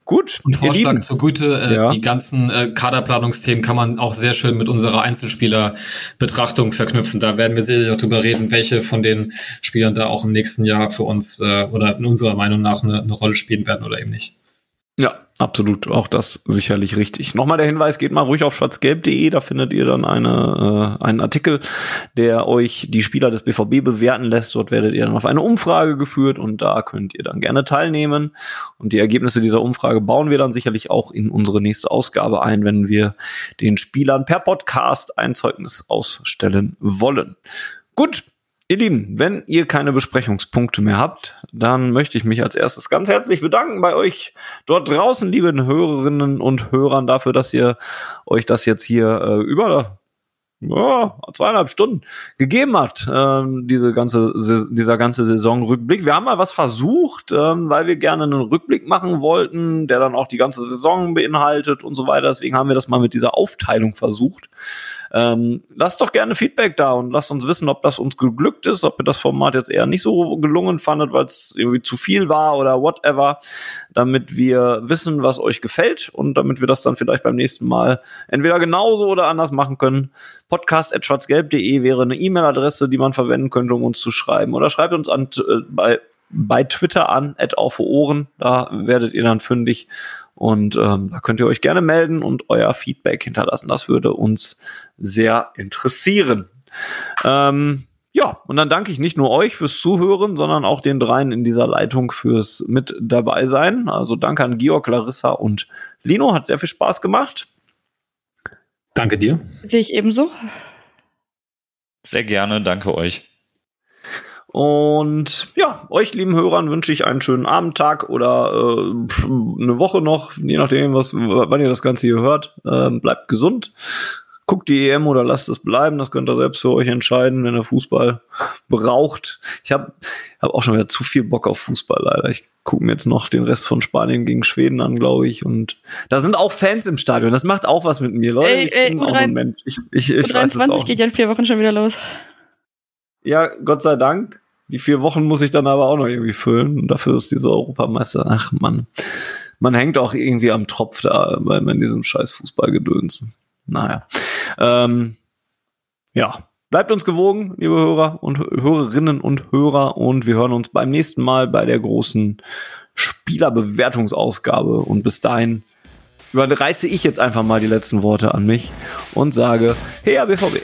Gut. Und Vorschlag zur Güte, äh, ja. die ganzen äh, Kaderplanungsthemen kann man auch sehr schön mit unserer Einzelspielerbetrachtung verknüpfen. Da werden wir sicherlich auch drüber reden, welche von den Spielern da auch im nächsten Jahr für uns äh, oder in unserer Meinung nach eine, eine Rolle spielen werden oder eben nicht. Ja, absolut. Auch das sicherlich richtig. Nochmal der Hinweis, geht mal ruhig auf schwarzgelb.de, da findet ihr dann eine, äh, einen Artikel, der euch die Spieler des BVB bewerten lässt. Dort werdet ihr dann auf eine Umfrage geführt und da könnt ihr dann gerne teilnehmen. Und die Ergebnisse dieser Umfrage bauen wir dann sicherlich auch in unsere nächste Ausgabe ein, wenn wir den Spielern per Podcast ein Zeugnis ausstellen wollen. Gut, Ihr Lieben, wenn ihr keine Besprechungspunkte mehr habt, dann möchte ich mich als erstes ganz herzlich bedanken bei euch dort draußen, lieben Hörerinnen und Hörern, dafür, dass ihr euch das jetzt hier äh, über ja, zweieinhalb Stunden gegeben hat, ähm, diese ganze, dieser ganze Saisonrückblick. Wir haben mal was versucht, ähm, weil wir gerne einen Rückblick machen wollten, der dann auch die ganze Saison beinhaltet und so weiter. Deswegen haben wir das mal mit dieser Aufteilung versucht. Ähm, lasst doch gerne Feedback da und lasst uns wissen, ob das uns geglückt ist, ob ihr das Format jetzt eher nicht so gelungen fandet, weil es irgendwie zu viel war oder whatever, damit wir wissen, was euch gefällt und damit wir das dann vielleicht beim nächsten Mal entweder genauso oder anders machen können. Podcast.schwarzgelb.de wäre eine E-Mail-Adresse, die man verwenden könnte, um uns zu schreiben. Oder schreibt uns an, äh, bei, bei Twitter an, at auf Ohren, da werdet ihr dann fündig und ähm, da könnt ihr euch gerne melden und euer Feedback hinterlassen. Das würde uns sehr interessieren. Ähm, ja, und dann danke ich nicht nur euch fürs Zuhören, sondern auch den dreien in dieser Leitung fürs mit dabei sein. Also danke an Georg, Larissa und Lino. Hat sehr viel Spaß gemacht. Danke dir. Sehe ich ebenso. Sehr gerne, danke euch. Und ja, euch lieben Hörern wünsche ich einen schönen Abend, Tag oder äh, eine Woche noch, je nachdem, was, wann ihr das Ganze hier hört. Ähm, bleibt gesund. Guckt die EM oder lasst es bleiben. Das könnt ihr selbst für euch entscheiden, wenn ihr Fußball braucht. Ich habe hab auch schon wieder zu viel Bock auf Fußball leider. Ich gucke mir jetzt noch den Rest von Spanien gegen Schweden an, glaube ich. Und da sind auch Fans im Stadion. Das macht auch was mit mir, Leute. Ey, ich ey, bin auch U3, ein Mensch. Ich, ich, ich weiß es auch. geht ja in vier Wochen schon wieder los. Ja, Gott sei Dank. Die vier Wochen muss ich dann aber auch noch irgendwie füllen. Und dafür ist diese Europameister. Ach man, man hängt auch irgendwie am Tropf da bei, bei diesem scheiß Fußballgedöns. Naja. Ähm, ja. Bleibt uns gewogen, liebe Hörer und Hörerinnen und Hörer. Und wir hören uns beim nächsten Mal bei der großen Spielerbewertungsausgabe. Und bis dahin überreiße ich jetzt einfach mal die letzten Worte an mich und sage, hey, BVB.